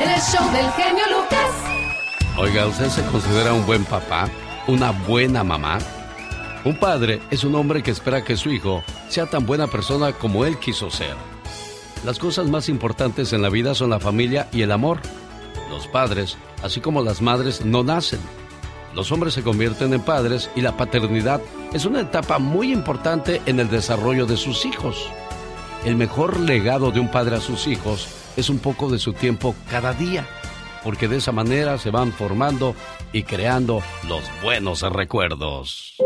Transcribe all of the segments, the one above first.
El show del genio Lucas. Oiga, ¿usted se considera un buen papá? ¿Una buena mamá? Un padre es un hombre que espera que su hijo sea tan buena persona como él quiso ser. Las cosas más importantes en la vida son la familia y el amor. Los padres, así como las madres, no nacen. Los hombres se convierten en padres y la paternidad es una etapa muy importante en el desarrollo de sus hijos. El mejor legado de un padre a sus hijos es un poco de su tiempo cada día porque de esa manera se van formando y creando los buenos recuerdos.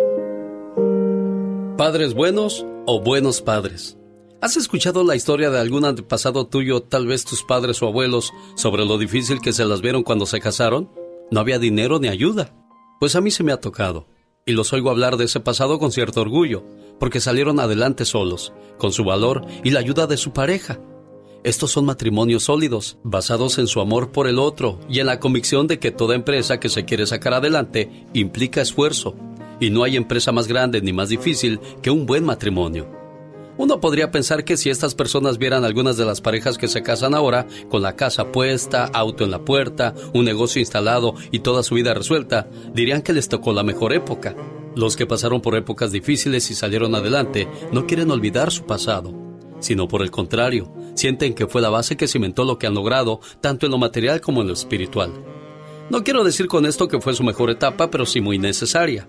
Padres buenos o buenos padres. ¿Has escuchado la historia de algún antepasado tuyo, tal vez tus padres o abuelos, sobre lo difícil que se las vieron cuando se casaron? No había dinero ni ayuda. Pues a mí se me ha tocado. Y los oigo hablar de ese pasado con cierto orgullo, porque salieron adelante solos, con su valor y la ayuda de su pareja. Estos son matrimonios sólidos, basados en su amor por el otro y en la convicción de que toda empresa que se quiere sacar adelante implica esfuerzo, y no hay empresa más grande ni más difícil que un buen matrimonio. Uno podría pensar que si estas personas vieran algunas de las parejas que se casan ahora, con la casa puesta, auto en la puerta, un negocio instalado y toda su vida resuelta, dirían que les tocó la mejor época. Los que pasaron por épocas difíciles y salieron adelante no quieren olvidar su pasado, sino por el contrario, sienten que fue la base que cimentó lo que han logrado, tanto en lo material como en lo espiritual. No quiero decir con esto que fue su mejor etapa, pero sí muy necesaria.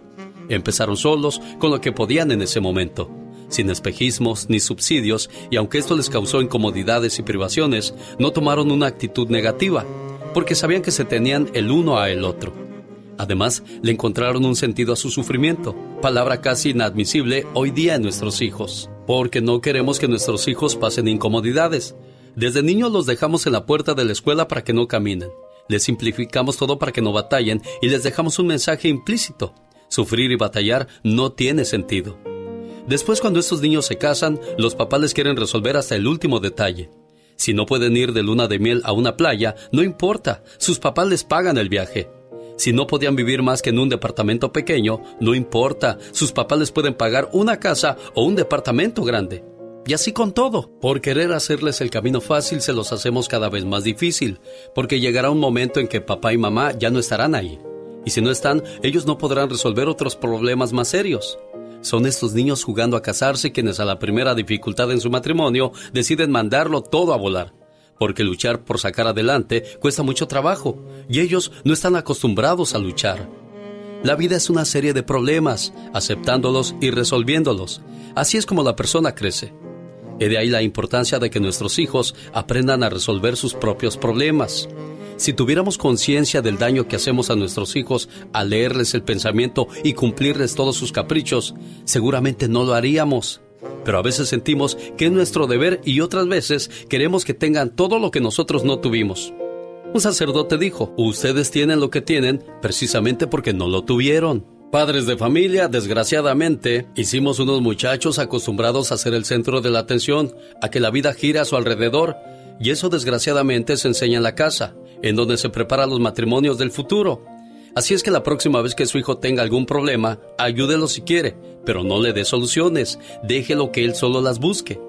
Empezaron solos, con lo que podían en ese momento, sin espejismos ni subsidios, y aunque esto les causó incomodidades y privaciones, no tomaron una actitud negativa, porque sabían que se tenían el uno a el otro. Además, le encontraron un sentido a su sufrimiento, palabra casi inadmisible hoy día en nuestros hijos porque no queremos que nuestros hijos pasen incomodidades. Desde niños los dejamos en la puerta de la escuela para que no caminen. Les simplificamos todo para que no batallen y les dejamos un mensaje implícito. Sufrir y batallar no tiene sentido. Después cuando estos niños se casan, los papás les quieren resolver hasta el último detalle. Si no pueden ir de luna de miel a una playa, no importa, sus papás les pagan el viaje. Si no podían vivir más que en un departamento pequeño, no importa, sus papás les pueden pagar una casa o un departamento grande. Y así con todo. Por querer hacerles el camino fácil se los hacemos cada vez más difícil, porque llegará un momento en que papá y mamá ya no estarán ahí. Y si no están, ellos no podrán resolver otros problemas más serios. Son estos niños jugando a casarse quienes a la primera dificultad en su matrimonio deciden mandarlo todo a volar porque luchar por sacar adelante cuesta mucho trabajo y ellos no están acostumbrados a luchar. La vida es una serie de problemas, aceptándolos y resolviéndolos. Así es como la persona crece. Y de ahí la importancia de que nuestros hijos aprendan a resolver sus propios problemas. Si tuviéramos conciencia del daño que hacemos a nuestros hijos al leerles el pensamiento y cumplirles todos sus caprichos, seguramente no lo haríamos pero a veces sentimos que es nuestro deber y otras veces queremos que tengan todo lo que nosotros no tuvimos. Un sacerdote dijo, ustedes tienen lo que tienen precisamente porque no lo tuvieron. Padres de familia, desgraciadamente, hicimos unos muchachos acostumbrados a ser el centro de la atención, a que la vida gira a su alrededor, y eso desgraciadamente se enseña en la casa, en donde se preparan los matrimonios del futuro. Así es que la próxima vez que su hijo tenga algún problema, ayúdelo si quiere, pero no le dé soluciones, déjelo que él solo las busque.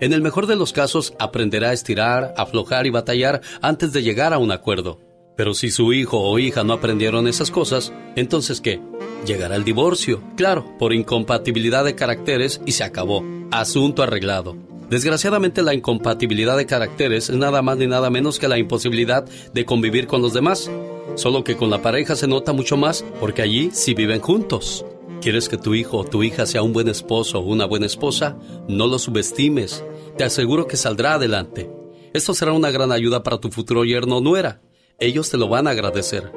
En el mejor de los casos, aprenderá a estirar, aflojar y batallar antes de llegar a un acuerdo. Pero si su hijo o hija no aprendieron esas cosas, entonces ¿qué? Llegará el divorcio, claro, por incompatibilidad de caracteres y se acabó. Asunto arreglado. Desgraciadamente la incompatibilidad de caracteres es nada más ni nada menos que la imposibilidad de convivir con los demás. Solo que con la pareja se nota mucho más porque allí sí viven juntos. ¿Quieres que tu hijo o tu hija sea un buen esposo o una buena esposa? No lo subestimes. Te aseguro que saldrá adelante. Esto será una gran ayuda para tu futuro yerno o nuera. Ellos te lo van a agradecer.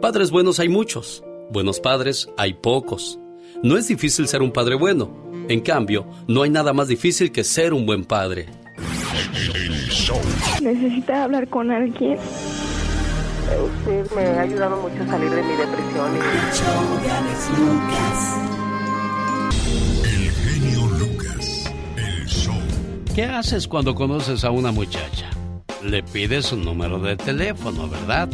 Padres buenos hay muchos. Buenos padres hay pocos. No es difícil ser un padre bueno. En cambio, no hay nada más difícil que ser un buen padre. Necesitas hablar con alguien. Usted me ha ayudado mucho a salir de mi depresión. El genio Lucas, el show. ¿Qué haces cuando conoces a una muchacha? Le pides un número de teléfono, ¿verdad?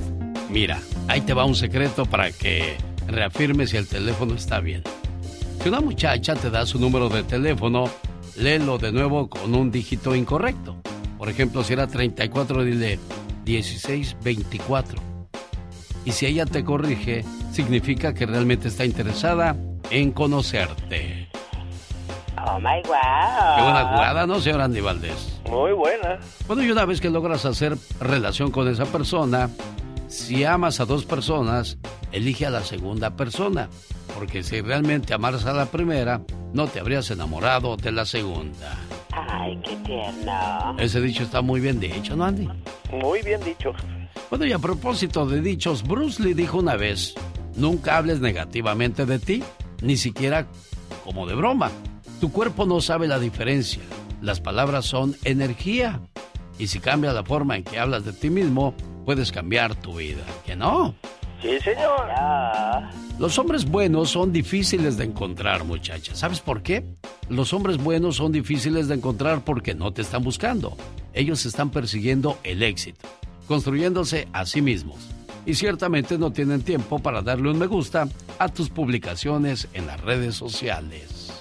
Mira, ahí te va un secreto para que reafirmes si el teléfono está bien. Si una muchacha te da su número de teléfono, léelo de nuevo con un dígito incorrecto. Por ejemplo, si era 34, dile 1624. Y si ella te corrige, significa que realmente está interesada en conocerte. Oh my wow. Qué buena jugada, ¿no, señor Andy Valdés? Muy buena. Bueno, y una vez que logras hacer relación con esa persona, si amas a dos personas, elige a la segunda persona. Porque si realmente amaras a la primera, no te habrías enamorado de la segunda. Ay, qué tierno. Ese dicho está muy bien dicho, ¿no, Andy? Muy bien dicho. Bueno, y a propósito de dichos, Bruce Lee dijo una vez, nunca hables negativamente de ti, ni siquiera como de broma. Tu cuerpo no sabe la diferencia. Las palabras son energía. Y si cambias la forma en que hablas de ti mismo, puedes cambiar tu vida. ¿Que no? Sí, señor. Los hombres buenos son difíciles de encontrar, muchachas. ¿Sabes por qué? Los hombres buenos son difíciles de encontrar porque no te están buscando. Ellos están persiguiendo el éxito, construyéndose a sí mismos. Y ciertamente no tienen tiempo para darle un me gusta a tus publicaciones en las redes sociales.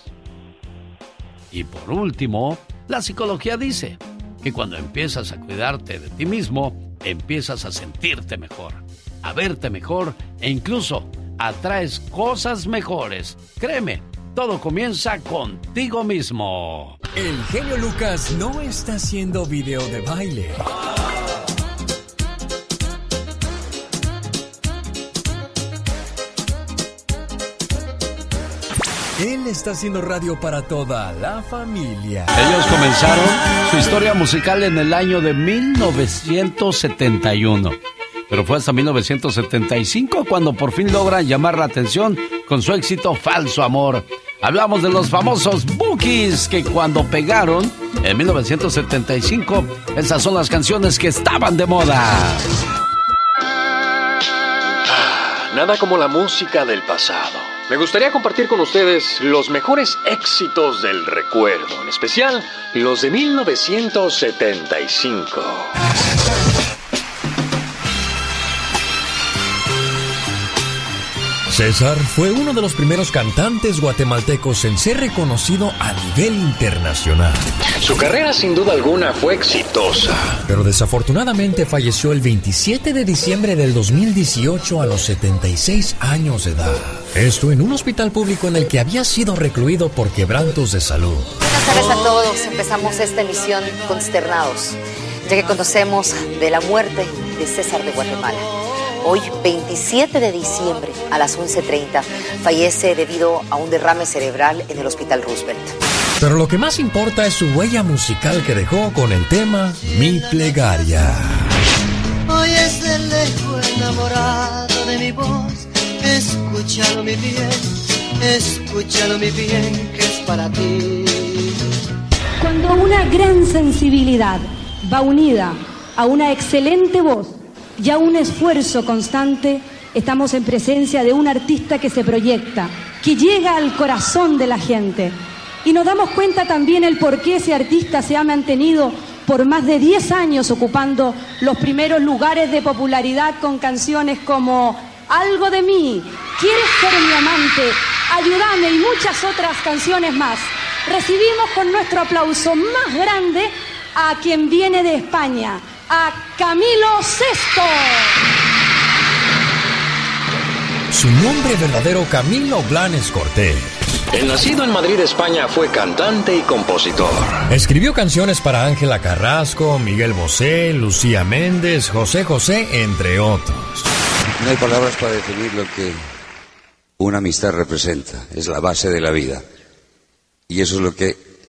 Y por último, la psicología dice que cuando empiezas a cuidarte de ti mismo, empiezas a sentirte mejor, a verte mejor e incluso atraes cosas mejores. Créeme, todo comienza contigo mismo. El genio Lucas no está haciendo video de baile. Él está haciendo radio para toda la familia. Ellos comenzaron su historia musical en el año de 1971. Pero fue hasta 1975 cuando por fin logran llamar la atención con su éxito Falso Amor. Hablamos de los famosos Bookies que cuando pegaron en 1975, esas son las canciones que estaban de moda. Nada como la música del pasado. Me gustaría compartir con ustedes los mejores éxitos del recuerdo, en especial los de 1975. César fue uno de los primeros cantantes guatemaltecos en ser reconocido a nivel internacional. Su carrera sin duda alguna fue exitosa. Pero desafortunadamente falleció el 27 de diciembre del 2018 a los 76 años de edad. Esto en un hospital público en el que había sido recluido por quebrantos de salud. Buenas tardes a todos. Empezamos esta emisión consternados, ya que conocemos de la muerte de César de Guatemala. Hoy, 27 de diciembre, a las 11.30, fallece debido a un derrame cerebral en el Hospital Roosevelt. Pero lo que más importa es su huella musical que dejó con el tema Mi Plegaria. Hoy es el lejos enamorado de mi voz. Escúchalo, mi bien, escúchalo, mi bien, que es para ti. Cuando una gran sensibilidad va unida a una excelente voz, y a un esfuerzo constante, estamos en presencia de un artista que se proyecta, que llega al corazón de la gente. Y nos damos cuenta también el por qué ese artista se ha mantenido por más de 10 años ocupando los primeros lugares de popularidad con canciones como Algo de mí, Quieres ser mi amante, Ayúdame y muchas otras canciones más. Recibimos con nuestro aplauso más grande a quien viene de España, a Camilo Sesto. Su nombre verdadero Camilo Blanes Cortés. El nacido en Madrid, España, fue cantante y compositor. Escribió canciones para Ángela Carrasco, Miguel Bosé, Lucía Méndez, José José, entre otros. No hay palabras para definir lo que una amistad representa. Es la base de la vida. Y eso es lo que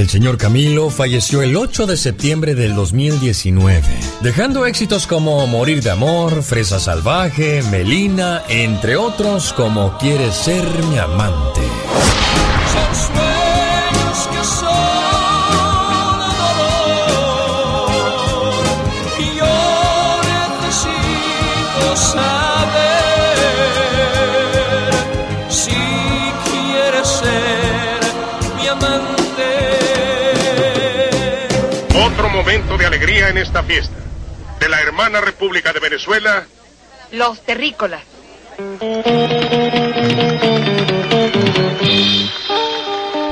El señor Camilo falleció el 8 de septiembre del 2019, dejando éxitos como Morir de Amor, Fresa Salvaje, Melina, entre otros como Quieres ser mi amante. Momento de alegría en esta fiesta. De la hermana República de Venezuela, los terrícolas.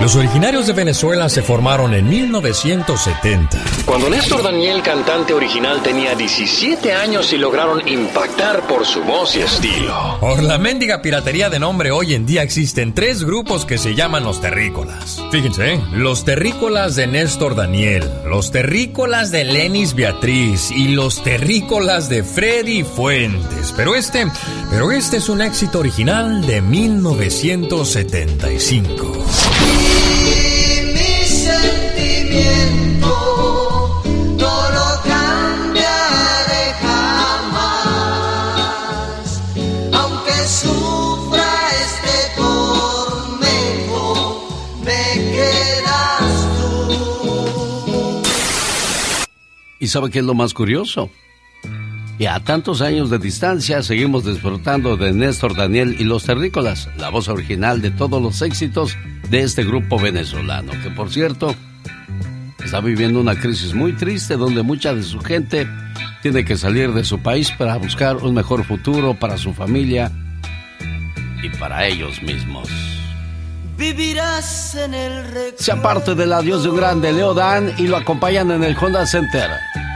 Los originarios de Venezuela se formaron en 1970. Cuando Néstor Daniel, cantante original, tenía 17 años y lograron impactar por su voz y estilo. Por la mendiga piratería de nombre, hoy en día existen tres grupos que se llaman los terrícolas. Fíjense, ¿eh? los terrícolas de Néstor Daniel, los terrícolas de Lenis Beatriz y los terrícolas de Freddy Fuentes. Pero este, pero este es un éxito original de 1975. ¿Y sabe qué es lo más curioso? Y a tantos años de distancia seguimos disfrutando de Néstor Daniel y los Terrícolas, la voz original de todos los éxitos de este grupo venezolano, que por cierto está viviendo una crisis muy triste donde mucha de su gente tiene que salir de su país para buscar un mejor futuro para su familia y para ellos mismos. Vivirás en el Sea parte del adiós de un grande Leo Dan y lo acompañan en el Honda Center.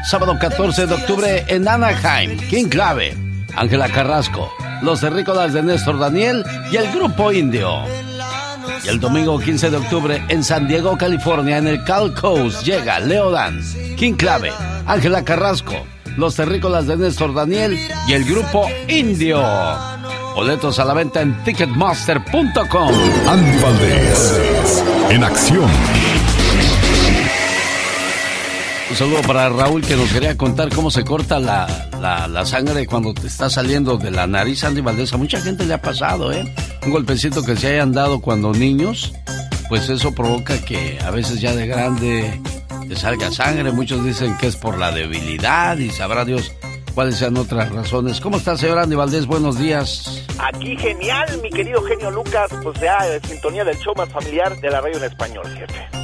Sábado 14 de octubre en Anaheim. King Clave, Ángela Carrasco, Los Terrícolas de Néstor Daniel y el Grupo Indio. Y el domingo 15 de octubre en San Diego, California, en el Cal Coast, llega Leo Dan, King Clave, Ángela Carrasco, Los Terrícolas de Néstor Daniel y el Grupo Indio. Boletos a la venta en ticketmaster.com. Andy Valdés, en acción. Un saludo para Raúl que nos quería contar cómo se corta la, la, sangre cuando te está saliendo de la nariz, Andy Valdés. A mucha gente le ha pasado, ¿eh? Un golpecito que se hayan dado cuando niños, pues eso provoca que a veces ya de grande te salga sangre. Muchos dicen que es por la debilidad y sabrá Dios cuáles sean otras razones. ¿Cómo está, señor Andy Valdés? Buenos días. Aquí genial, mi querido genio Lucas, pues ya sintonía del show más familiar de la radio en español, jefe.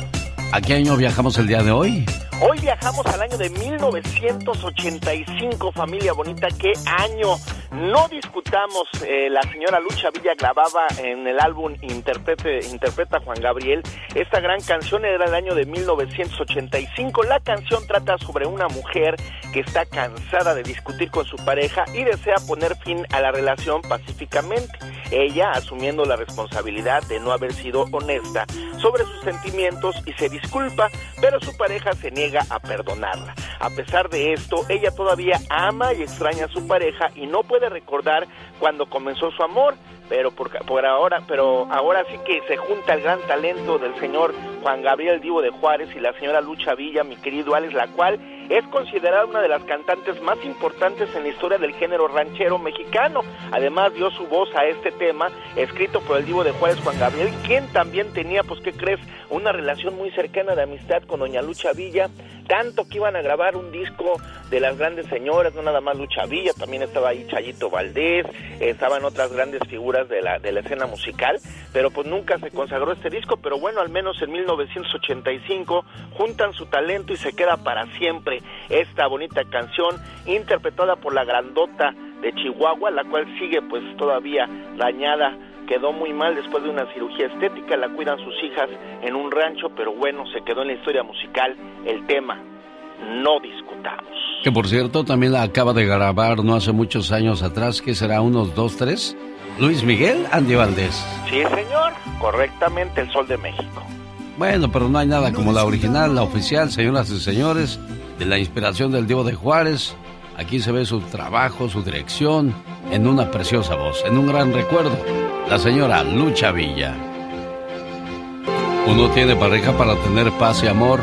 ¿A qué año viajamos el día de hoy? Hoy viajamos al año de 1985, familia bonita. ¿Qué año? No discutamos, eh, la señora Lucha Villa grababa en el álbum Interprete, Interpreta Juan Gabriel. Esta gran canción era el año de 1985. La canción trata sobre una mujer que está cansada de discutir con su pareja y desea poner fin a la relación pacíficamente. Ella asumiendo la responsabilidad de no haber sido honesta sobre sus sentimientos y se disculpa, pero su pareja se niega a perdonarla. A pesar de esto, ella todavía ama y extraña a su pareja y no puede recordar cuando comenzó su amor, pero por, por, ahora, pero ahora sí que se junta el gran talento del señor Juan Gabriel Divo de Juárez y la señora Lucha Villa, mi querido Alex, la cual es considerada una de las cantantes más importantes en la historia del género ranchero mexicano. Además dio su voz a este tema, escrito por el Divo de Juárez Juan Gabriel, quien también tenía, pues, ¿qué crees? Una relación muy cercana de amistad con doña Lucha Villa, tanto que iban a grabar un disco de las grandes señoras, no nada más Lucha Villa, también estaba ahí Chayito Valdés, estaban otras grandes figuras de la, de la escena musical, pero pues nunca se consagró este disco, pero bueno, al menos en 1985 juntan su talento y se queda para siempre esta bonita canción interpretada por la grandota de Chihuahua, la cual sigue pues todavía dañada. Quedó muy mal después de una cirugía estética, la cuidan sus hijas en un rancho, pero bueno, se quedó en la historia musical. El tema No discutamos. Que por cierto también la acaba de grabar no hace muchos años atrás, que será unos dos, tres, Luis Miguel Andy Valdés. Sí, señor, correctamente El Sol de México. Bueno, pero no hay nada como la original, la oficial, señoras y señores, de la inspiración del Diego de Juárez. Aquí se ve su trabajo, su dirección, en una preciosa voz, en un gran recuerdo, la señora Lucha Villa. Uno tiene pareja para tener paz y amor,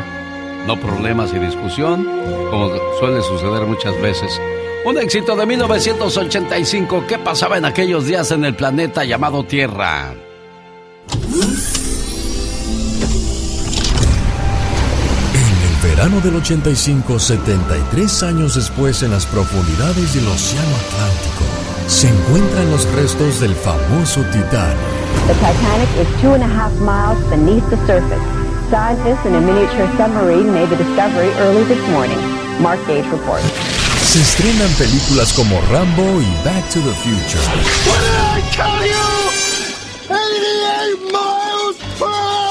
no problemas y discusión, como suele suceder muchas veces. Un éxito de 1985. ¿Qué pasaba en aquellos días en el planeta llamado Tierra? verano del 85, 73 años después en las profundidades del Océano Atlántico, se encuentran los restos del famoso Titanic. The Titanic is two and a half miles beneath the surface. Scientists in a miniature submarine made the discovery early this morning. Mark Gage reports. Se estrenan películas como Rambo y Back to the Future. What did I tell you? 88 miles per hour!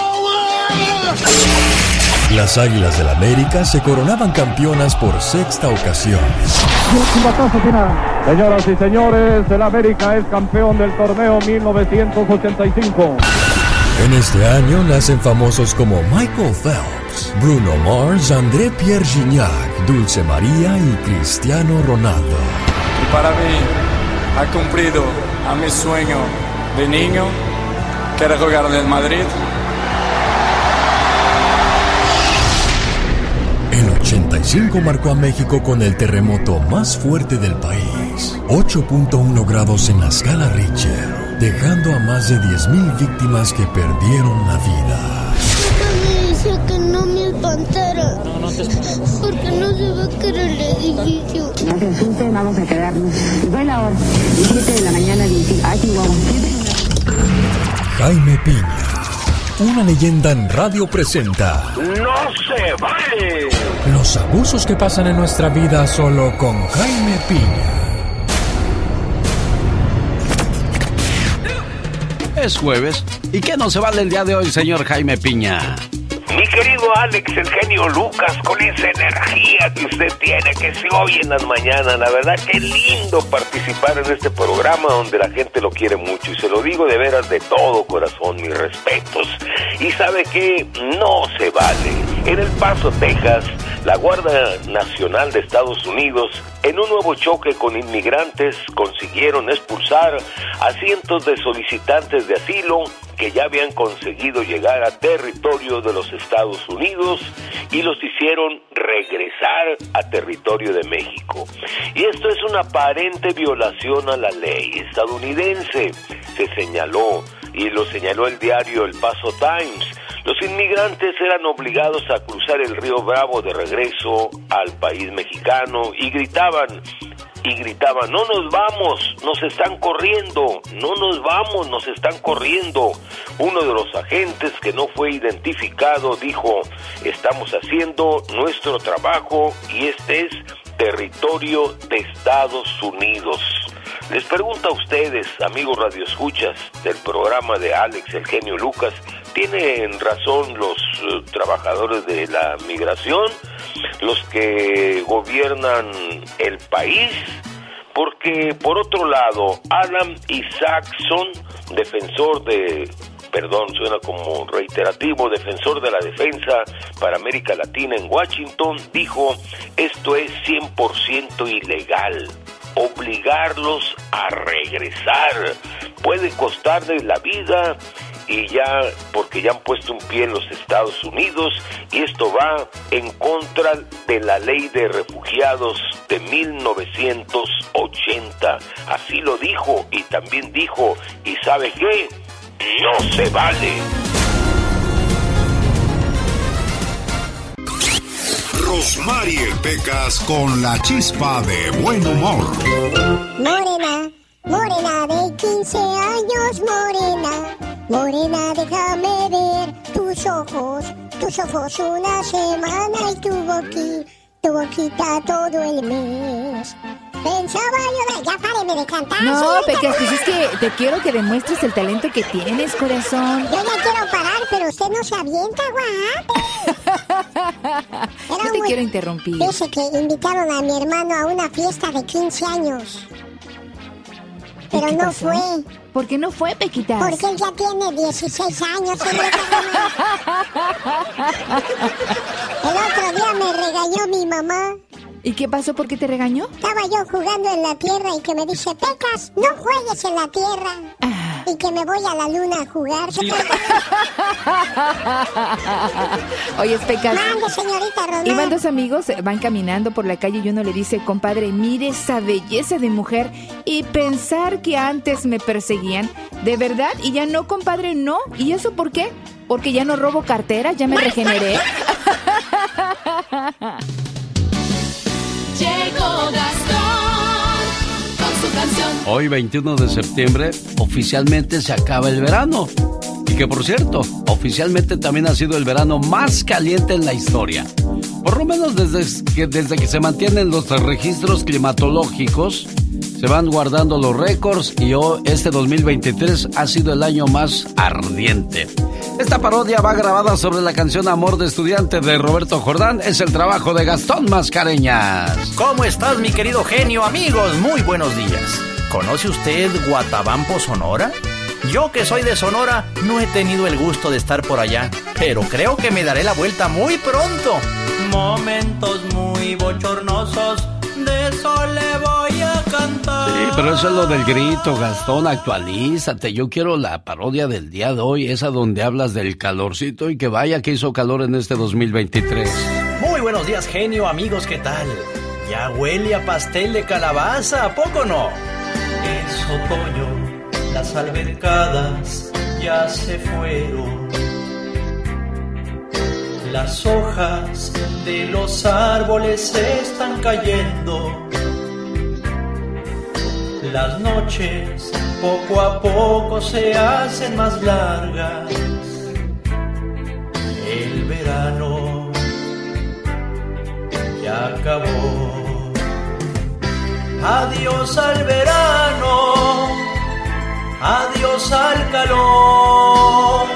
Las Águilas del América se coronaban campeonas por sexta ocasión. Señoras y señores, el América es campeón del torneo 1985. En este año nacen famosos como Michael Phelps, Bruno Mars, André Pierre Gignac, Dulce María y Cristiano Ronaldo. Y para mí ha cumplido a mi sueño de niño, que era jugar en el Madrid. El 85 marcó a México con el terremoto más fuerte del país, 8.1 grados en la escala Richter, dejando a más de 10.000 víctimas que perdieron la vida. Espantara, porque no se va a caer el edificio. No se asuste, vamos a quedarnos. Fue la hora, 7 de la mañana, ay, Chihuahua. Jaime Piña. Una leyenda en radio presenta. ¡No se vale! Los abusos que pasan en nuestra vida solo con Jaime Piña. Es jueves. ¿Y qué no se vale el día de hoy, señor Jaime Piña? Mi querido Alex, el genio Lucas, con esa energía que usted tiene, que se oye en las mañanas, la verdad que lindo participar en este programa donde la gente lo quiere mucho y se lo digo de veras de todo corazón, mis respetos. Y sabe que no se vale. En El Paso, Texas, la Guardia Nacional de Estados Unidos, en un nuevo choque con inmigrantes, consiguieron expulsar a cientos de solicitantes de asilo que ya habían conseguido llegar a territorio de los Estados Unidos y los hicieron regresar a territorio de México. Y esto es una aparente violación a la ley estadounidense, se señaló y lo señaló el diario El Paso Times. Los inmigrantes eran obligados a cruzar el río Bravo de regreso al país mexicano y gritaban y gritaban, no nos vamos, nos están corriendo, no nos vamos, nos están corriendo. Uno de los agentes que no fue identificado dijo, estamos haciendo nuestro trabajo y este es territorio de Estados Unidos. Les pregunto a ustedes, amigos radioescuchas del programa de Alex el genio Lucas, ¿tienen razón los eh, trabajadores de la migración, los que gobiernan el país? Porque por otro lado, Adam Isaacson, defensor de perdón, suena como reiterativo, defensor de la defensa para América Latina en Washington, dijo, esto es 100% ilegal obligarlos a regresar. puede costarles la vida y ya porque ya han puesto un pie en los Estados Unidos y esto va en contra de la ley de refugiados de 1980. Así lo dijo y también dijo, ¿y sabe qué? No se vale. Rosmarie Pecas con la chispa de buen humor. Morena, morena de 15 años, morena. Morena, déjame ver tus ojos, tus ojos una semana y tu boquita, tu boquita todo el mes. Pensaba yo, ya páreme de cantar. No, Pecas, pues es que te quiero que demuestres el talento que tienes, corazón. Yo ya quiero parar, pero usted no se avienta, guapo. No te quiero interrumpir. Dice que invitaron a mi hermano a una fiesta de 15 años. ¿Y Pero no pasó? fue. ¿Por qué no fue, Pequitas? Porque él ya tiene 16 años, señorita El otro día me regañó mi mamá. ¿Y qué pasó? ¿Por qué te regañó? Estaba yo jugando en la tierra y que me dice, Pecas, no juegues en la tierra. Ah. Y que me voy a la luna a jugar. Oye, Pecas. Mande, señorita Román. Iban dos amigos, eh, van caminando por la calle y uno le dice, compadre, mire esa belleza de mujer y pensar que antes me perseguían, ¿de verdad? Y ya no, compadre, no. ¿Y eso por qué? Porque ya no robo cartera, ya me regeneré. Llegó Gastón. Hoy, 21 de septiembre, oficialmente se acaba el verano. Y que por cierto, oficialmente también ha sido el verano más caliente en la historia. Por lo menos desde que, desde que se mantienen los registros climatológicos, se van guardando los récords y hoy, este 2023 ha sido el año más ardiente. Esta parodia va grabada sobre la canción Amor de Estudiante de Roberto Jordán. Es el trabajo de Gastón Mascareñas. ¿Cómo estás, mi querido genio? Amigos, muy buenos días. ¿Conoce usted Guatabampo, Sonora? Yo que soy de Sonora, no he tenido el gusto de estar por allá, pero creo que me daré la vuelta muy pronto. Momentos muy bochornosos, de eso le voy a cantar. Sí, pero eso es lo del grito, Gastón, actualízate. Yo quiero la parodia del día de hoy, esa donde hablas del calorcito y que vaya que hizo calor en este 2023. Muy buenos días, genio, amigos, ¿qué tal? Ya huele a pastel de calabaza, ¿a poco no? Es otoño, las albercadas ya se fueron. Las hojas de los árboles están cayendo. Las noches poco a poco se hacen más largas. El verano ya acabó. Adiós al verano, adiós al calor,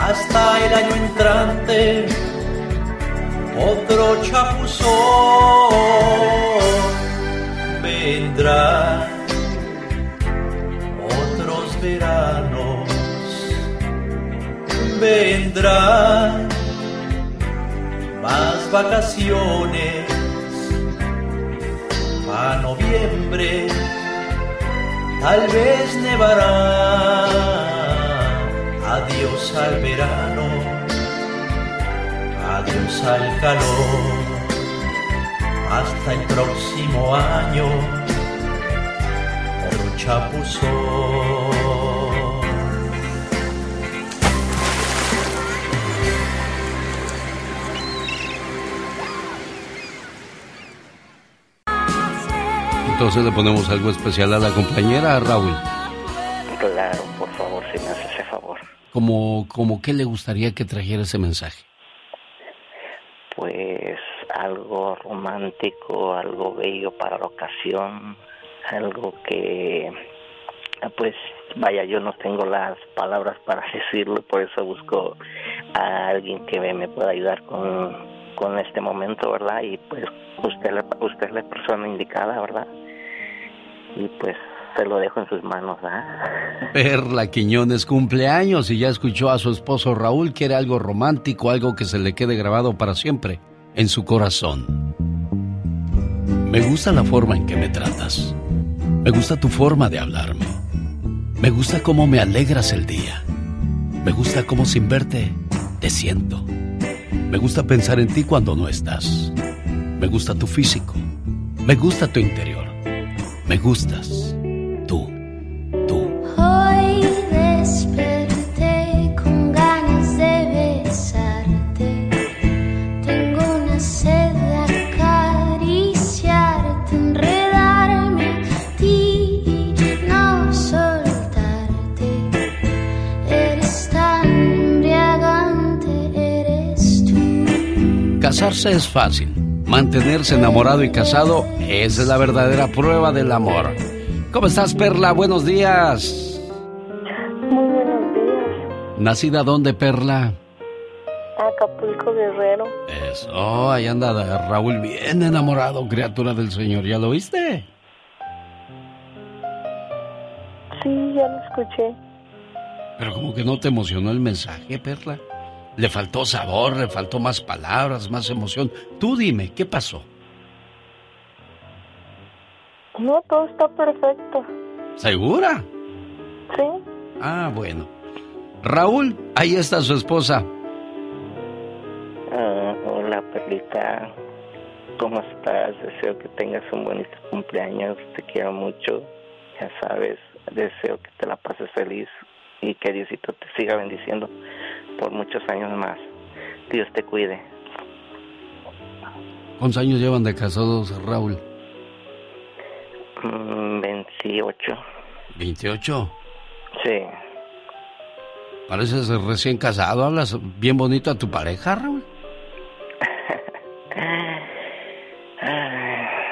hasta el año entrante, otro chapuzón vendrá, otros veranos vendrán, más vacaciones a noviembre tal vez nevará. Adiós al verano, adiós al calor, hasta el próximo año, otro chapuzón. Entonces le ponemos algo especial a la compañera, a Raúl. Claro, por favor, si me hace ese favor. Como, como qué le gustaría que trajera ese mensaje. Pues algo romántico, algo bello para la ocasión, algo que, pues, vaya, yo no tengo las palabras para decirlo, por eso busco a alguien que me, pueda ayudar con, con este momento, ¿verdad? Y pues usted, usted es la persona indicada, ¿verdad? Y pues se lo dejo en sus manos, ¿verdad? Perla Quiñones cumpleaños y ya escuchó a su esposo Raúl quiere algo romántico, algo que se le quede grabado para siempre en su corazón. Me gusta la forma en que me tratas. Me gusta tu forma de hablarme. Me gusta cómo me alegras el día. Me gusta cómo sin verte te siento. Me gusta pensar en ti cuando no estás. Me gusta tu físico. Me gusta tu interior. Me gustas. Tú. Hoy desperté con ganas de besarte. Tengo una sed de acariciarte, enredarme a ti y no soltarte. Eres tan embriagante, eres tú. Casarse es fácil. Mantenerse enamorado y casado esa es la verdadera prueba del amor. ¿Cómo estás, Perla? Buenos días. Muy buenos días. ¿Nacida dónde, Perla? Acapulco Guerrero. Eso, ahí anda Raúl bien enamorado, criatura del Señor. ¿Ya lo viste? Sí, ya lo escuché. Pero como que no te emocionó el mensaje, Perla. Le faltó sabor, le faltó más palabras, más emoción. Tú dime, ¿qué pasó? No, todo está perfecto. ¿Segura? Sí. Ah, bueno. Raúl, ahí está su esposa. Ah, hola, Perlita. ¿Cómo estás? Deseo que tengas un bonito cumpleaños. Te quiero mucho. Ya sabes, deseo que te la pases feliz y que Diosito te siga bendiciendo por muchos años más. Dios te cuide. ¿Cuántos años llevan de casados, Raúl? Mm, 28. ¿28? Sí. Pareces recién casado. ¿Hablas bien bonito a tu pareja, Raúl?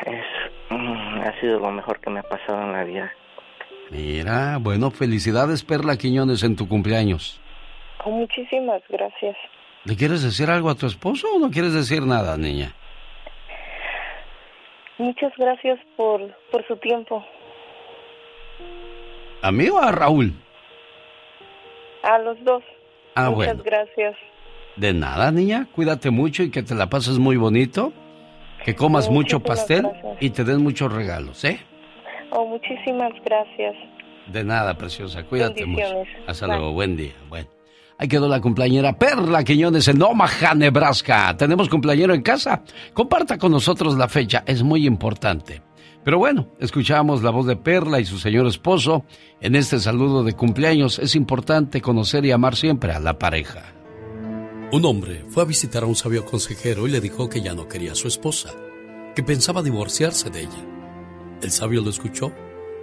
Es, mm, ha sido lo mejor que me ha pasado en la vida. Mira, bueno, felicidades, Perla Quiñones, en tu cumpleaños. Oh, muchísimas gracias. ¿Le quieres decir algo a tu esposo o no quieres decir nada, niña? Muchas gracias por, por su tiempo. ¿A mí o a Raúl? A los dos. Ah, Muchas bueno. gracias. De nada, niña. Cuídate mucho y que te la pases muy bonito. Que comas mucho pastel gracias. y te den muchos regalos, ¿eh? Oh, muchísimas gracias. De nada, preciosa. Cuídate mucho. Hasta Bye. luego. Buen día. Bueno. Ahí quedó la cumpleañera Perla Quiñones en Omaha, Nebraska. ¿Tenemos cumpleañero en casa? Comparta con nosotros la fecha, es muy importante. Pero bueno, escuchamos la voz de Perla y su señor esposo. En este saludo de cumpleaños es importante conocer y amar siempre a la pareja. Un hombre fue a visitar a un sabio consejero y le dijo que ya no quería a su esposa, que pensaba divorciarse de ella. El sabio lo escuchó,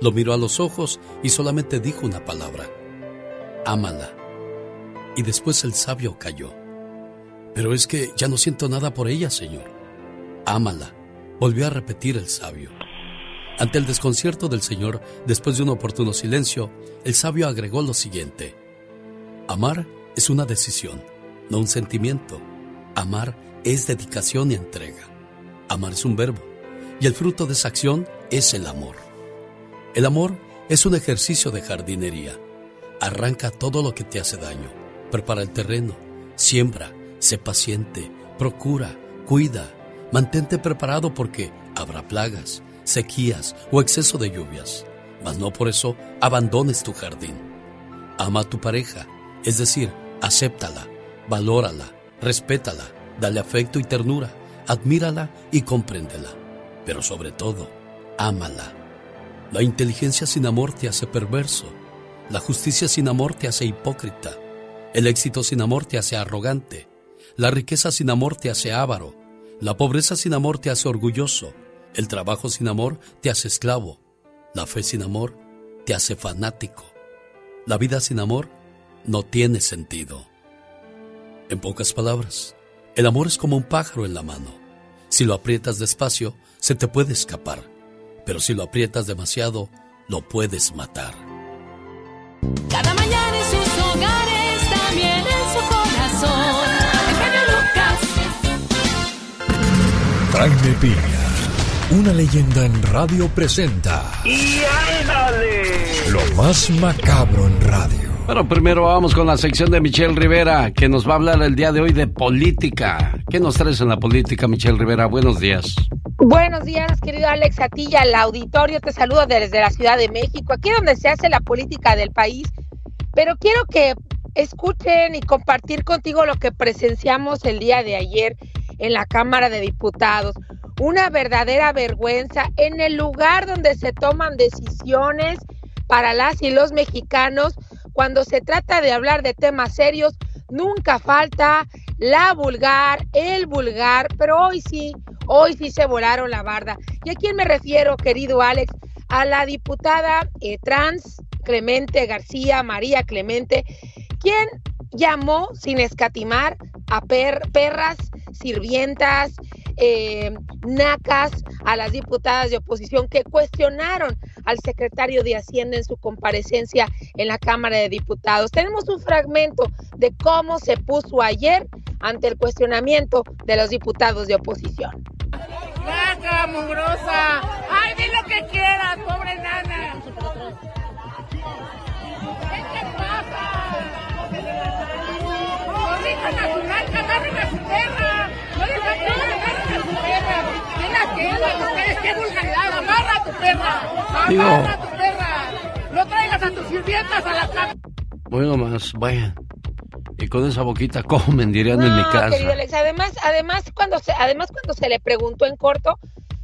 lo miró a los ojos y solamente dijo una palabra, ámala. Y después el sabio cayó. Pero es que ya no siento nada por ella, señor. Ámala, volvió a repetir el sabio. Ante el desconcierto del señor, después de un oportuno silencio, el sabio agregó lo siguiente. Amar es una decisión, no un sentimiento. Amar es dedicación y entrega. Amar es un verbo, y el fruto de esa acción es el amor. El amor es un ejercicio de jardinería. Arranca todo lo que te hace daño. Prepara el terreno. Siembra. Sé paciente. Procura. Cuida. Mantente preparado porque habrá plagas, sequías o exceso de lluvias. Mas no por eso abandones tu jardín. Ama a tu pareja, es decir, acéptala, valórala, respétala, dale afecto y ternura, admírala y compréndela. Pero sobre todo, ámala. La inteligencia sin amor te hace perverso. La justicia sin amor te hace hipócrita. El éxito sin amor te hace arrogante. La riqueza sin amor te hace avaro. La pobreza sin amor te hace orgulloso. El trabajo sin amor te hace esclavo. La fe sin amor te hace fanático. La vida sin amor no tiene sentido. En pocas palabras, el amor es como un pájaro en la mano. Si lo aprietas despacio, se te puede escapar. Pero si lo aprietas demasiado, lo puedes matar. Jaime Piña, una leyenda en radio presenta ¡Y ándale! lo más macabro en radio. Bueno, primero vamos con la sección de Michelle Rivera, que nos va a hablar el día de hoy de política. ¿Qué nos traes en la política, Michelle Rivera? Buenos días. Buenos días, querido Alex, a ti y al auditorio. Te saludo desde la Ciudad de México, aquí donde se hace la política del país. Pero quiero que escuchen y compartir contigo lo que presenciamos el día de ayer en la Cámara de Diputados. Una verdadera vergüenza en el lugar donde se toman decisiones para las y los mexicanos cuando se trata de hablar de temas serios. Nunca falta la vulgar, el vulgar, pero hoy sí, hoy sí se volaron la barda. ¿Y a quién me refiero, querido Alex? A la diputada eh, trans Clemente García, María Clemente, quien llamó sin escatimar a perras, sirvientas, eh, nacas, a las diputadas de oposición que cuestionaron al secretario de Hacienda en su comparecencia en la Cámara de Diputados. Tenemos un fragmento de cómo se puso ayer ante el cuestionamiento de los diputados de oposición. ¡Ay, di lo que quieras, pobre nana! ¿Qué pasa? ¡Corrijan a su agarren a su perra! ¡No dejan que agarren a su perra! ¿Qué la quedan ustedes? ¡Qué vulgaridad! ¡Amarra a tu perra! ¡Amarra a tu perra! ¡No traigas a tus sirvientas a la cama! Bueno, más, vayan. Y con esa boquita comen, dirían en mi No, casa. querido Alex, además, además cuando se, además cuando se le preguntó en corto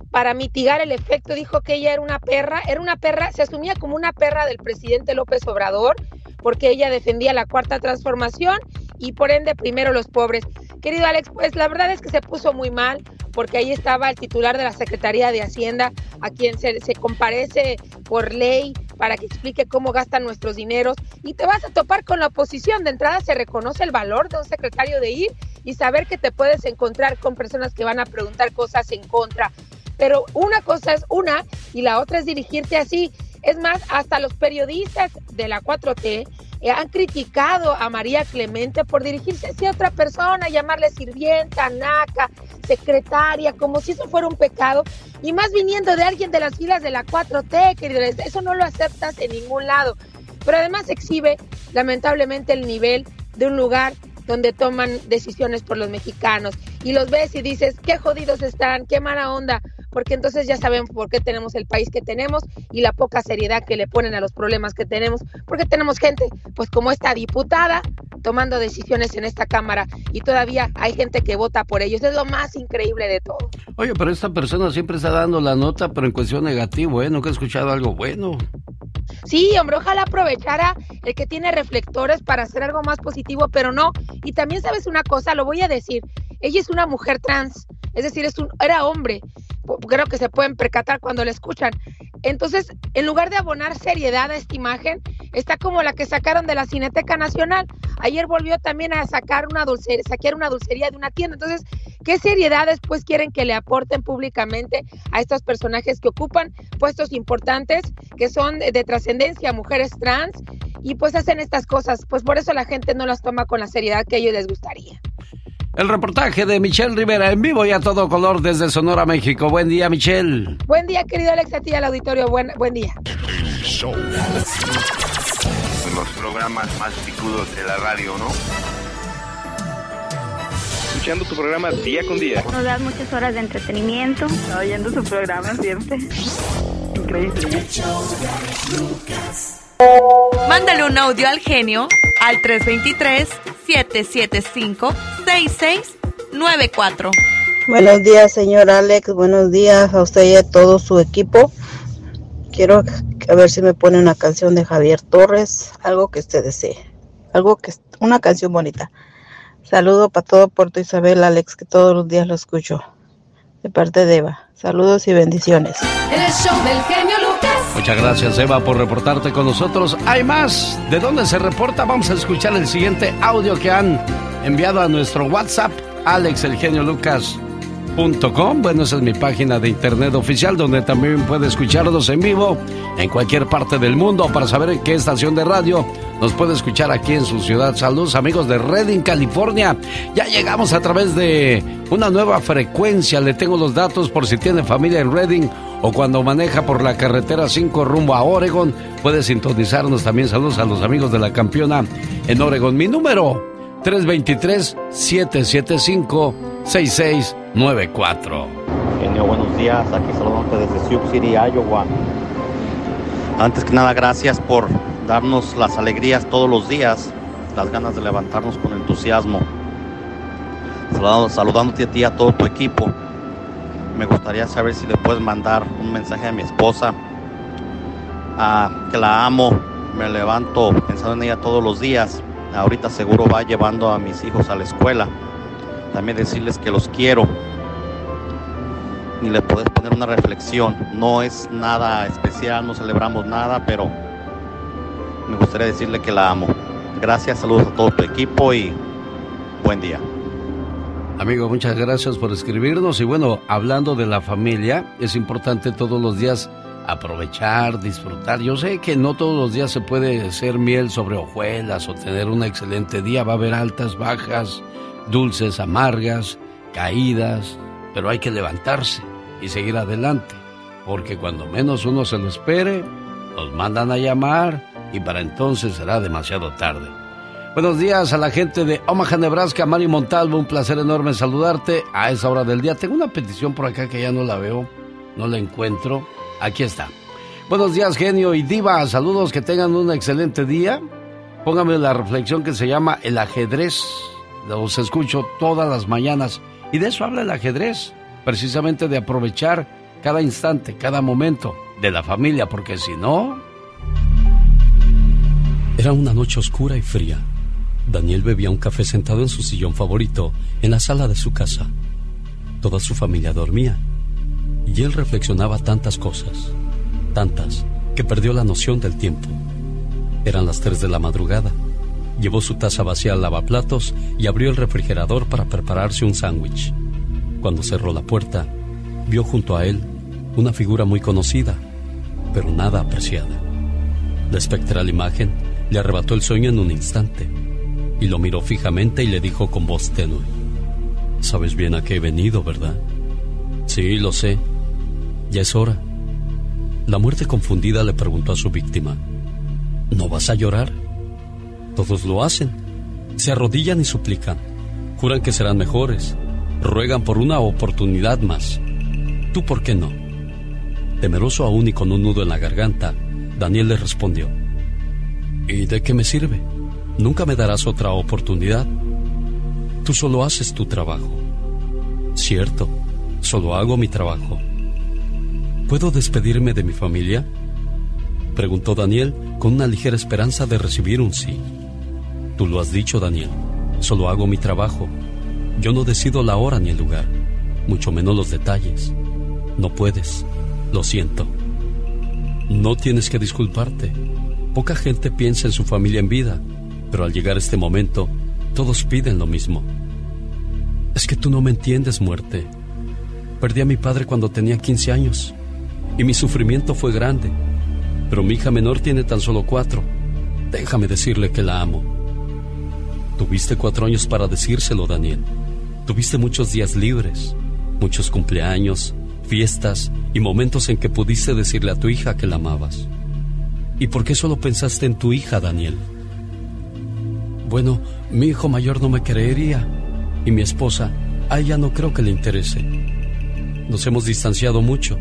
para mitigar el efecto, dijo que ella era una perra, era una perra, se asumía como una perra del presidente López Obrador, porque ella defendía la cuarta transformación y por ende primero los pobres. Querido Alex, pues la verdad es que se puso muy mal, porque ahí estaba el titular de la Secretaría de Hacienda, a quien se, comparece por ley para que explique cómo gastan nuestros dineros y te vas a topar con la oposición. De entrada se reconoce el valor de un secretario de ir y saber que te puedes encontrar con personas que van a preguntar cosas en contra. Pero una cosa es una y la otra es dirigirte así. Es más, hasta los periodistas de la 4T eh, han criticado a María Clemente por dirigirse hacia otra persona, llamarle sirvienta, naca, secretaria, como si eso fuera un pecado. Y más viniendo de alguien de las filas de la 4T, querido, eso no lo aceptas en ningún lado. Pero además exhibe, lamentablemente, el nivel de un lugar donde toman decisiones por los mexicanos. Y los ves y dices, qué jodidos están, qué mala onda, porque entonces ya saben por qué tenemos el país que tenemos y la poca seriedad que le ponen a los problemas que tenemos, porque tenemos gente, pues como esta diputada, tomando decisiones en esta Cámara y todavía hay gente que vota por ellos. Es lo más increíble de todo. Oye, pero esta persona siempre está dando la nota, pero en cuestión negativo, ¿eh? Nunca he escuchado algo bueno. Sí, hombre, ojalá aprovechara el que tiene reflectores para hacer algo más positivo, pero no. Y también sabes una cosa, lo voy a decir, ella es una mujer trans, es decir, es un, era hombre. Creo que se pueden percatar cuando la escuchan. Entonces, en lugar de abonar seriedad a esta imagen, está como la que sacaron de la Cineteca Nacional. Ayer volvió también a sacar una dulcería, saquear una dulcería de una tienda. Entonces, ¿qué seriedad después quieren que le aporten públicamente a estos personajes que ocupan puestos importantes, que son de, de trascendencia, mujeres trans, y pues hacen estas cosas? Pues por eso la gente no las toma con la seriedad que a ellos les gustaría. El reportaje de Michelle Rivera en vivo y a todo color desde Sonora, México. Buen día, Michelle. Buen día, querido Alex, a ti y al auditorio. Buen, buen día. Los programas más picudos de la radio, ¿no? Escuchando tu programa día con día. Nos das muchas horas de entretenimiento. Oyendo su programa siempre. Increíble. Mándale un audio al genio al 323-775-6694. Buenos días, señor Alex. Buenos días a usted y a todo su equipo. Quiero a ver si me pone una canción de Javier Torres, algo que usted desee. Algo que una canción bonita. Saludo para todo Puerto Isabel, Alex, que todos los días lo escucho. De parte de Eva. Saludos y bendiciones. El show del genio Lucas. Muchas gracias, Eva, por reportarte con nosotros. Hay más. ¿De dónde se reporta? Vamos a escuchar el siguiente audio que han enviado a nuestro WhatsApp, Bueno, esa es mi página de internet oficial donde también puede escucharnos en vivo en cualquier parte del mundo para saber qué estación de radio nos puede escuchar aquí en su ciudad. Saludos amigos de Redding, California. Ya llegamos a través de una nueva frecuencia. Le tengo los datos por si tiene familia en Redding o cuando maneja por la carretera 5 rumbo a Oregon. Puede sintonizarnos también. Saludos a los amigos de la campeona en Oregon. Mi número 323-775-6694. genio. Buenos días. Aquí saludándote desde Sioux City, Iowa. Antes que nada, gracias por darnos las alegrías todos los días, las ganas de levantarnos con entusiasmo. Saludándote a ti y a todo tu equipo. Me gustaría saber si le puedes mandar un mensaje a mi esposa, que la amo, me levanto pensando en ella todos los días. Ahorita seguro va llevando a mis hijos a la escuela. También decirles que los quiero. Y le puedes poner una reflexión. No es nada especial, no celebramos nada, pero me gustaría decirle que la amo. Gracias, saludos a todo tu equipo y buen día. Amigo, muchas gracias por escribirnos. Y bueno, hablando de la familia, es importante todos los días aprovechar, disfrutar. Yo sé que no todos los días se puede ser miel sobre hojuelas o tener un excelente día. Va a haber altas, bajas, dulces, amargas, caídas, pero hay que levantarse y seguir adelante. Porque cuando menos uno se lo espere, nos mandan a llamar y para entonces será demasiado tarde. Buenos días a la gente de Omaha, Nebraska, Mari Montalvo, un placer enorme saludarte a esa hora del día. Tengo una petición por acá que ya no la veo, no la encuentro. Aquí está. Buenos días, genio y diva. Saludos, que tengan un excelente día. Póngame la reflexión que se llama el ajedrez. Los escucho todas las mañanas. Y de eso habla el ajedrez. Precisamente de aprovechar cada instante, cada momento de la familia, porque si no... Era una noche oscura y fría. Daniel bebía un café sentado en su sillón favorito en la sala de su casa. Toda su familia dormía y él reflexionaba tantas cosas, tantas, que perdió la noción del tiempo. Eran las 3 de la madrugada. Llevó su taza vacía al lavaplatos y abrió el refrigerador para prepararse un sándwich. Cuando cerró la puerta, vio junto a él una figura muy conocida, pero nada apreciada. La espectral imagen le arrebató el sueño en un instante y lo miró fijamente y le dijo con voz tenue, Sabes bien a qué he venido, ¿verdad? Sí, lo sé. Ya es hora. La muerte confundida le preguntó a su víctima, ¿no vas a llorar? Todos lo hacen. Se arrodillan y suplican. Juran que serán mejores. Ruegan por una oportunidad más. ¿Tú por qué no? Temeroso aún y con un nudo en la garganta, Daniel le respondió, ¿Y de qué me sirve? Nunca me darás otra oportunidad. Tú solo haces tu trabajo. Cierto, solo hago mi trabajo. ¿Puedo despedirme de mi familia? Preguntó Daniel con una ligera esperanza de recibir un sí. Tú lo has dicho, Daniel. Solo hago mi trabajo. Yo no decido la hora ni el lugar, mucho menos los detalles. No puedes. Lo siento. No tienes que disculparte. Poca gente piensa en su familia en vida, pero al llegar este momento, todos piden lo mismo. Es que tú no me entiendes, muerte. Perdí a mi padre cuando tenía 15 años y mi sufrimiento fue grande, pero mi hija menor tiene tan solo cuatro. Déjame decirle que la amo. Tuviste cuatro años para decírselo, Daniel. Tuviste muchos días libres, muchos cumpleaños, fiestas y momentos en que pudiste decirle a tu hija que la amabas. ¿Y por qué solo pensaste en tu hija, Daniel? Bueno, mi hijo mayor no me creería y mi esposa, a ella no creo que le interese. Nos hemos distanciado mucho,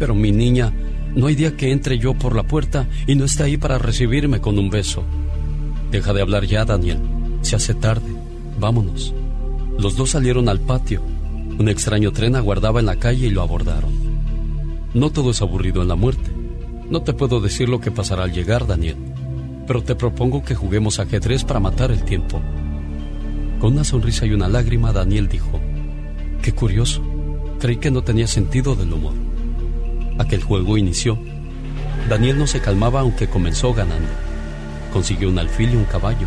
pero mi niña, no hay día que entre yo por la puerta y no esté ahí para recibirme con un beso. Deja de hablar ya, Daniel. Se hace tarde. Vámonos. Los dos salieron al patio. Un extraño tren aguardaba en la calle y lo abordaron. No todo es aburrido en la muerte. No te puedo decir lo que pasará al llegar, Daniel, pero te propongo que juguemos ajedrez para matar el tiempo. Con una sonrisa y una lágrima, Daniel dijo, Qué curioso, creí que no tenía sentido del humor. Aquel juego inició. Daniel no se calmaba aunque comenzó ganando. Consiguió un alfil y un caballo,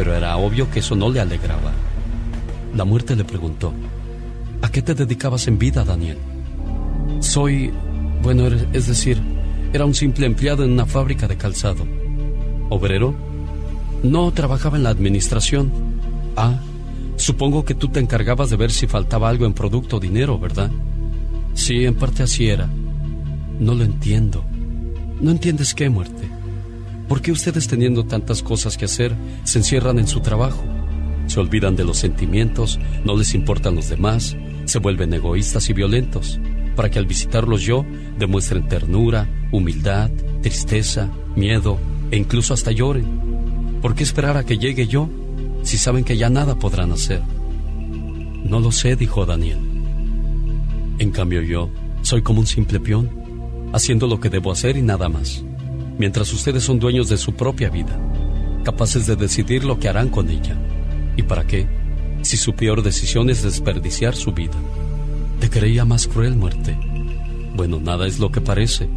pero era obvio que eso no le alegraba. La muerte le preguntó, ¿A qué te dedicabas en vida, Daniel? Soy, bueno, er- es decir, era un simple empleado en una fábrica de calzado. ¿Obrero? No, trabajaba en la administración. Ah, supongo que tú te encargabas de ver si faltaba algo en producto o dinero, ¿verdad? Sí, en parte así era. No lo entiendo. ¿No entiendes qué, muerte? ¿Por qué ustedes teniendo tantas cosas que hacer se encierran en su trabajo? Se olvidan de los sentimientos, no les importan los demás, se vuelven egoístas y violentos, para que al visitarlos yo demuestren ternura, humildad, tristeza, miedo e incluso hasta lloren. ¿Por qué esperar a que llegue yo si saben que ya nada podrán hacer? No lo sé, dijo Daniel. En cambio yo soy como un simple peón, haciendo lo que debo hacer y nada más, mientras ustedes son dueños de su propia vida, capaces de decidir lo que harán con ella. ¿Y para qué? Si su peor decisión es desperdiciar su vida. Te creía más cruel muerte. Bueno, nada es lo que parece.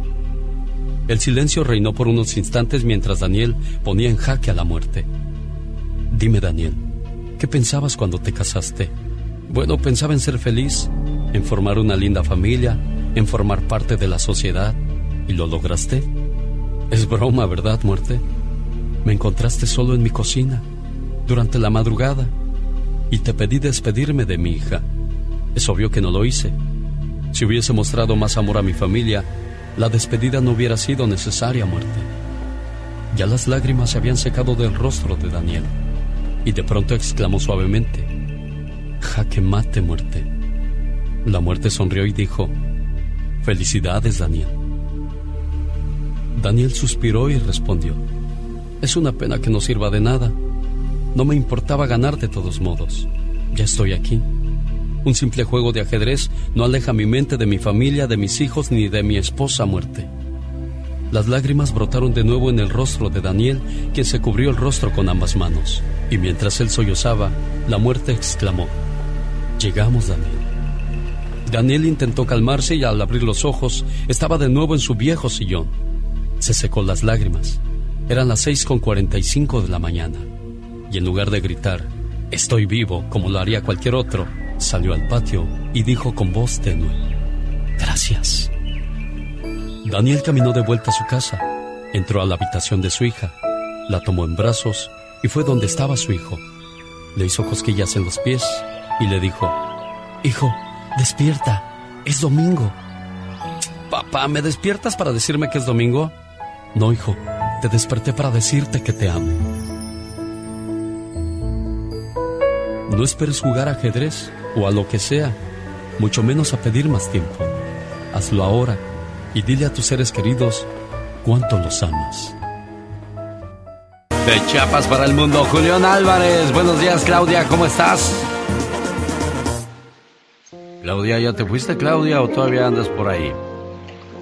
El silencio reinó por unos instantes mientras Daniel ponía en jaque a la muerte. Dime, Daniel, ¿qué pensabas cuando te casaste? Bueno, pensaba en ser feliz, en formar una linda familia, en formar parte de la sociedad. ¿Y lo lograste? Es broma, ¿verdad, muerte? Me encontraste solo en mi cocina, durante la madrugada, y te pedí despedirme de mi hija. Es obvio que no lo hice. Si hubiese mostrado más amor a mi familia, la despedida no hubiera sido necesaria, muerte. Ya las lágrimas se habían secado del rostro de Daniel, y de pronto exclamó suavemente, Jaque mate, muerte. La muerte sonrió y dijo, Felicidades, Daniel. Daniel suspiró y respondió, Es una pena que no sirva de nada. No me importaba ganar de todos modos. Ya estoy aquí. Un simple juego de ajedrez no aleja mi mente de mi familia, de mis hijos ni de mi esposa muerte. Las lágrimas brotaron de nuevo en el rostro de Daniel, quien se cubrió el rostro con ambas manos. Y mientras él sollozaba, la muerte exclamó, Llegamos, Daniel. Daniel intentó calmarse y al abrir los ojos estaba de nuevo en su viejo sillón. Se secó las lágrimas. Eran las seis con cuarenta y cinco de la mañana. Y en lugar de gritar, Estoy vivo, como lo haría cualquier otro, salió al patio y dijo con voz tenue, Gracias. Daniel caminó de vuelta a su casa, entró a la habitación de su hija, la tomó en brazos y fue donde estaba su hijo. Le hizo cosquillas en los pies y le dijo, Hijo, despierta, es domingo. Papá, ¿me despiertas para decirme que es domingo? No, hijo, te desperté para decirte que te amo. No esperes jugar ajedrez o a lo que sea, mucho menos a pedir más tiempo. Hazlo ahora y dile a tus seres queridos cuánto los amas. De Chiapas para el mundo, Julián Álvarez. Buenos días, Claudia, ¿cómo estás? Claudia, ¿ya te fuiste, Claudia, o todavía andas por ahí?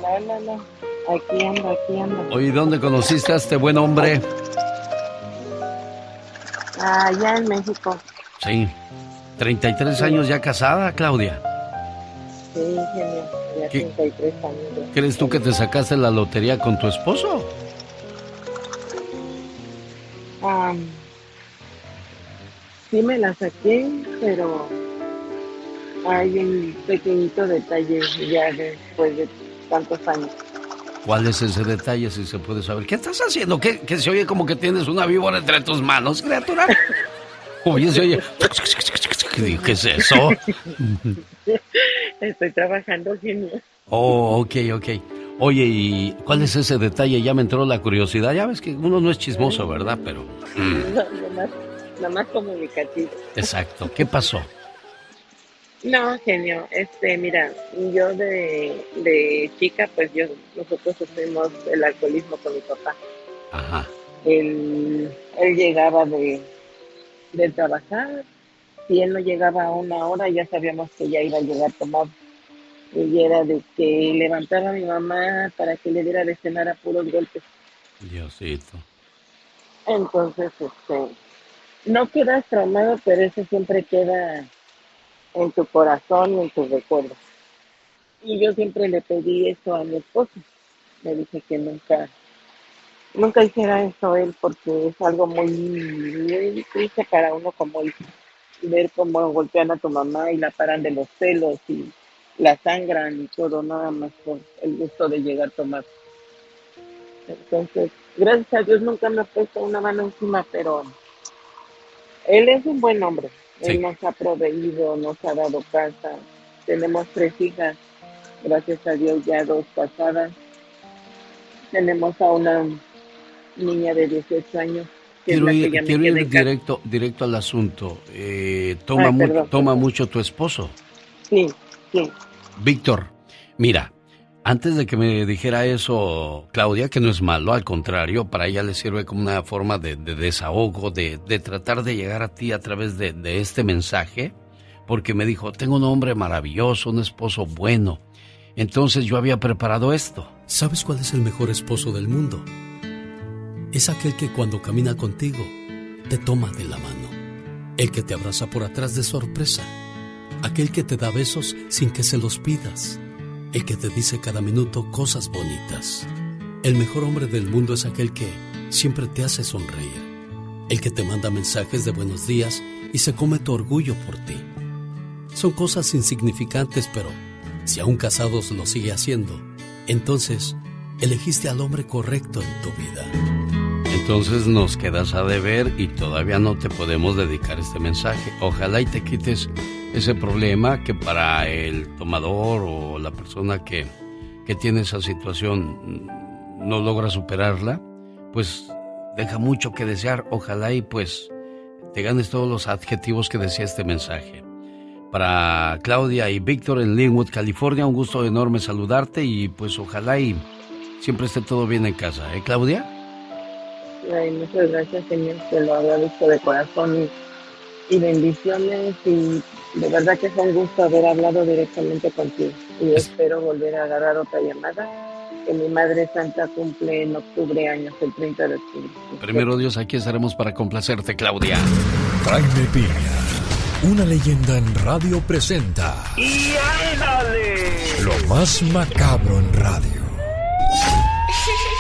No, no, no. Aquí ando, aquí ando. Oye, ¿dónde conociste a este buen hombre? Allá en México. Sí. 33 años ya casada, Claudia. Sí, genio. Ya ¿Qué? 33 años. ya. ¿Crees tú que te sacaste la lotería con tu esposo? Ah, sí me la saqué, pero hay un pequeñito detalle ya después de tantos años. ¿Cuál es ese detalle, si se puede saber? ¿Qué estás haciendo? ¿Qué, que se oye como que tienes una víbora entre tus manos, criatura? Oye, se oye... ¿Qué es eso? Estoy trabajando, genio. Oh, ok, ok. Oye, ¿y cuál es ese detalle? Ya me entró la curiosidad. Ya ves que uno no es chismoso, ¿verdad? Pero... mm, No, lo más, lo más comunicativo. exacto. ¿Qué pasó? No, genio, este, mira, yo de, de chica, pues yo, nosotros sufrimos el alcoholismo con mi papá. Ajá. Él, él llegaba de, de trabajar, si él no llegaba a una hora, ya sabíamos que ya iba a llegar tomado. Y era de que levantaba a mi mamá para que le diera de cenar a puros golpes. Diosito. Entonces, este, no quedas traumado, pero eso siempre queda en tu corazón y en tus recuerdos. Y yo siempre le pedí eso a mi esposo. Le dije que nunca, nunca hiciera eso él porque es algo muy, muy triste para uno como hijo. Ver cómo golpean a tu mamá y la paran de los pelos y la sangran y todo, nada más por el gusto de llegar a tomar. Entonces, gracias a Dios nunca me ha puesto una mano encima, pero él es un buen hombre. Él nos ha proveído, nos ha dado casa. Tenemos tres hijas, gracias a Dios ya dos casadas. Tenemos a una niña de 18 años. Que Quiero que ir, quiero directo, directo al asunto. Eh, toma, Ay, mu- perdón, toma mucho tu esposo. Sí, sí. Víctor, mira, antes de que me dijera eso, Claudia, que no es malo, al contrario, para ella le sirve como una forma de, de desahogo, de, de, tratar de llegar a ti a través de, de este mensaje, porque me dijo, tengo un hombre maravilloso, un esposo bueno. Entonces yo había preparado esto. ¿Sabes cuál es el mejor esposo del mundo? Es aquel que cuando camina contigo, te toma de la mano. El que te abraza por atrás de sorpresa. Aquel que te da besos sin que se los pidas. El que te dice cada minuto cosas bonitas. El mejor hombre del mundo es aquel que siempre te hace sonreír. El que te manda mensajes de buenos días y se come tu orgullo por ti. Son cosas insignificantes, pero si aún casados lo sigue haciendo, entonces elegiste al hombre correcto en tu vida. Entonces nos quedas a deber y todavía no te podemos dedicar este mensaje. Ojalá y te quites ese problema que para el tomador o la persona que, que tiene esa situación no logra superarla, pues deja mucho que desear. Ojalá y pues te ganes todos los adjetivos que decía este mensaje. Para Claudia y Víctor en Linwood, California, un gusto enorme saludarte y pues ojalá y siempre esté todo bien en casa, ¿eh, Claudia? Ay, muchas gracias, señor. Te lo agradezco de corazón y, bendiciones. Y de verdad que fue un gusto haber hablado directamente contigo. Y espero volver a agarrar otra llamada. Que mi Madre Santa cumple en octubre años, el 30 de octubre. Primero Dios, aquí estaremos para complacerte, Claudia. Jaime Piña, una leyenda en radio presenta. ¡Y ándale! Lo más macabro en radio.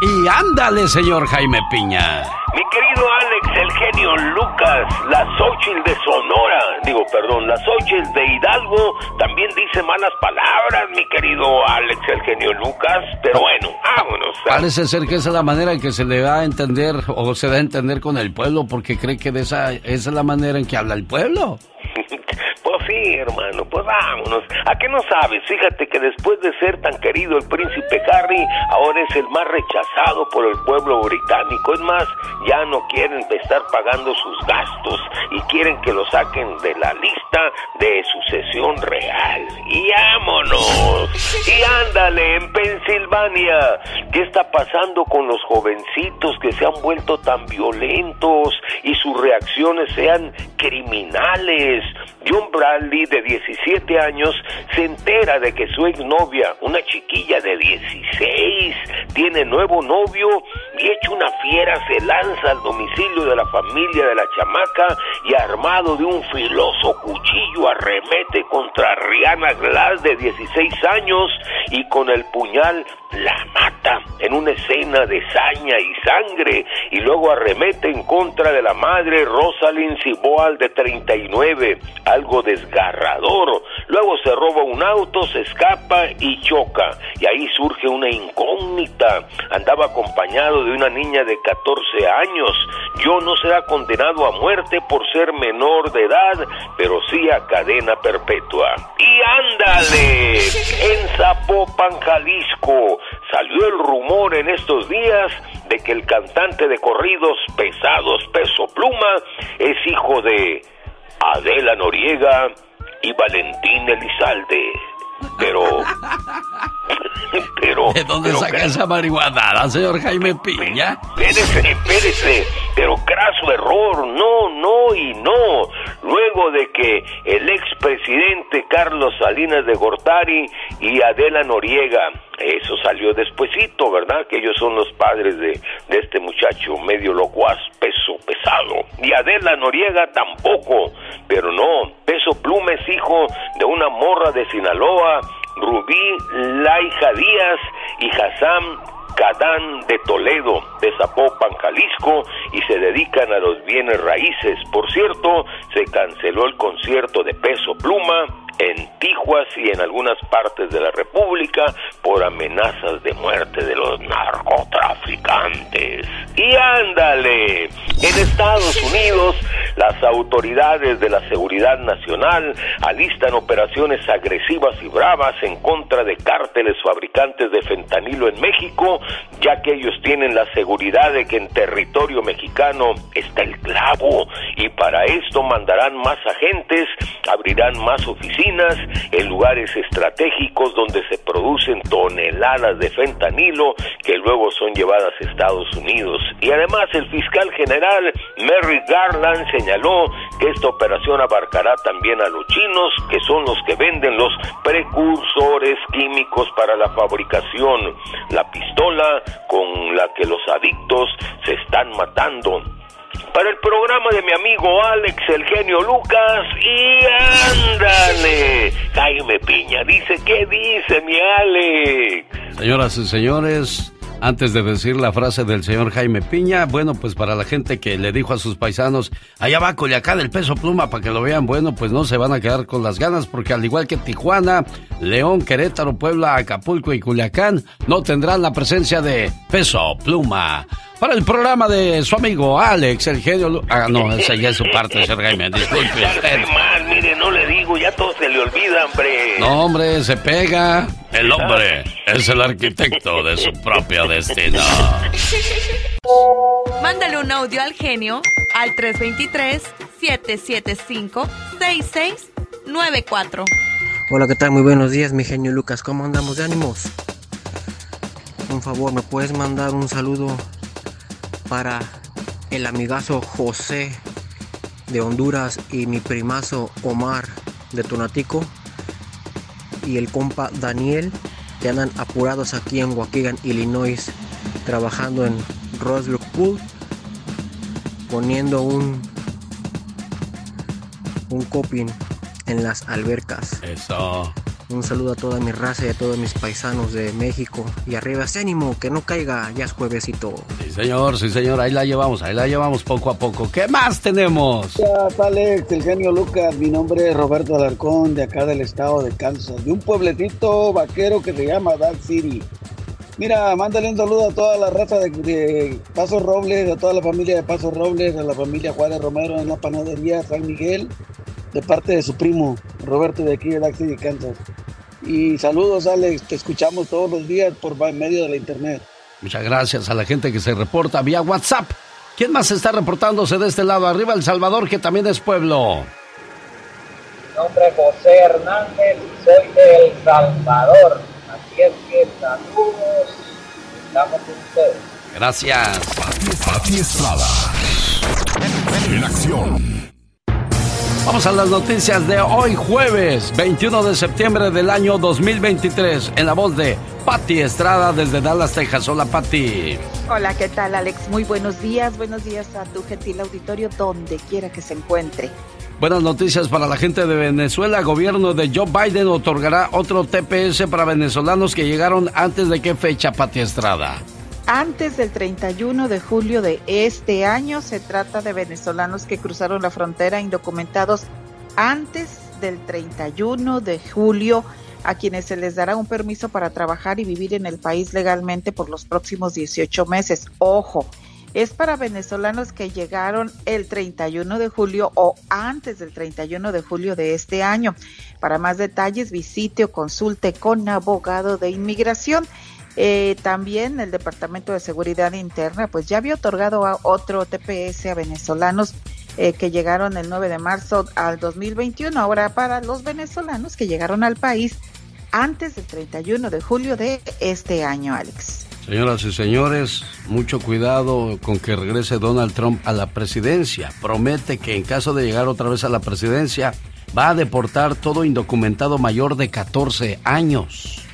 Y ándale, señor Jaime Piña. Mi querido Alex, el genio Lucas, la Xochitl de Sonora, digo, perdón, la Xochitl de Hidalgo, también dice malas palabras, mi querido Alex, el genio Lucas, pero bueno, vámonos. Parece ser que esa es la manera en que se le va a entender o se da a entender con el pueblo, porque cree que de esa, esa es la manera en que habla el pueblo. Pues sí, hermano, pues vámonos. ¿A qué no sabes? Fíjate que después de ser tan querido el príncipe Harry, ahora es el más rechazado por el pueblo británico. Es más, ya no quieren estar pagando sus gastos y quieren que lo saquen de la lista de sucesión real. Y vámonos. Y ándale, en Pensilvania. ¿Qué está pasando con los jovencitos que se han vuelto tan violentos y sus reacciones sean criminales? John Bradley, de 17 años, se entera de que su exnovia, una chiquilla de 16, tiene nuevo novio y hecho una fiera se lanza al domicilio de la familia de la chamaca y armado de un filoso cuchillo arremete contra Rihanna Glass de 16 años y con el puñal la mata en una escena de saña y sangre y luego arremete en contra de la madre Rosalind Ciboal de 39, algo desgarrador. Luego se roba un auto, se escapa y choca. Y ahí surge una incógnita. Andaba acompañado de una niña de 14 años. Yo no será condenado a muerte por ser menor de edad, pero sí a cadena perpetua. Y ándale, en Zapopan, Jalisco, salió el rumor en estos días de que el cantante de corridos pesados Peso Pluma es hijo de Adela Noriega y Valentín Elizalde. Pero. Pero. ¿De dónde pero saca esa marihuana, señor Jaime Piña? Espérese, espérese, pero craso error, no, no y no. Luego de que el expresidente Carlos Salinas de Gortari y Adela Noriega, eso salió despuesito, ¿verdad? Que ellos son los padres de, de este muchacho medio locuaz, peso pesado. Y Adela Noriega tampoco, pero no, Peso Pluma es hijo de una morra de Sinaloa, Rubí Laija Díaz y Hassan Cadán de Toledo, de Zapopan, Jalisco, y se dedican a los bienes raíces. Por cierto, se canceló el concierto de Peso Pluma en Tijuas y en algunas partes de la República por amenazas de muerte de los narcotraficantes. Y ándale, en Estados Unidos las autoridades de la seguridad nacional alistan operaciones agresivas y bravas en contra de cárteles fabricantes de fentanilo en México, ya que ellos tienen la seguridad de que en territorio mexicano está el clavo y para esto mandarán más agentes, abrirán más oficinas en lugares estratégicos donde se producen toneladas de fentanilo que luego son llevadas a Estados Unidos. Y además el fiscal general Merrick Garland señaló que esta operación abarcará también a los chinos, que son los que venden los precursores químicos para la fabricación, la pistola con la que los adictos se están matando para el programa de mi amigo Alex, el genio Lucas, y ándale, Jaime Piña, dice, ¿qué dice mi Alex? Señoras y señores, antes de decir la frase del señor Jaime Piña, bueno, pues para la gente que le dijo a sus paisanos, allá va Culiacán el peso pluma para que lo vean, bueno, pues no se van a quedar con las ganas porque al igual que Tijuana, León, Querétaro, Puebla, Acapulco y Culiacán, no tendrán la presencia de peso pluma. Para el programa de su amigo Alex, el genio... Ah, no, esa ya es su parte, señor Jaime, disculpe usted. mire, no le digo, ya todo se le olvida, hombre. No, hombre, se pega. El hombre es el arquitecto de su propio destino. Mándale un audio al genio al 323-775-6694. Hola, ¿qué tal? Muy buenos días, mi genio Lucas. ¿Cómo andamos de ánimos? Un favor, ¿me puedes mandar un saludo para el amigazo José de Honduras y mi primazo Omar de Tonatico y el compa Daniel que andan apurados aquí en Waukegan, Illinois, trabajando en Rosebrook Pool, poniendo un un coping en las albercas. Eso. Un saludo a toda mi raza y a todos mis paisanos de México. Y arriba ese ánimo, que no caiga, ya es juevesito. Sí, señor, sí, señor, ahí la llevamos, ahí la llevamos poco a poco. ¿Qué más tenemos? Hola, Alex, el genio Lucas. Mi nombre es Roberto Alarcón, de acá del estado de Kansas, de un pueblecito vaquero que se llama Dark City. Mira, mándale un saludo a toda la raza de, de Paso Robles, a toda la familia de Paso Robles, a la familia Juárez Romero en la panadería San Miguel, de parte de su primo Roberto de aquí de Dark City, Kansas. Y saludos, Alex, te escuchamos todos los días por medio de la internet. Muchas gracias a la gente que se reporta vía WhatsApp. ¿Quién más está reportándose de este lado? Arriba El Salvador, que también es pueblo. Mi nombre es José Hernández y soy de El Salvador. Así es que saludos. Estamos con ustedes. Gracias. Pati Estrada. En acción. Vamos a las noticias de hoy jueves 21 de septiembre del año 2023 en la voz de Patti Estrada desde Dallas, Texas. Hola Patti. Hola, ¿qué tal Alex? Muy buenos días, buenos días a tu gentil auditorio donde quiera que se encuentre. Buenas noticias para la gente de Venezuela. Gobierno de Joe Biden otorgará otro TPS para venezolanos que llegaron antes de qué fecha, Patti Estrada. Antes del 31 de julio de este año se trata de venezolanos que cruzaron la frontera indocumentados antes del 31 de julio a quienes se les dará un permiso para trabajar y vivir en el país legalmente por los próximos 18 meses. Ojo, es para venezolanos que llegaron el 31 de julio o antes del 31 de julio de este año. Para más detalles, visite o consulte con abogado de inmigración. Eh, también el Departamento de Seguridad Interna, pues ya había otorgado a otro TPS a venezolanos eh, que llegaron el 9 de marzo al 2021. Ahora para los venezolanos que llegaron al país antes del 31 de julio de este año, Alex. Señoras y señores, mucho cuidado con que regrese Donald Trump a la presidencia. Promete que en caso de llegar otra vez a la presidencia, va a deportar todo indocumentado mayor de 14 años.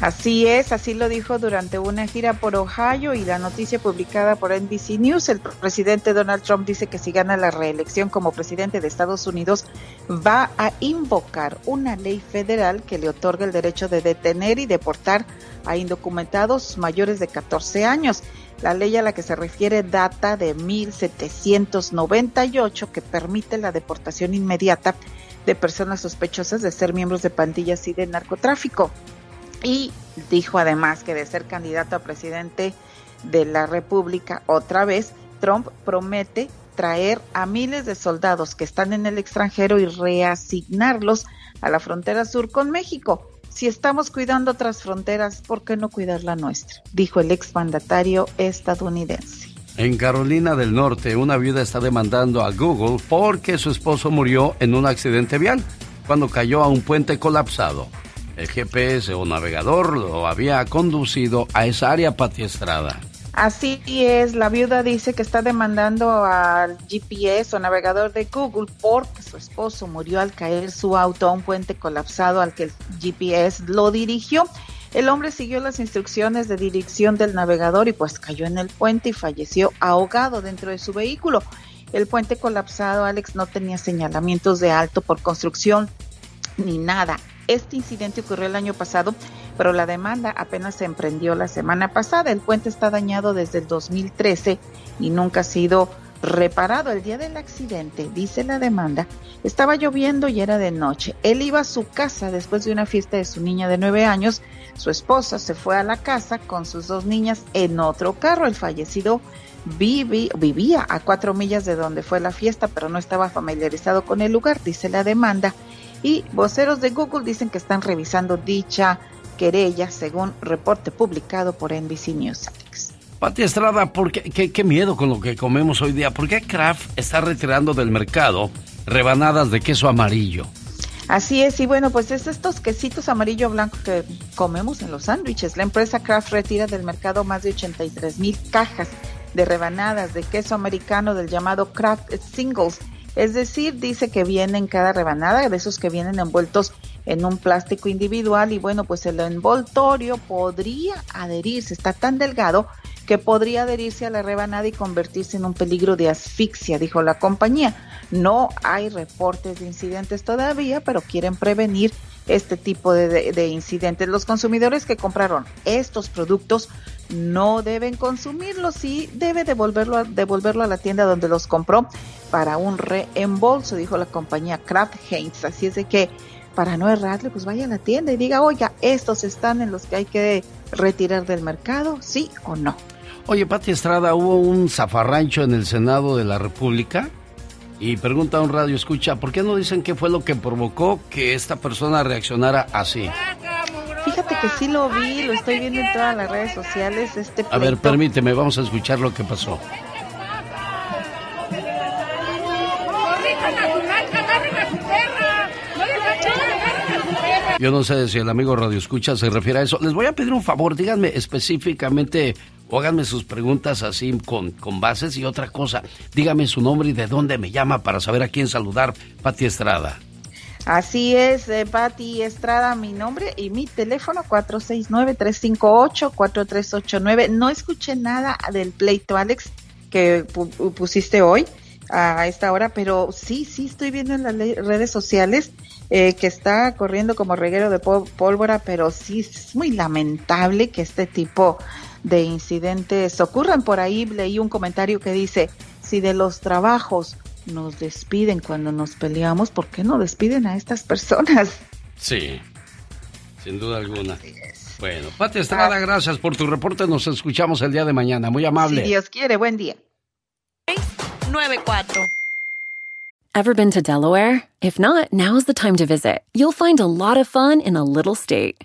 Así es, así lo dijo durante una gira por Ohio y la noticia publicada por NBC News. El presidente Donald Trump dice que si gana la reelección como presidente de Estados Unidos, va a invocar una ley federal que le otorga el derecho de detener y deportar a indocumentados mayores de 14 años. La ley a la que se refiere data de 1798 que permite la deportación inmediata de personas sospechosas de ser miembros de pandillas y de narcotráfico. Y dijo además que de ser candidato a presidente de la República otra vez, Trump promete traer a miles de soldados que están en el extranjero y reasignarlos a la frontera sur con México. Si estamos cuidando otras fronteras, ¿por qué no cuidar la nuestra? Dijo el exmandatario estadounidense. En Carolina del Norte, una viuda está demandando a Google porque su esposo murió en un accidente vial cuando cayó a un puente colapsado. El GPS o navegador lo había conducido a esa área patiestrada. Así es, la viuda dice que está demandando al GPS o navegador de Google porque su esposo murió al caer su auto a un puente colapsado al que el GPS lo dirigió. El hombre siguió las instrucciones de dirección del navegador y pues cayó en el puente y falleció ahogado dentro de su vehículo. El puente colapsado, Alex, no tenía señalamientos de alto por construcción ni nada. Este incidente ocurrió el año pasado, pero la demanda apenas se emprendió la semana pasada. El puente está dañado desde el 2013 y nunca ha sido reparado. El día del accidente, dice la demanda, estaba lloviendo y era de noche. Él iba a su casa después de una fiesta de su niña de nueve años. Su esposa se fue a la casa con sus dos niñas en otro carro. El fallecido vivía a cuatro millas de donde fue la fiesta, pero no estaba familiarizado con el lugar, dice la demanda y voceros de Google dicen que están revisando dicha querella según reporte publicado por NBC News. Pati Estrada, ¿por qué, qué, miedo con lo que comemos hoy día? ¿Por qué Kraft está retirando del mercado rebanadas de queso amarillo? Así es, y bueno, pues es estos quesitos amarillo blanco que comemos en los sándwiches. La empresa Kraft retira del mercado más de 83 mil cajas de rebanadas de queso americano del llamado Kraft Singles es decir, dice que vienen cada rebanada de esos que vienen envueltos en un plástico individual y bueno, pues el envoltorio podría adherirse, está tan delgado que podría adherirse a la rebanada y convertirse en un peligro de asfixia, dijo la compañía. No hay reportes de incidentes todavía, pero quieren prevenir este tipo de, incidentes. Los consumidores que compraron estos productos no deben consumirlos y debe devolverlo a, devolverlo a la tienda donde los compró para un reembolso, dijo la compañía Kraft Heinz. Así es de que para no errarle, pues vaya a la tienda y diga, oiga, estos están en los que hay que retirar del mercado, sí o no. Oye, Pati Estrada, hubo un zafarrancho en el Senado de la República y pregunta a un radio escucha, ¿por qué no dicen qué fue lo que provocó que esta persona reaccionara así? Fíjate que sí lo vi, lo estoy viendo en todas las redes sociales. Este A ver, permíteme, vamos a escuchar lo que pasó. Yo no sé si el amigo Radio Escucha se refiere a eso. Les voy a pedir un favor, díganme específicamente o háganme sus preguntas así con, con bases y otra cosa. Dígame su nombre y de dónde me llama para saber a quién saludar, Pati Estrada. Así es, eh, Pati Estrada, mi nombre y mi teléfono 469-358-4389. No escuché nada del pleito, Alex, que pusiste hoy a esta hora, pero sí, sí estoy viendo en las redes sociales eh, que está corriendo como reguero de pólvora, pero sí es muy lamentable que este tipo de incidentes ocurran. Por ahí leí un comentario que dice, si de los trabajos nos despiden cuando nos peleamos, ¿por qué no despiden a estas personas? Sí, sin duda alguna. Bueno, Pati Estrada, gracias por tu reporte. Nos escuchamos el día de mañana. Muy amable. Si Dios quiere, buen día. 94. Ever been to Delaware? If not, now's the time to visit. You'll find a lot of fun in a little state.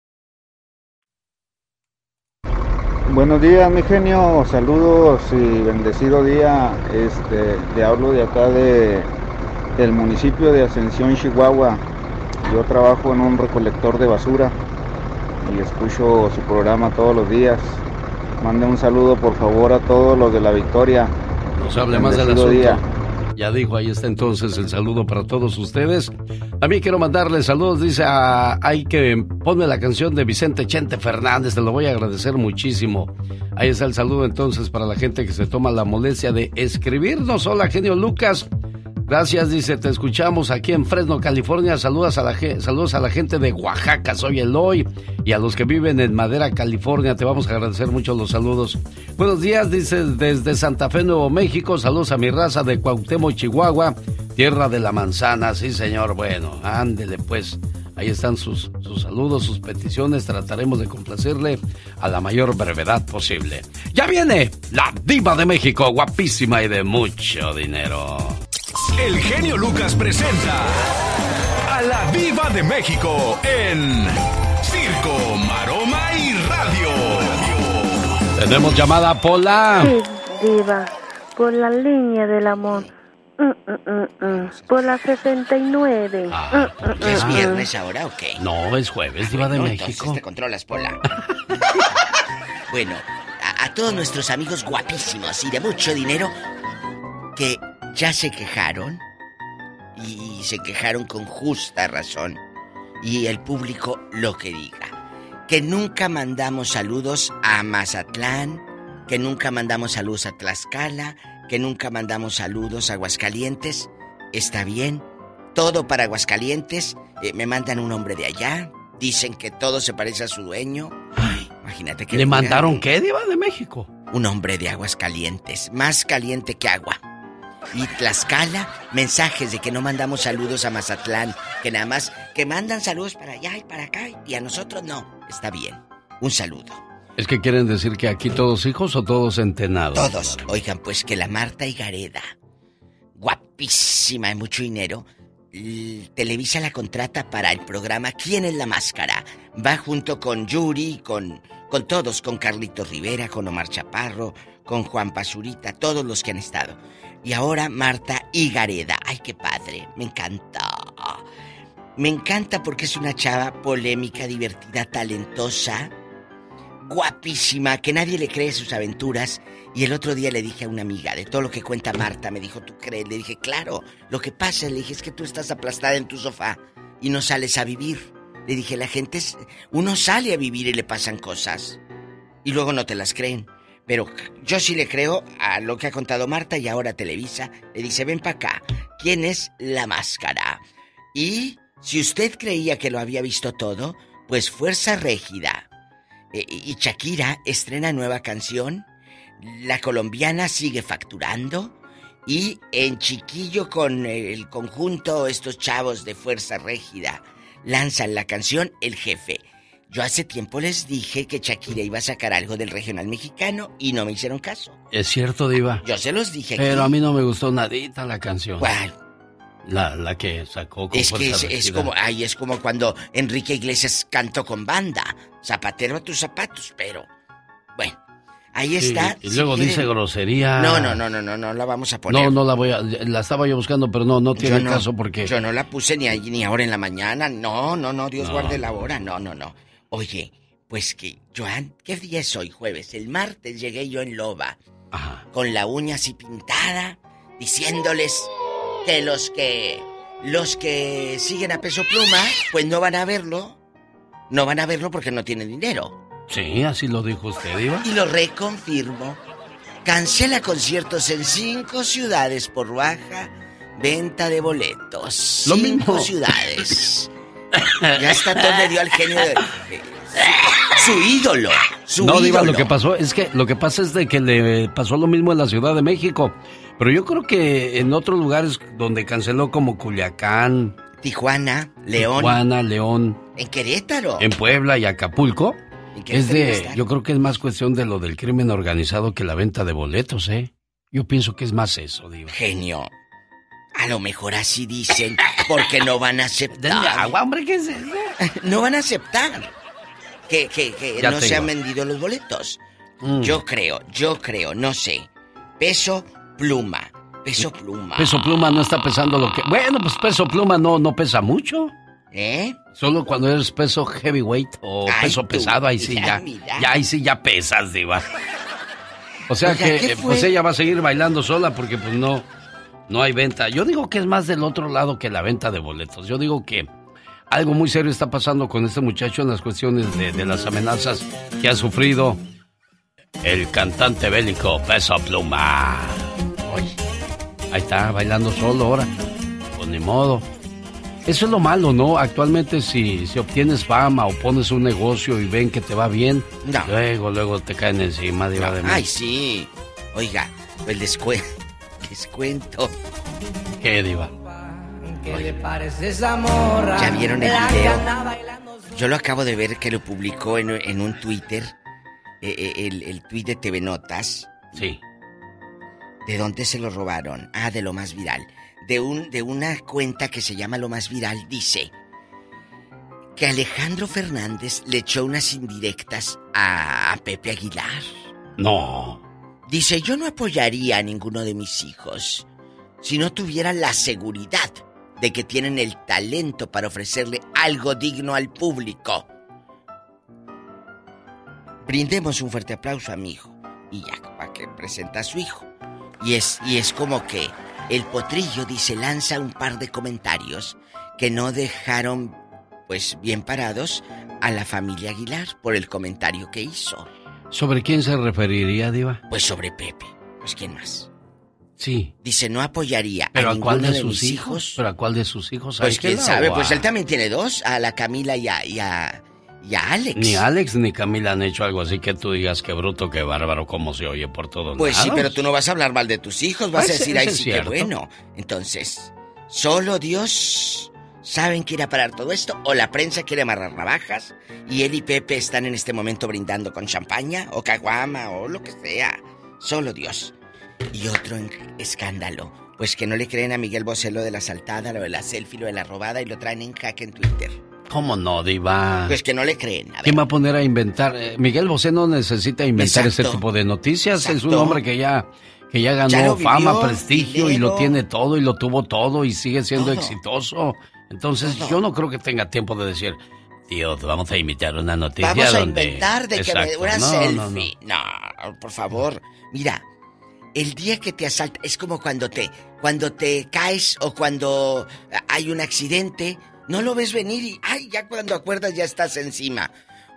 Buenos días, mi genio. Saludos y bendecido día. Este, le hablo de acá de del municipio de Ascensión, Chihuahua. Yo trabajo en un recolector de basura y escucho su programa todos los días. Mande un saludo, por favor, a todos los de la Victoria. No se hable más del Bendecido asunto. día. Ya dijo, ahí está entonces el saludo para todos ustedes. También quiero mandarle saludos, dice, a, hay que ponme la canción de Vicente Chente Fernández, te lo voy a agradecer muchísimo. Ahí está el saludo entonces para la gente que se toma la molestia de escribirnos. Hola, genio Lucas. Gracias, dice, te escuchamos aquí en Fresno, California. Saludos a la, saludos a la gente de Oaxaca, soy Eloy. Y a los que viven en Madera, California, te vamos a agradecer mucho los saludos. Buenos días, dice, desde Santa Fe, Nuevo México. Saludos a mi raza de Cuauhtémoc, Chihuahua, tierra de la manzana. Sí, señor, bueno, ándele pues. Ahí están sus, sus saludos, sus peticiones. Trataremos de complacerle a la mayor brevedad posible. Ya viene la diva de México, guapísima y de mucho dinero. El genio Lucas presenta a la Viva de México en Circo, Maroma y Radio. Tenemos llamada Pola. Sí, diva, por la línea del amor. Mm, mm, mm. Por la 69. Ah, ¿Es viernes ahora o qué? No, es jueves, diva de No, México. Entonces te controlas, Pola. bueno, a, a todos nuestros amigos guapísimos y de mucho dinero que ya se quejaron y se quejaron con justa razón y el público lo que diga. Que nunca mandamos saludos a Mazatlán, que nunca mandamos saludos a Tlaxcala, que nunca mandamos saludos a Aguascalientes. Está bien, todo para Aguascalientes. eh, me mandan un hombre de allá. Dicen que todo se parece a su dueño. Ay, imagínate que ¿Le mandaron qué, diva de México? Un hombre de aguas calientes, más caliente que agua. Y Tlaxcala, mensajes de que no mandamos saludos a Mazatlán, que nada más que mandan saludos para allá y para acá y a nosotros no. Está bien. Un saludo. Es que quieren decir que aquí todos hijos o todos entenados. Todos. Oigan, pues que la Marta Higareda, guapísima y mucho dinero, Televisa la contrata para el programa ¿Quién es la máscara? Va junto con Yuri, con, con todos, con Carlito Rivera, con Omar Chaparro, con Juan Pazurita, todos los que han estado. Y ahora Marta Higareda. ¡Ay, qué padre! Me encanta. Me encanta porque es una chava polémica, divertida, talentosa guapísima, que nadie le cree sus aventuras. Y el otro día le dije a una amiga, de todo lo que cuenta Marta, me dijo, ¿tú crees? Le dije, claro, lo que pasa, le dije, es que tú estás aplastada en tu sofá y no sales a vivir. Le dije, la gente, es- uno sale a vivir y le pasan cosas. Y luego no te las creen. Pero yo sí le creo a lo que ha contado Marta y ahora Televisa. Le dice, ven para acá, ¿quién es la máscara? Y si usted creía que lo había visto todo, pues Fuerza Régida. Eh, y Shakira estrena nueva canción. La colombiana sigue facturando. Y en Chiquillo con el conjunto, estos chavos de Fuerza Régida lanzan la canción El Jefe. Yo hace tiempo les dije que Shakira iba a sacar algo del regional mexicano y no me hicieron caso. Es cierto, diva. Yo se los dije. Pero aquí. a mí no me gustó nadita la canción. ¿Cuál? La, la que sacó con Es que es, como, ay, es como cuando Enrique Iglesias cantó con banda. Zapatero a tus zapatos, pero. Bueno, ahí Sí, está. y Si luego quieren- dice grosería. No, no, no, no, no, no la vamos a poner. No, no la voy a. La estaba yo buscando, pero no, no tiene no- caso porque. Yo no la puse ni, ahí- ni ahora en la mañana. No, no, no, Dios No. guarde la hora. No, no, no. Oye, pues que, Joan, ¿qué día es hoy? Jueves. El martes llegué yo en Loba. Con la uña así pintada, diciéndoles que los que. Los que siguen a peso pluma, pues no van a verlo. No van a verlo porque no tienen dinero. Sí, así lo dijo usted, diva. Y lo reconfirmo. Cancela conciertos en cinco ciudades por baja venta de boletos. Lo cinco mismo. ciudades. Ya está todo le dio al genio de, su ídolo. Su no, Diva, lo que pasó es que lo que pasa es de que le pasó lo mismo en la Ciudad de México. Pero yo creo que en otros lugares donde canceló como Culiacán, Tijuana, León. Tijuana, León, En Querétaro. en Puebla y Acapulco, ¿En qué es de, yo creo que es más cuestión de lo del crimen organizado que la venta de boletos, ¿eh? Yo pienso que es más eso, Diva. Genio. A lo mejor así dicen, porque no van a aceptar. Agua, hombre, ¿qué es eso? No van a aceptar que, que, que no se han vendido los boletos. Mm. Yo creo, yo creo, no sé. Peso pluma. Peso pluma. Peso pluma no está pesando lo que. Bueno, pues peso pluma no, no pesa mucho. ¿Eh? Solo cuando eres peso heavyweight o peso pesado, ahí sí ya. Ya ahí sí ya pesas, Diva. O sea que pues ella va a seguir bailando sola porque pues no, no hay venta. Yo digo que es más del otro lado que la venta de boletos. Yo digo que algo muy serio está pasando con este muchacho en las cuestiones de, de las amenazas que ha sufrido el cantante bélico Peso Pluma. Oye, ahí está, bailando solo ahora. Pues ni modo. Eso es lo malo, ¿no? Actualmente si, si obtienes fama o pones un negocio y ven que te va bien, luego, luego te caen encima, de de Ay, sí. Oiga, pues les, les cuento. ¿Qué, Diva? ¿Qué le parece esa morra? ¿Ya vieron el video? Yo lo acabo de ver que lo publicó en, en un Twitter eh, eh, el, el tuit de TV Notas. Sí. ¿De dónde se lo robaron? Ah, de lo más viral. De, un, de una cuenta que se llama Lo más viral, dice que Alejandro Fernández le echó unas indirectas a, a Pepe Aguilar. No. Dice, yo no apoyaría a ninguno de mis hijos si no tuviera la seguridad de que tienen el talento para ofrecerle algo digno al público. Brindemos un fuerte aplauso a mi hijo. Y ya, para que presenta a su hijo. Y es, y es como que el potrillo dice, lanza un par de comentarios que no dejaron, pues, bien parados a la familia Aguilar por el comentario que hizo. ¿Sobre quién se referiría, Diva? Pues sobre Pepe. Pues, ¿quién más? Sí. Dice, no apoyaría ¿Pero a, a cuál de, de sus hijos? ¿Pero a cuál de sus hijos? Pues quién sabe, pues él también tiene dos, a la Camila y a, y a, y a Alex. Ni Alex ni Camila han hecho algo así que tú digas qué bruto, qué bárbaro, cómo se oye por todo Pues sí, pero tú no vas a hablar mal de tus hijos, vas Pues a decir, ay, sí, qué bueno. Entonces, solo Dios saben que ir a parar todo esto, o la prensa quiere amarrar navajas, y él y Pepe están en este momento brindando con champaña, o caguama, o lo que sea. Solo Dios. Y otro escándalo, pues que no le creen a Miguel Bosé lo de la saltada, lo de la selfie, lo de la robada, y lo traen en jaque en Twitter. ¿Cómo no, Diva? Pues que no le creen. A ¿Quién va a poner a inventar? Eh, Miguel Bosé no necesita inventar Exacto. ese tipo de noticias. Es un hombre que ya, que ya ganó Ya lo vivió, fama, prestigio y lo tiene todo y lo tuvo todo y sigue siendo Todo. exitoso. Entonces yo no creo que tenga tiempo de decir, tío, vamos a invitar una noticia Vamos a donde... inventar de que me una No, no, no. selfie. No, por favor. Mira, el día que te asalta es como cuando te cuando te caes o cuando hay un accidente, no lo ves venir y ay, ya cuando acuerdas ya estás encima.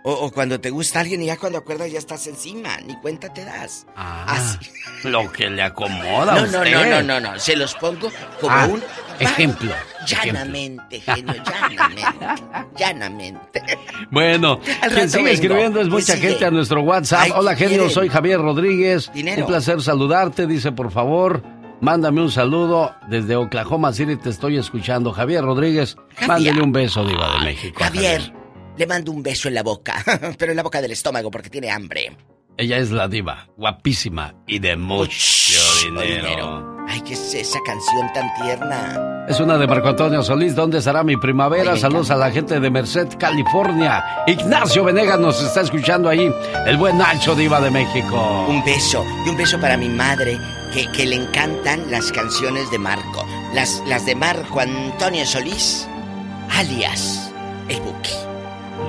O, o cuando te gusta alguien y ya cuando acuerdas ya estás encima, ni cuenta te das. Ah, lo que le acomoda a No, no, usted. no, no, no, no, se los pongo como Ah, un ejemplo, Llanamente, genio, llanamente. llanamente. Bueno, quien sigue vengo. escribiendo es ¿Quién mucha sigue? gente a nuestro WhatsApp. Ay, Hola, ¿quién genio, soy Javier Rodríguez. Dinero. Un placer saludarte. Dice, por favor, mándame un saludo. Desde Oklahoma City te estoy escuchando. Javier Rodríguez, Javier. mándele un beso, Diva de México. a Javier, le mando un beso en la boca, pero en la boca del estómago porque tiene hambre. Ella es la diva, guapísima y de mucho dinero. Ay, ¿qué es esa canción tan tierna? Es una de Marco Antonio Solís. ¿Dónde estará mi primavera? Ay, Saludos a la gente de Merced, California. Ignacio Venegas nos está escuchando ahí. El buen Nacho Diva de México. Un beso. Y un beso para mi madre, que, que le encantan las canciones de Marco. Las, las de Marco Antonio Solís, alias El Buki.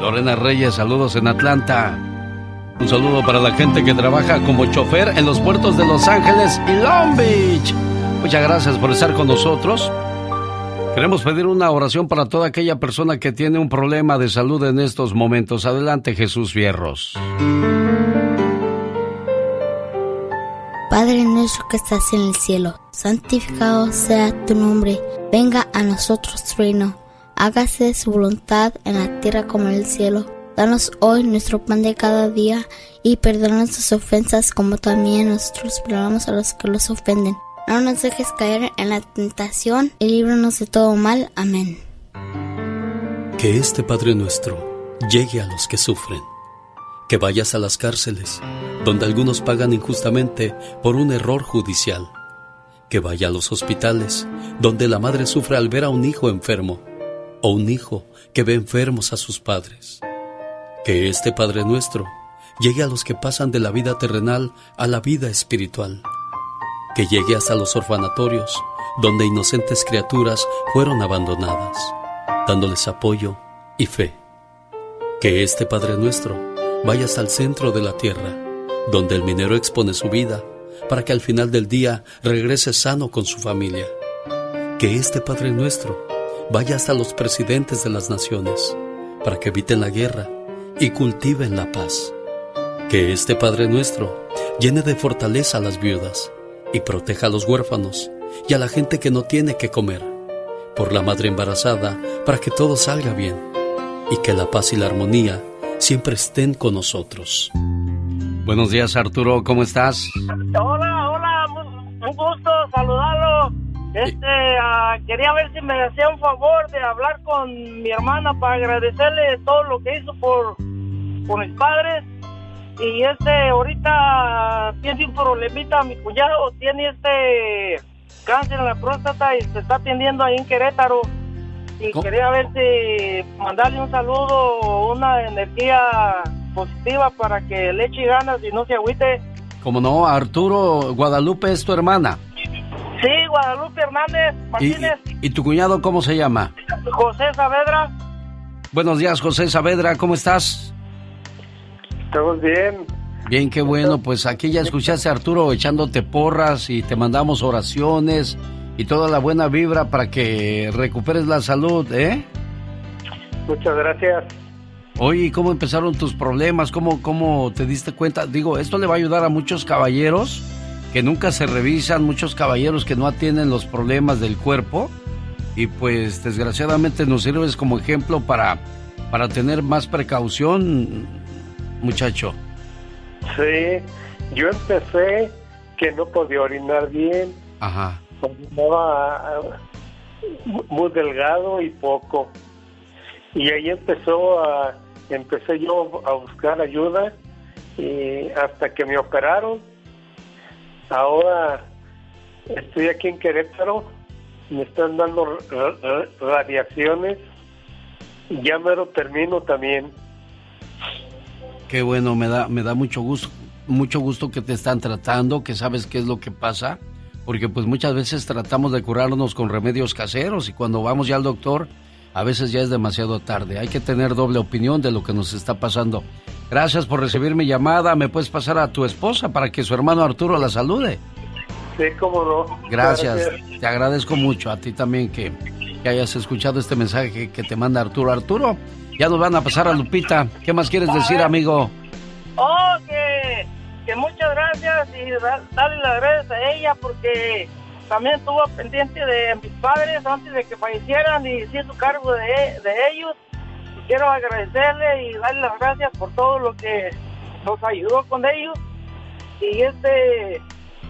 Lorena Reyes, saludos en Atlanta. Un saludo para la gente que trabaja como chofer en los puertos de Los Ángeles y Long Beach. Muchas gracias por estar con nosotros. Queremos pedir una oración para toda aquella persona que tiene un problema de salud en estos momentos. Adelante, Jesús Fierros. Padre nuestro que estás en el cielo, santificado sea tu nombre, venga a nosotros tu reino, hágase su voluntad en la tierra como en el cielo. Danos hoy nuestro pan de cada día y perdona nuestras ofensas como también nosotros perdonamos a los que los ofenden. No nos dejes caer en la tentación y líbranos de todo mal. Amén. Que este Padre nuestro llegue a los que sufren. Que vayas a las cárceles, donde algunos pagan injustamente por un error judicial. Que vaya a los hospitales, donde la madre sufre al ver a un hijo enfermo, o un hijo que ve enfermos a sus padres. Que este Padre nuestro llegue a los que pasan de la vida terrenal a la vida espiritual. Que llegue hasta los orfanatorios, donde inocentes criaturas fueron abandonadas, dándoles apoyo y fe. Que este Padre nuestro vaya hasta el centro de la tierra, donde el minero expone su vida, para que al final del día regrese sano con su familia. Que este Padre nuestro vaya hasta los presidentes de las naciones, para que eviten la guerra y cultiven la paz. Que este Padre nuestro llene de fortaleza a las viudas y proteja a los huérfanos y a la gente que no tiene que comer. Por la madre embarazada, para que todo salga bien y que la paz y la armonía siempre estén con nosotros. Buenos días Arturo, ¿cómo estás? Hola, hola, un gusto saludarlo. Este, ah, quería ver si me hacía un favor de hablar con mi hermana para agradecerle todo lo que hizo por, por mis padres. Y este, ahorita tiene un problemita, mi cuñado tiene este cáncer en la próstata y se está atendiendo ahí en Querétaro. Y quería ver si mandarle un saludo una energía positiva para que le eche ganas y no se agüite. Como no, Arturo Guadalupe es tu hermana. Sí, Guadalupe Hernández Martínez. ¿Y, tu cuñado cómo se llama? José Saavedra. Buenos días, José Saavedra, ¿cómo estás? Estamos bien. Bien, qué bueno. Pues aquí ya escuchaste a Arturo echándote porras y te mandamos oraciones y toda la buena vibra para que recuperes la salud, ¿eh? Muchas gracias. Oye, ¿cómo empezaron tus problemas? ¿Cómo, ¿Cómo te diste cuenta? Digo, esto le va a ayudar a muchos caballeros que nunca se revisan, muchos caballeros que no atienden los problemas del cuerpo y pues desgraciadamente nos sirves como ejemplo para, para tener más precaución, muchacho. Sí, yo empecé que no podía orinar bien. Ajá. Orinaba ah, muy delgado y poco. Y ahí empezó a, empecé yo a buscar ayuda y hasta que me operaron. Ahora estoy aquí en Querétaro, me están dando radiaciones. Ya me lo termino también. Qué bueno, me da, me da mucho gusto, mucho gusto que te están tratando, que sabes qué es lo que pasa, porque pues muchas veces tratamos de curarnos con remedios caseros y cuando vamos ya al doctor, a veces ya es demasiado tarde. Hay que tener doble opinión de lo que nos está pasando. Gracias por recibir mi llamada. ¿Me puedes pasar a tu esposa para que su hermano Arturo la salude? Sí, cómo no. Gracias. Te agradezco mucho a ti también que, que hayas escuchado este mensaje que te manda Arturo. Arturo, ya nos van a pasar a Lupita. ¿Qué más quieres decir, amigo? Oh, que, que muchas gracias y darle las gracias a ella porque también estuvo pendiente de mis padres antes de que fallecieran y hizo cargo de, de ellos. Quiero agradecerle y darle las gracias por todo lo que nos ayudó con ellos. Y este,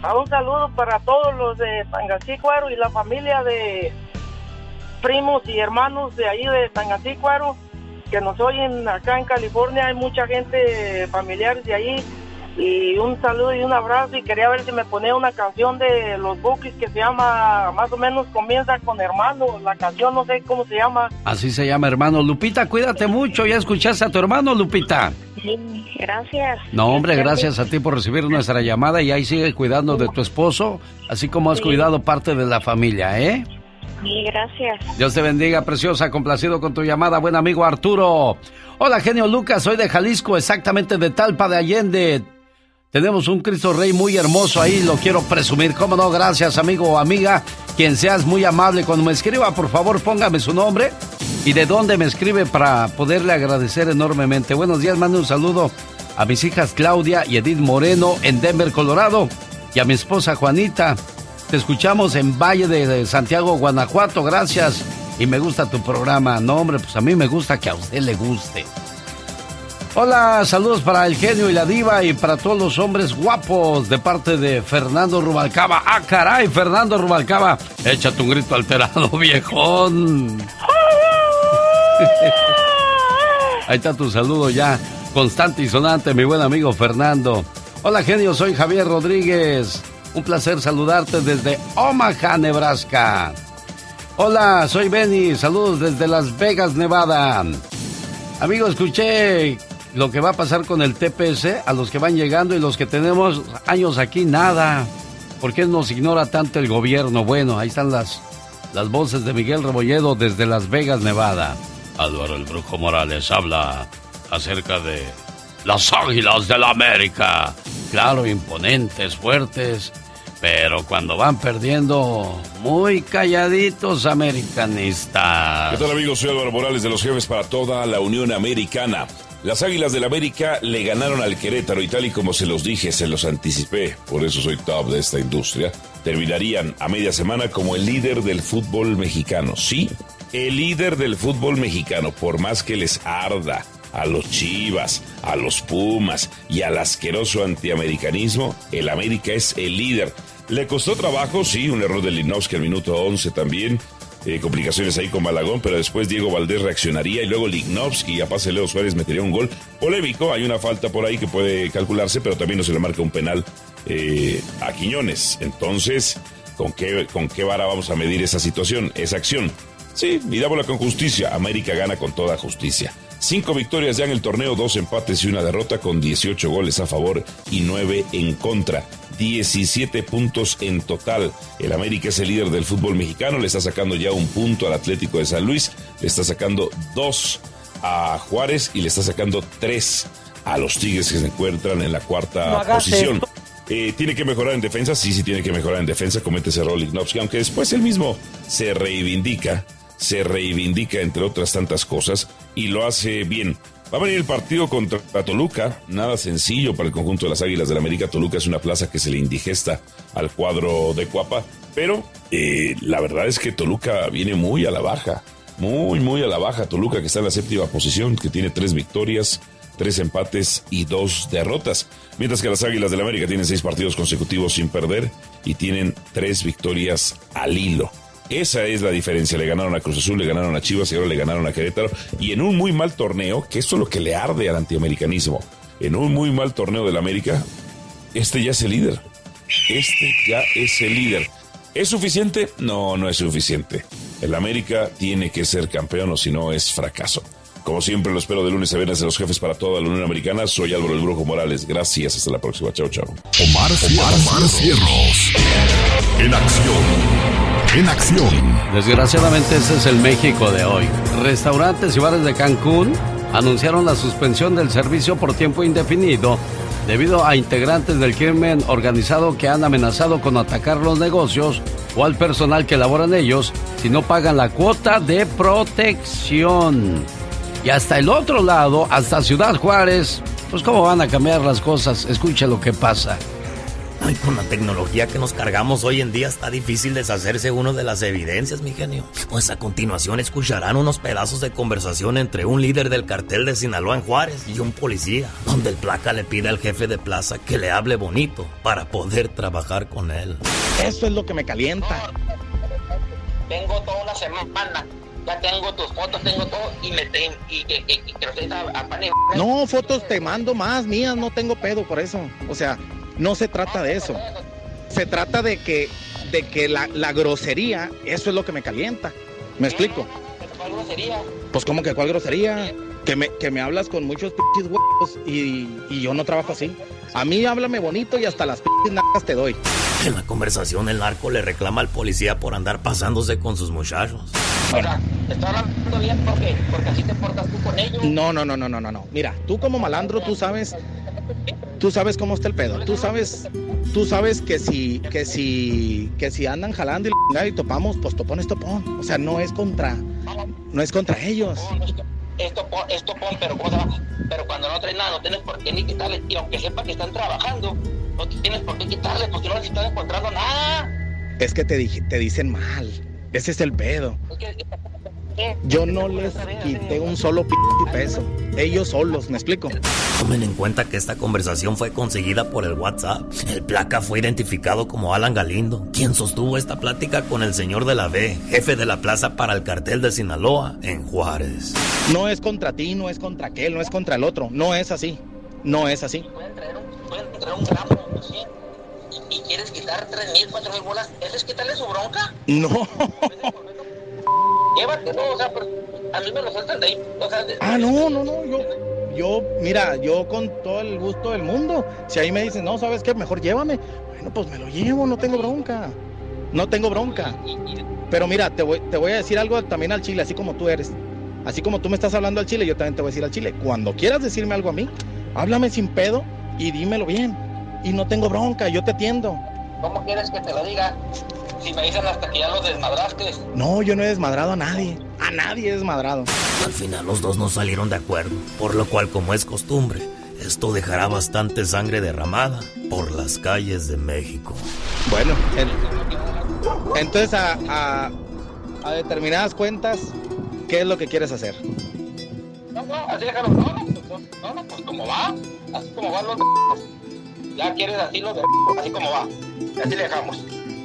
a un saludo para todos los de Tangasícuaro y la familia de primos y hermanos de ahí de Tangasícuaro que nos oyen acá en California. Hay mucha gente familiares de ahí. Y un saludo y un abrazo. Y quería ver si me ponía una canción de los Bookies que se llama, más o menos comienza con hermano. La canción no sé cómo se llama. Así se llama, hermano. Lupita, cuídate mucho. ¿Ya escuchaste a tu hermano, Lupita? Sí, gracias. No, hombre, gracias a ti por recibir nuestra llamada y ahí sigue cuidando de tu esposo, así como has cuidado parte de la familia, ¿eh? Sí, gracias. Dios te bendiga, preciosa, complacido con tu llamada, buen amigo Arturo. Hola, genio Lucas, soy de Jalisco, exactamente de Talpa de Allende. Tenemos un Cristo Rey muy hermoso ahí, lo quiero presumir. ¿Cómo no? Gracias, amigo o amiga. Quien seas muy amable, cuando me escriba, por favor, póngame su nombre y de dónde me escribe para poderle agradecer enormemente. Buenos días, mando un saludo a mis hijas Claudia y Edith Moreno en Denver, Colorado, y a mi esposa Juanita. Te escuchamos en Valle de Santiago, Guanajuato. Gracias. Y me gusta tu programa. No, hombre, pues a mí me gusta que a usted le guste. Hola, saludos para el genio y la diva y para todos los hombres guapos de parte de Fernando Rubalcaba. Ah, caray, Fernando Rubalcaba. Échate un grito alterado, viejón. Ahí está tu saludo ya, constante y sonante, mi buen amigo Fernando. Hola, genio, soy Javier Rodríguez. Un placer saludarte desde Omaha, Nebraska. Hola, soy Benny. Saludos desde Las Vegas, Nevada. Amigo, escuché lo que va a pasar con el TPS a los que van llegando y los que tenemos años aquí, nada. ¿Por qué nos ignora tanto el gobierno? Bueno, ahí están las, las voces de Miguel Rebolledo desde Las Vegas, Nevada. Álvaro el Brujo Morales habla acerca de las águilas de la América. Claro, imponentes, fuertes, pero cuando van perdiendo, muy calladitos americanistas. ¿Qué tal amigos? Soy Álvaro Morales de los jefes para toda la Unión Americana. Las Águilas del América le ganaron al Querétaro y tal y como se los dije, se los anticipé, por eso soy top de esta industria, terminarían a media semana como el líder del fútbol mexicano. Sí, el líder del fútbol mexicano, por más que les arda a los Chivas, a los Pumas y al asqueroso antiamericanismo, el América es el líder. Le costó trabajo, sí, un error de Linovsky al minuto 11 también, complicaciones ahí con Malagón, pero después Diego Valdés reaccionaría y luego Lignovsky y a pase Leo Suárez metería un gol polémico. Hay una falta por ahí que puede calcularse, pero también no se le marca un penal eh, a Quiñones. Entonces, ¿con qué, ¿con qué vara vamos a medir esa situación, esa acción? Sí, mirámosla con justicia. América gana con toda justicia. Cinco victorias ya en el torneo, dos empates y una derrota con 18 goles a favor y 9 en contra. 17 puntos en total. El América es el líder del fútbol mexicano, le está sacando ya un punto al Atlético de San Luis, le está sacando dos a Juárez y le está sacando tres a los Tigres que se encuentran en la cuarta posición. Eh, tiene que mejorar en defensa, sí, sí tiene que mejorar en defensa, comete ese rol Lignovsky, aunque después él mismo se reivindica se reivindica entre otras tantas cosas y lo hace bien. Va a venir el partido contra Toluca, nada sencillo para el conjunto de las Águilas del la América. Toluca es una plaza que se le indigesta al cuadro de Cuapa, pero eh, la verdad es que Toluca viene muy a la baja, muy, muy a la baja. Toluca que está en la séptima posición, que tiene tres victorias, tres empates y dos derrotas. Mientras que las Águilas del la América tienen seis partidos consecutivos sin perder y tienen tres victorias al hilo. Esa es la diferencia. Le ganaron a Cruz Azul, le ganaron a Chivas y ahora le ganaron a Querétaro. Y en un muy mal torneo, que esto es lo que le arde al antiamericanismo, en un muy mal torneo del América, este ya es el líder. Este ya es el líder. ¿Es suficiente? No, no es suficiente. El América tiene que ser campeón o si no es fracaso. Como siempre, lo espero de lunes a viernes de los jefes para toda la Unión Americana. Soy Álvaro el Brujo Morales. Gracias. Hasta la próxima. Chao, chao. Omar, Omar, Cierros. En acción. En acción. Desgraciadamente, ese es el México de hoy. Restaurantes y bares de Cancún anunciaron la suspensión del servicio por tiempo indefinido debido a integrantes del crimen organizado que han amenazado con atacar los negocios o al personal que labora en ellos si no pagan la cuota de protección. Y hasta el otro lado, hasta Ciudad Juárez, pues cómo van a cambiar las cosas, escuche lo que pasa. Ay, con la tecnología que nos cargamos hoy en día está difícil deshacerse uno de las evidencias, mi genio. Pues a continuación escucharán unos pedazos de conversación entre un líder del cartel de Sinaloa en Juárez y un policía, donde el placa le pide al jefe de plaza que le hable bonito para poder trabajar con él. Eso es lo que me calienta. Tengo toda una semana ya tengo tus fotos, tengo todo y me y, que a, a, No, fotos te mando más mías, no tengo pedo por eso. O sea, no se trata de eso. Se trata de que, de que la, la grosería, eso es lo que me calienta. ¿Me explico? ¿Cuál grosería? Pues como que cuál grosería. Que me, que me hablas con muchos pinches huevos y, y yo no trabajo así. A mí háblame bonito y hasta las pinches te doy. En la conversación el narco le reclama al policía por andar pasándose con sus muchachos. Mira, te estoy hablando bien porque, porque así te portas tú con ellos. No, no, no, no, no, no. Mira, tú como malandro, tú sabes tú sabes cómo está el pedo. Tú sabes, tú sabes que si, que si, que si andan jalando y, y topamos, pues topón es topón. O sea, no es contra, no es contra ellos. Esto esto pon, pero Pero cuando no traes nada, no tienes por qué ni quitarle. Y aunque sepa que están trabajando, no tienes por qué quitarle, porque no les están encontrando nada. Es que te, te dicen mal. Ese es el pedo. Yo no les quité un solo p peso. Ellos solos, ¿me explico? Tomen en cuenta que esta conversación fue conseguida por el WhatsApp. El placa fue identificado como Alan Galindo, quien sostuvo esta plática con el señor de la B, jefe de la plaza para el cartel de Sinaloa en Juárez. No es contra ti, no es contra aquel, no es contra el otro. No es así. No es así. Pueden traer un, pueden traer un gramo, ¿sí? y, quieres quitar tres mil, cuatro mil bolas. ¿Eso es quitarle su bronca? No. Llévatelo, o sea, a mí me lo sueltan de ahí. O sea, de, ah, no, no, no, yo, yo, mira, yo con todo el gusto del mundo, si ahí me dicen, no, ¿sabes qué? Mejor llévame. Bueno, pues me lo llevo, no tengo bronca. No tengo bronca. Pero mira, te voy, te voy a decir algo también al chile, así como tú eres. Así como tú me estás hablando al chile, yo también te voy a decir al chile. Cuando quieras decirme algo a mí, háblame sin pedo y dímelo bien. Y no tengo bronca, yo te atiendo. ¿Cómo quieres que te lo diga? Si me dicen hasta que ya los desmadraste. No, yo no he desmadrado a nadie. A nadie he desmadrado. Al final los dos no salieron de acuerdo, por lo cual, como es costumbre, esto dejará bastante sangre derramada por las calles de México. Bueno, en- entonces a, a- a determinadas cuentas, ¿qué es lo que quieres hacer? No, no, así déjalo. No, no, pues, no, pues como va. Así como van los Ya quieres así los de así como va. Y así le dejamos.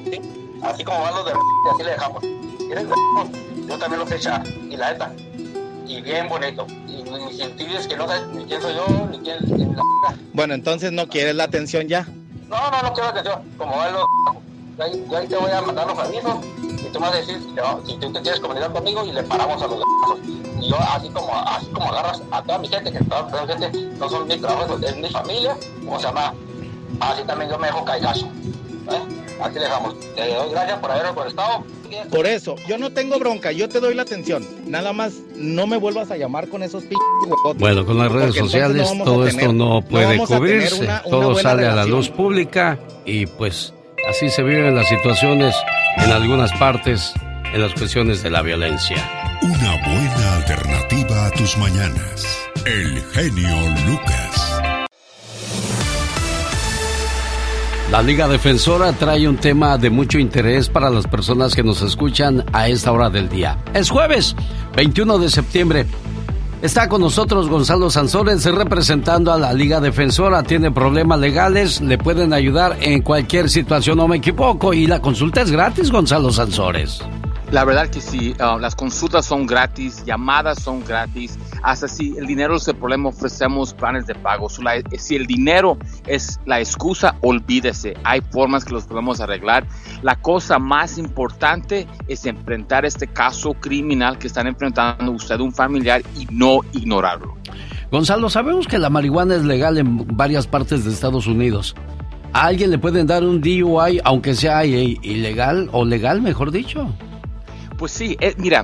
¿sí? Así como van los de así le dejamos. ¿Quieres Yo también los sé echar. Y la neta. Y bien bonito. Y mis sentidos que no sabes ni quién soy yo, ni quién. ni la Bueno, entonces no quieres la atención ya. No, no, no quiero atención. Como van los yo ahí, yo ahí te voy a mandar los avisos y tú me vas a decir si, tú te quieres comunicar conmigo y le paramos a los Y yo así como, así como agarras a toda mi gente, que toda mi gente no son mi trabajo, es mi familia, ¿cómo se llama? Así también yo me dejo caigazo. ¿Eh? Así le dejamos. Te doy gracias por haberme conectado. Por eso, yo no tengo bronca, yo te doy la atención. Nada más, no me vuelvas a llamar con esos p. Bueno, con las redes sociales no todo tener- esto no puede cubrirse. una- una todo sale a la luz pública y pues así se viven las situaciones en algunas partes en las cuestiones de la violencia. Una buena alternativa a tus mañanas. El genio Lucas. La Liga Defensora trae un tema de mucho interés para las personas que nos escuchan a esta hora del día. Es jueves, 21 de septiembre. Está con nosotros Gonzalo Sansores representando a la Liga Defensora. Tiene problemas legales, le pueden ayudar en cualquier situación, no me equivoco. Y la consulta es gratis, Gonzalo Sansores. La verdad que sí, uh, las consultas son gratis, llamadas son gratis, hasta si el dinero es el problema ofrecemos planes de pago. Si el dinero es la excusa, olvídese, hay formas que los podemos arreglar. La cosa más importante es enfrentar este caso criminal que están enfrentando usted, un familiar, y no ignorarlo. Gonzalo, sabemos que la marihuana es legal en varias partes de Estados Unidos. ¿A alguien le pueden dar un DUI aunque sea ilegal o legal, mejor dicho? Pues sí, eh, mira,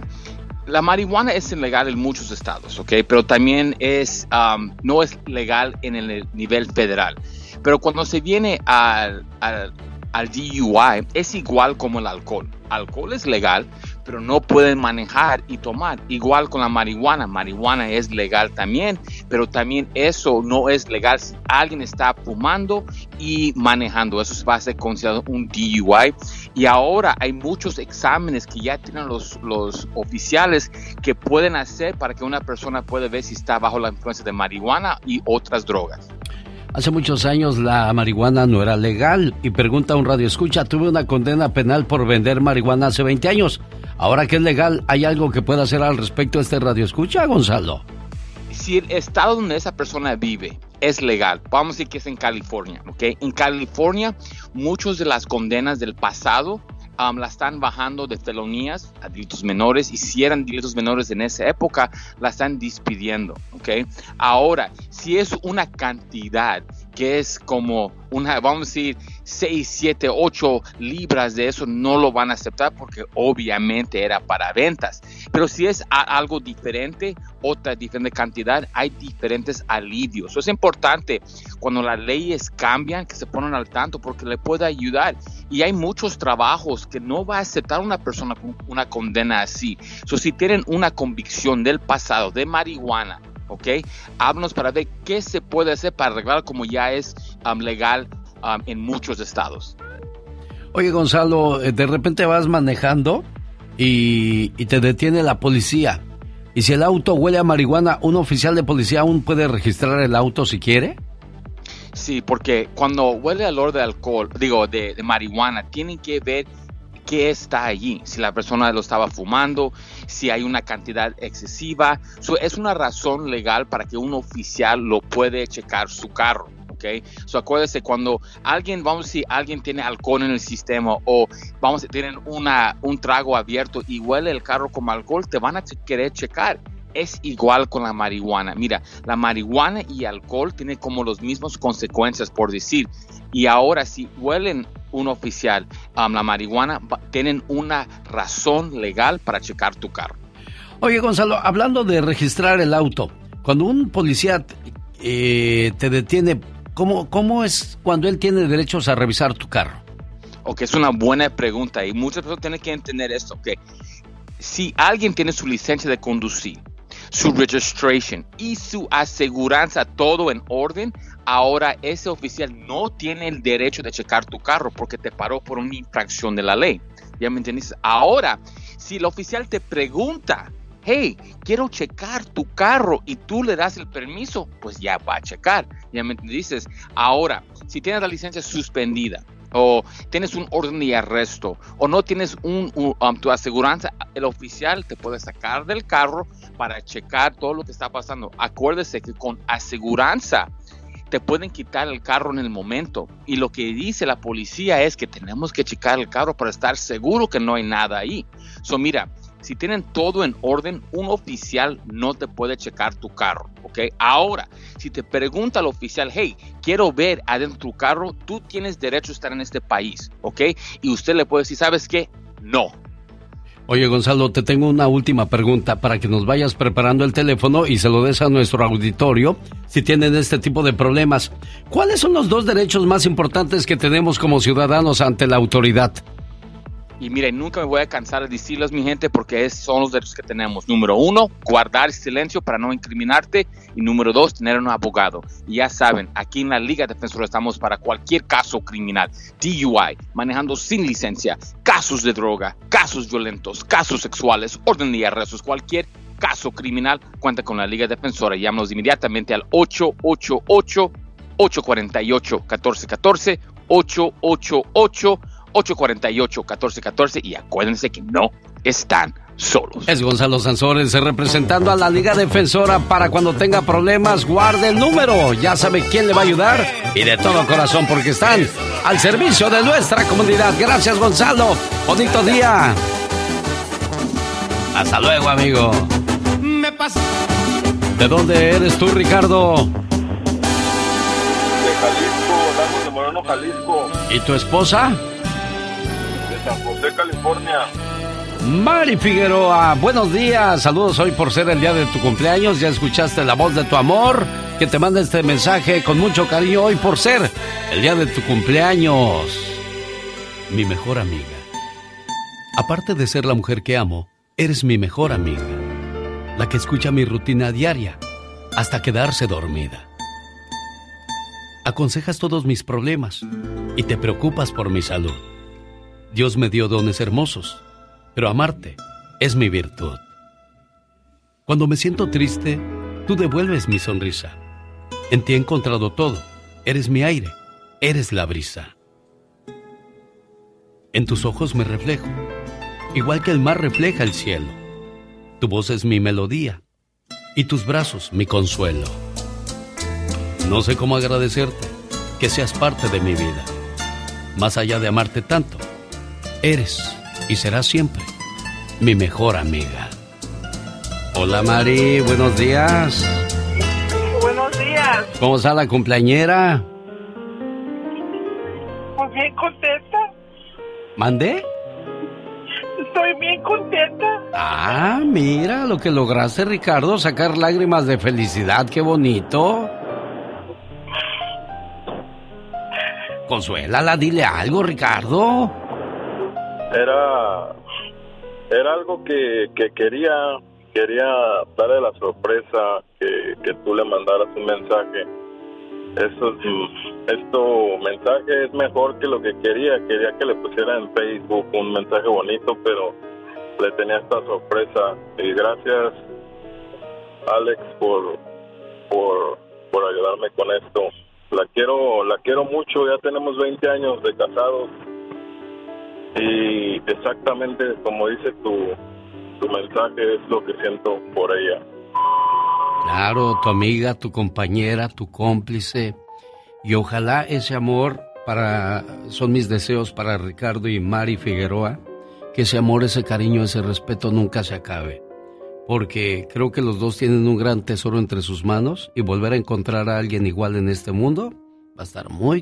la marihuana es ilegal en muchos estados, ¿ok? Pero también es, um, no es legal en el nivel federal. Pero cuando se viene al, al, al DUI, es igual como el alcohol. Alcohol es legal, pero no pueden manejar y tomar. Igual con la marihuana. Marihuana es legal también, pero también eso no es legal si alguien está fumando y manejando. Eso va a ser considerado un DUI. Y ahora hay muchos exámenes que ya tienen los, los oficiales que pueden hacer para que una persona pueda ver si está bajo la influencia de marihuana y otras drogas. Hace muchos años la marihuana no era legal y pregunta a un radio escucha, tuve una condena penal por vender marihuana hace 20 años. Ahora que es legal, ¿hay algo que pueda hacer al respecto a este radio escucha, Gonzalo? si el estado donde esa persona vive es legal, vamos a decir que es en California, ¿ok? En California, muchas de las condenas del pasado um, la están bajando de felonías a delitos menores y si eran delitos menores en esa época, la están despidiendo, ¿ok? Ahora, si es una cantidad que es como una, vamos a decir, 6, 7, 8 libras de eso, no lo van a aceptar porque obviamente era para ventas. Pero si es algo diferente, otra diferente cantidad, hay diferentes alivios. Es importante cuando las leyes cambian, que se ponen al tanto porque le puede ayudar. Y hay muchos trabajos que no va a aceptar una persona con una condena así. So, si tienen una convicción del pasado de marihuana, ¿ok? Háblanos para ver qué se puede hacer para arreglar como ya es um, legal um, en muchos estados. Oye, Gonzalo, eh, de repente vas manejando y, y te detiene la policía. Y si el auto huele a marihuana, ¿un oficial de policía aún puede registrar el auto si quiere? Sí, porque cuando huele al olor de alcohol, digo, de, de marihuana, tienen que ver qué está allí, si la persona lo estaba fumando, si hay una cantidad excesiva. So, es una razón legal para que un oficial lo puede checar su carro. ¿Ok? So, acuérdese, cuando alguien, vamos a decir, alguien tiene alcohol en el sistema o vamos a tienen una, un trago abierto y huele el carro como alcohol, te van a querer checar. Es igual con la marihuana. Mira, la marihuana y alcohol tienen como los mismos consecuencias, por decir. Y ahora si huelen un oficial um, la marihuana, tienen una razón legal para checar tu carro. Oye, Gonzalo, hablando de registrar el auto, cuando un policía eh, te detiene, ¿cómo, ¿cómo es cuando él tiene derechos a revisar tu carro? Ok, es una buena pregunta y muchas personas tienen que entender esto, que si alguien tiene su licencia de conducir, su registration y su aseguranza todo en orden, ahora ese oficial no tiene el derecho de checar tu carro porque te paró por una infracción de la ley. ¿Ya me entendiste? Ahora, si el oficial te pregunta, hey, quiero checar tu carro y tú le das el permiso, pues ya va a checar. ¿Ya me entendiste? Ahora, si tienes la licencia suspendida, o tienes un orden de arresto o no tienes um, tu aseguranza, el oficial te puede sacar del carro para checar todo lo que está pasando. Acuérdese que con aseguranza te pueden quitar el carro en el momento y lo que dice la policía es que tenemos que checar el carro para estar seguro que no hay nada ahí. So mira, si tienen todo en orden, un oficial no te puede checar tu carro, ¿ok? Ahora, si te pregunta el oficial, hey, quiero ver adentro de tu carro, tú tienes derecho a estar en este país, ¿ok? Y usted le puede decir, ¿sabes qué? No. Oye, Gonzalo, te tengo una última pregunta para que nos vayas preparando el teléfono y se lo des a nuestro auditorio si tienen este tipo de problemas. ¿Cuáles son los dos derechos más importantes que tenemos como ciudadanos ante la autoridad? Y mire, nunca me voy a cansar de decirles, mi gente, porque es, son los derechos que tenemos. Número uno, guardar silencio para no incriminarte. Y número dos, tener un abogado. Y ya saben, aquí en la Liga Defensora estamos para cualquier caso criminal. DUI, manejando sin licencia, casos de droga, casos violentos, casos sexuales, orden de arrestos, cualquier caso criminal, cuenta con la Liga Defensora. Llámanos inmediatamente al 888-848-1414, 888 848-1414 y acuérdense que no están solos. Es Gonzalo Sansores representando a la Liga Defensora para cuando tenga problemas, guarde el número. Ya sabe quién le va a ayudar y de todo corazón porque están al servicio de nuestra comunidad. Gracias Gonzalo. Bonito día. Hasta luego, amigo. Me pasa. ¿De dónde eres tú, Ricardo? De Jalisco, Lagos de Moreno, Jalisco, ¿Y tu esposa? San California. Mari Figueroa, buenos días. Saludos hoy por ser el día de tu cumpleaños. Ya escuchaste la voz de tu amor que te manda este mensaje con mucho cariño hoy por ser el día de tu cumpleaños. Mi mejor amiga. Aparte de ser la mujer que amo, eres mi mejor amiga. La que escucha mi rutina diaria hasta quedarse dormida. Aconsejas todos mis problemas y te preocupas por mi salud. Dios me dio dones hermosos, pero amarte es mi virtud. Cuando me siento triste, tú devuelves mi sonrisa. En ti he encontrado todo. Eres mi aire, eres la brisa. En tus ojos me reflejo, igual que el mar refleja el cielo. Tu voz es mi melodía y tus brazos mi consuelo. No sé cómo agradecerte que seas parte de mi vida. Más allá de amarte tanto, eres y serás siempre mi mejor amiga. Hola Mari, buenos días. Buenos días. ¿Cómo está la cumpleañera? Pues bien contenta. ¿Mandé? Estoy bien contenta. Ah, mira lo que lograste, Ricardo, sacar lágrimas de felicidad, qué bonito. Consuélala, dile algo, Ricardo. Era, era algo que, que quería, quería darle la sorpresa que, que tú le mandaras un mensaje. Eso, es- esto mensaje es mejor que lo que quería. Quería que le pusiera en Facebook un mensaje bonito, pero le tenía esta sorpresa. Y gracias, Alex, por, por, por ayudarme con esto. La quiero, la quiero mucho. Ya tenemos 20 años de casados. Y exactamente como dice tu, tu mensaje es lo que siento por ella. Claro, tu amiga, tu compañera, tu cómplice. Y ojalá ese amor para son mis deseos para Ricardo y Mari Figueroa, que ese amor, ese cariño, ese respeto nunca se acabe. porque creo que los dos tienen un gran tesoro entre sus manos y volver a encontrar a alguien igual en este mundo va a estar muy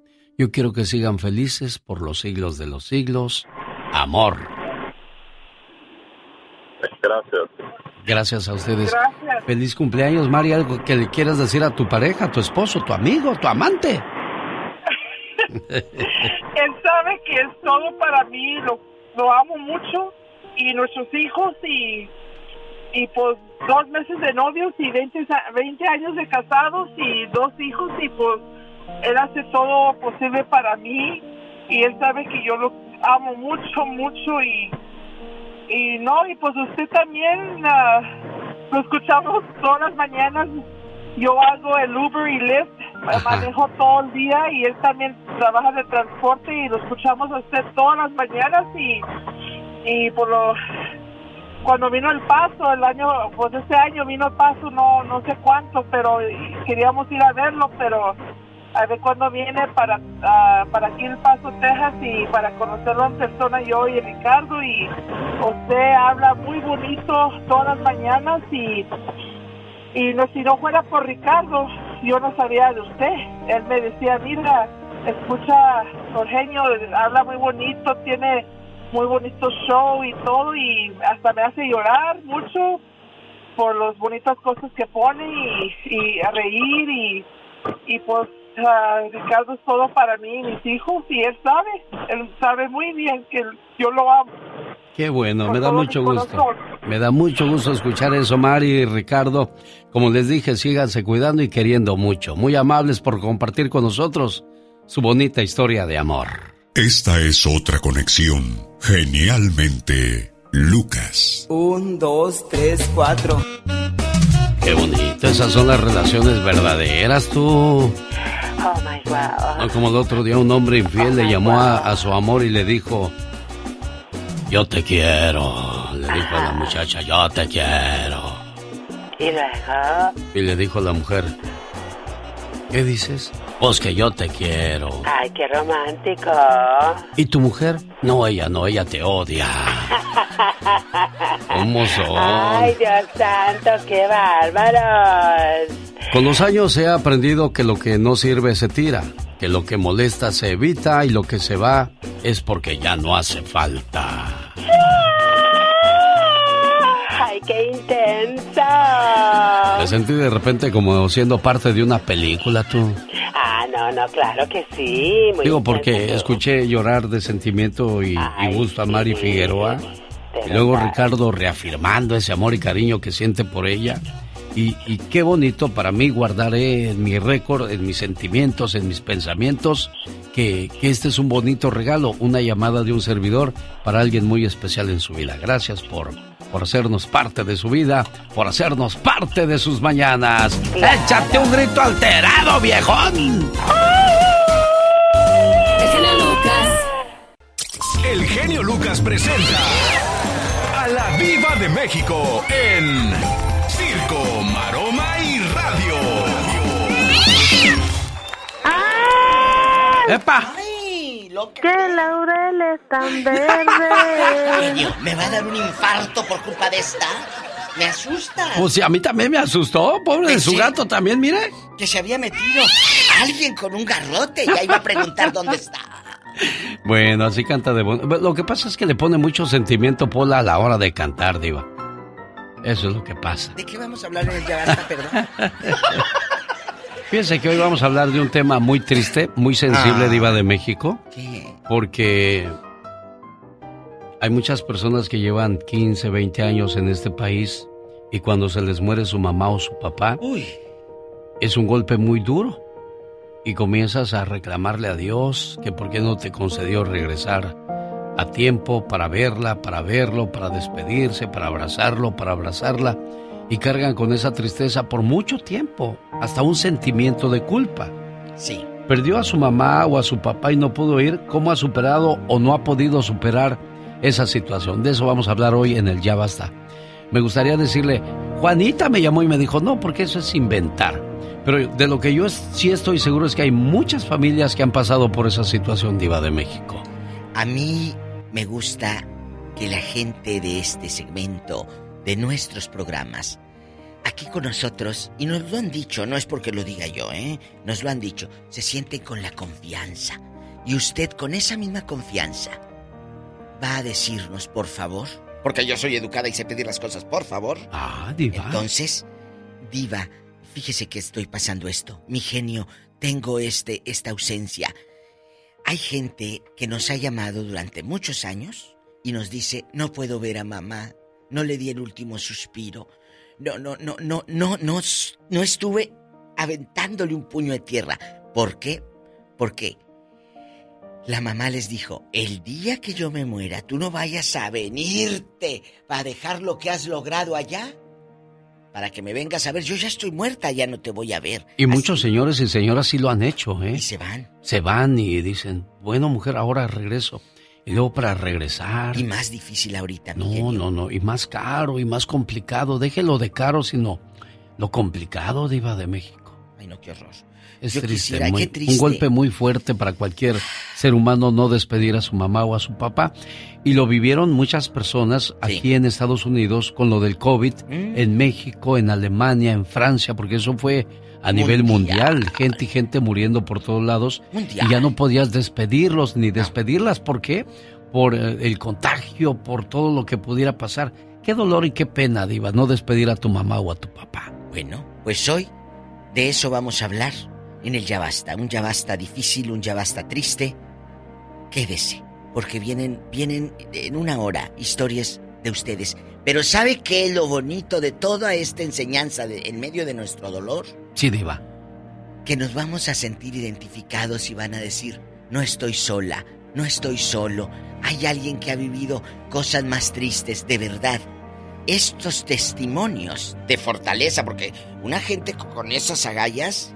Yo quiero que sigan felices por los siglos de los siglos. Amor. Gracias. Gracias a ustedes. Gracias. Feliz cumpleaños, Mari. Algo que le quieras decir a tu pareja, a tu esposo, tu amigo, tu amante. Él sabe que es todo para mí, lo, lo amo mucho y nuestros hijos y, y pues dos meses de novios y 20, a- 20 años de casados y dos hijos y pues él hace todo posible para mí y él sabe que yo lo amo mucho, mucho y, y no, y pues usted también ah, lo escuchamos todas las mañanas. Yo hago el Uber y Lyft, manejo todo el día y él también trabaja de transporte y lo escuchamos a usted todas las mañanas y, y por lo cuando vino el paso el año pues este año vino el paso no no sé cuánto pero queríamos ir a verlo pero a ver cuándo viene para ah, para aquí el paso Texas y para conocerlo en persona yo y Ricardo y usted habla muy bonito todas las mañanas y y no, si no fuera por Ricardo, yo no sabía de usted. Él me decía, mira, escucha, Jorgenio, habla muy bonito, tiene muy bonito show y todo, y hasta me hace llorar mucho por las bonitas cosas que pone y, y a reír y, y pues ah, Ricardo es todo para mí y mis hijos y él sabe, él sabe muy bien que yo lo amo. Qué bueno, Con me da mucho gusto. corazón. Me da mucho gusto escuchar eso, Mari y Ricardo. Como les dije, síganse cuidando y queriendo mucho. Muy amables por compartir con nosotros su bonita historia de amor. Esta es otra conexión. Genialmente, Lucas. Un, dos, tres, cuatro. Qué bonito, esas son las relaciones verdaderas, tú. Oh my wow. No como el otro día un hombre infiel le llamó a, a su amor y le dijo, yo te quiero. Le dijo a la muchacha, yo te quiero. Y luego, Y le dijo a la mujer, ¿qué dices? Pues que yo te quiero. ay, qué romántico. ¿Y tu mujer? No, ella no, ella te odia. ¿Cómo son? Ay, Dios santo, qué bárbaros. Con los años he aprendido que lo que no sirve se tira, que lo que molesta se evita y lo que se va es porque ya no hace falta. Ay, Me sentí de repente como siendo parte de una película, tú. Ah, no, no, claro que sí. Muy Digo, porque intenso. escuché llorar de sentimiento y, y gusto a Mari Figueroa. Y luego Ricardo reafirmando ese amor y cariño que siente por ella. Y, qué bonito para mí guardaré en mi récord, en mis sentimientos, en mis pensamientos, que, este es un bonito regalo, una llamada de un servidor para alguien muy especial en su vida. Gracias por, por hacernos parte de su vida, por hacernos parte de sus mañanas. ¡Échate un grito alterado, viejón! El. El genio Lucas presenta a la Viva de México en ¡Epa! ¡Qué laureles tan verdes! Genio, ¿me va a dar un infarto por culpa de esta? Me asusta. Pues sí, a mí también me asustó, pobre de su Sí. gato también, mire. Que se había metido alguien con un garrote. Ya iba a preguntar dónde está. Bueno, así canta de bueno. Lo que pasa es que le pone mucho sentimiento Pola a la hora de cantar, Diva. Eso es lo que pasa. ¿De qué vamos a hablar en el Yaranta, perdón? Fíjense que hoy vamos a hablar de un tema muy triste, muy sensible, Ah. Diva de México. ¿Qué? Porque hay muchas personas que llevan 15, 20 años en este país y cuando se les muere su mamá o su papá, Uy. es un golpe muy duro. Y comienzas a reclamarle a Dios que por qué no te concedió regresar a tiempo para verla, para verlo, para despedirse, para abrazarlo, para abrazarla. Y cargan con esa tristeza por mucho tiempo, hasta un sentimiento de culpa. Sí. Perdió a su mamá o a su papá y no pudo ir. ¿Cómo ha superado o no ha podido superar esa situación? De eso vamos a hablar hoy en el Ya Basta. Me gustaría decirle, Juanita me llamó y me dijo, no, porque eso es inventar. Pero de lo que yo sí estoy seguro es que hay muchas familias que han pasado por esa situación diva de México. A mí me gusta que la gente de este segmento, de nuestros programas, aquí con nosotros, y nos lo han dicho, no es porque lo diga yo, ¿eh? Nos lo han dicho, se sienten con la confianza. Y usted con esa misma confianza va a decirnos, por favor, porque yo soy educada y sé pedir las cosas, por favor. Ah, diva. Entonces, diva, fíjese que estoy pasando esto. Mi genio, tengo este esta ausencia. Hay gente que nos ha llamado durante muchos años y nos dice, "No puedo ver a mamá, no le di el último suspiro. No, no, no, no, no, no, no estuve aventándole un puño de tierra." ¿Por qué? Porque la mamá les dijo, el día que yo me muera, tú no vayas a venirte para dejar lo que has logrado allá. Para que me vengas a ver, yo ya estoy muerta, ya no te voy a ver. Y muchos señores y señoras sí lo han hecho, ¿eh? Y se van. Se van y dicen, bueno, mujer, ahora regreso. Y luego para regresar. Y más difícil ahorita, No, no, no. Y más caro y más complicado. Déjelo de caro, sino lo complicado, Diva de México. Ay, no, qué horror. Es triste, quisiera, muy- qué triste. un golpe muy fuerte para cualquier ser humano no despedir a su mamá o a su papá. Y lo vivieron muchas personas aquí en Estados Unidos con lo del COVID, Mm. en México, en Alemania, en Francia, porque eso fue a nivel mundial, gente y gente muriendo por todos lados. Mundial. Y ya no podías despedirlos ni despedirlas. ¿Por qué? Por eh, el contagio, por todo lo que pudiera pasar. Qué dolor y qué pena, Diva, no despedir a tu mamá o a tu papá. Bueno, pues hoy de eso vamos a hablar en el Ya Basta. Un Ya Basta difícil, un Ya Basta triste. Quédese, porque vienen, vienen en una hora historias de ustedes. Pero ¿sabe qué es lo bonito de toda esta enseñanza de- en medio de nuestro dolor? Sí, Diva. Que nos vamos a sentir identificados y van a decir, no estoy sola, no estoy solo. Hay alguien que ha vivido cosas más tristes, de verdad. Estos testimonios de fortaleza, porque una gente con esas agallas,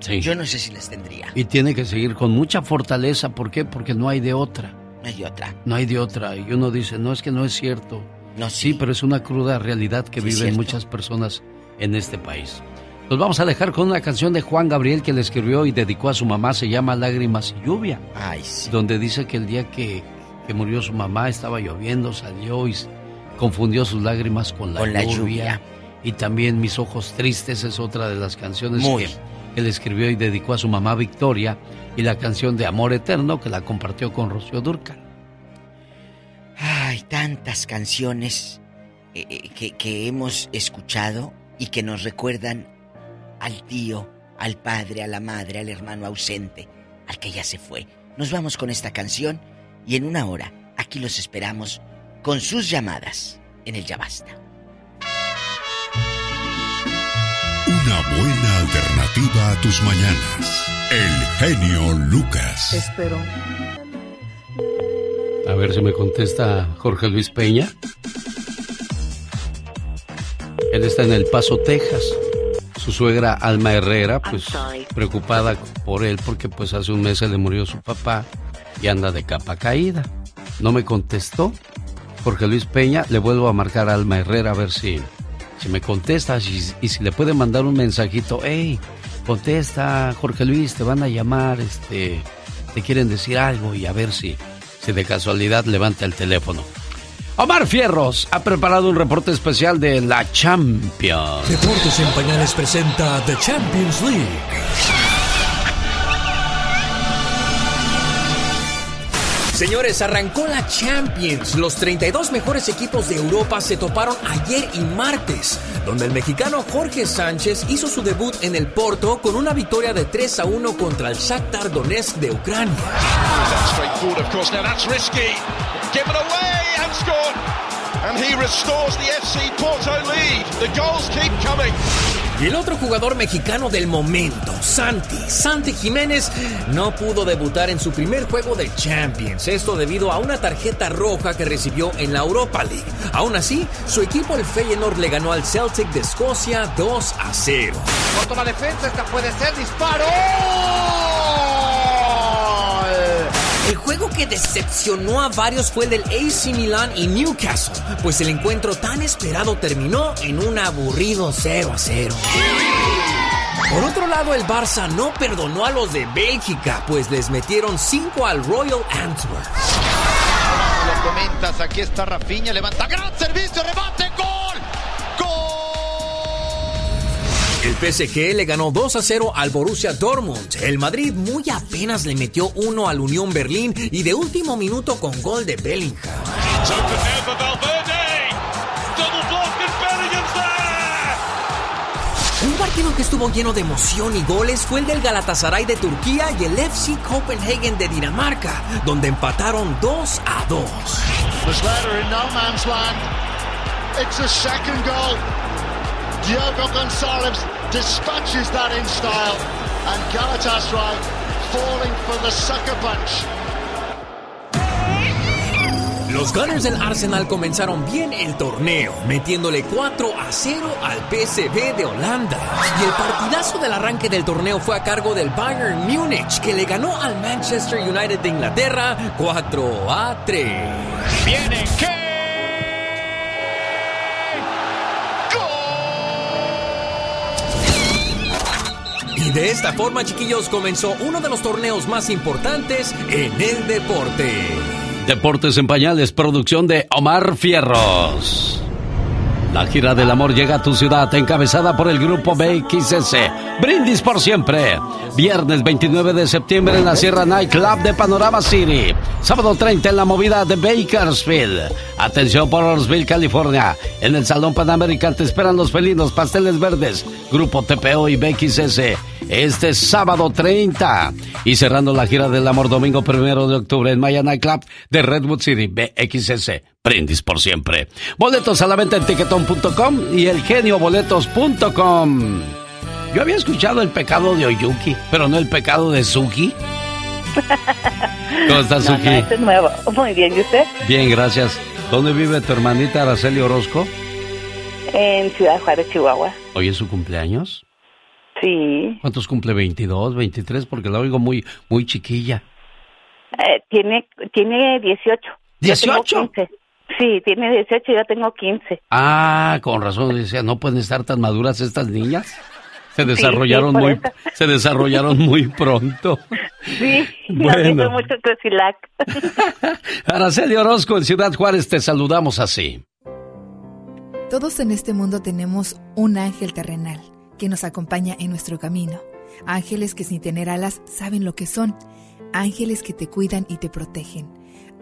Sí. yo no sé si las tendría. Y tiene que seguir con mucha fortaleza. ¿Por qué? Porque no hay de otra. No hay otra. No hay de otra. Y uno dice, no es que no es cierto. No, sí. pero es una cruda realidad que Sí, viven muchas personas en este país. Nos vamos a dejar con una canción de Juan Gabriel que le escribió y dedicó a su mamá. Se llama Lágrimas y Lluvia. Ay, sí. Donde dice que el día que, que murió su mamá estaba lloviendo, salió y confundió sus lágrimas con la, Con la lluvia. lluvia. Y también Mis Ojos Tristes es otra de las canciones Muy. que, que le escribió y dedicó a su mamá Victoria. Y la canción de Amor Eterno que la compartió con Rocío Durcal. Ay, tantas canciones eh, eh, que, que hemos escuchado y que nos recuerdan al tío, al padre, a la madre, al hermano ausente, al que ya se fue. Nos vamos con esta canción y en una hora aquí los esperamos con sus llamadas en el Ya Basta. Una buena alternativa a tus mañanas. El genio Lucas. Espero. A ver si me contesta Jorge Luis Peña. Él está en El Paso, Texas. Su suegra Alma Herrera, pues preocupada por él porque pues hace un mes se le murió su papá y anda de capa caída. No me contestó. Jorge Luis Peña, le vuelvo a marcar a Alma Herrera a ver si, si me contesta y, y si le puede mandar un mensajito. Hey, contesta, Jorge Luis, te van a llamar, este, te quieren decir algo y a ver si, si de casualidad levanta el teléfono. Omar Fierros ha preparado un reporte especial de la Champions. Deportes en Pañales presenta The Champions League. Señores, arrancó la Champions. Los 32 mejores equipos de Europa se toparon ayer y martes, donde el mexicano Jorge Sánchez hizo su debut en el Porto con una victoria de 3 a 1 contra el Shakhtar Donetsk de Ucrania. And he restores the FC Porto lead. The goals keep coming. Y el otro jugador mexicano del momento, Santi, Santi Jiménez, no pudo debutar en su primer juego de Champions. Esto debido a una tarjeta roja que recibió en la Europa League. Aún así, su equipo, el Feyenoord, le ganó al Celtic de Escocia 2 a 0. Corto la defensa, esta puede ser disparo. Que decepcionó a varios fue el del AC Milan y Newcastle, pues el encuentro tan esperado terminó en un aburrido 0 a 0. Por otro lado, el Barça no perdonó a los de Bélgica, pues les metieron 5 al Royal Antwerp. Lo comentas, aquí está Rafinha, levanta gran servicio, rebate, gol. El PSG le ganó 2 a 0 al Borussia Dortmund. El Madrid muy apenas le metió uno al Unión Berlín y de último minuto con gol de Bellingham. Un partido que estuvo lleno de emoción y goles fue el del Galatasaray de Turquía y el FC Copenhagen de Dinamarca, donde empataron 2 a 2. It's a second goal. Diogo Gonzalez dispatches that in style, and Galatasaray falling for the sucker punch. Los Gunners del Arsenal comenzaron bien el torneo, metiéndole 4 a 0 al PSV de Holanda. Y el partidazo del arranque del torneo fue a cargo del Bayern Múnich, que le ganó al Manchester United de Inglaterra 4 a 3. Viene que Y de esta forma, chiquillos, comenzó uno de los torneos más importantes en el deporte. Deportes en Pañales, producción de Omar Fierros. La gira del amor llega a tu ciudad, encabezada por el grupo BXS. Brindis por siempre. Viernes 29 de septiembre en la Sierra Night Club de Panorama City. Sábado 30 en la movida de Bakersfield. Atención por Orsville, California. En el Salón Panamerican te esperan los felinos, pasteles verdes, Grupo TPO y BXS. Este sábado 30. Y cerrando la gira del amor domingo primero de octubre en Maya Night Club de Redwood City, BXS. Brindis por siempre. Boletos a la venta en tiquetón.com y elgenioboletos.com. Yo había escuchado el pecado de Oyuki, pero no el pecado de Suki. ¿Cómo estás, Suki? No, es nuevo. Muy bien, ¿y usted? Bien, gracias. ¿Dónde vive tu hermanita Araceli Orozco? En Ciudad Juárez, Chihuahua. ¿Hoy es su cumpleaños? Sí. ¿Cuántos cumple? ¿22, 23? Porque la oigo muy, muy chiquilla. Eh, tiene, tiene 18. ¿18? Sí, tiene 18 y yo tengo 15. Ah, con razón, decía, no pueden estar tan maduras estas niñas. Se desarrollaron muy se desarrollaron muy pronto. Sí, bueno. mucho Cresilac. Araceli Orozco en Ciudad Juárez te saludamos así. Todos en este mundo tenemos un ángel terrenal que nos acompaña en nuestro camino. Ángeles que sin tener alas saben lo que son. Ángeles que te cuidan y te protegen.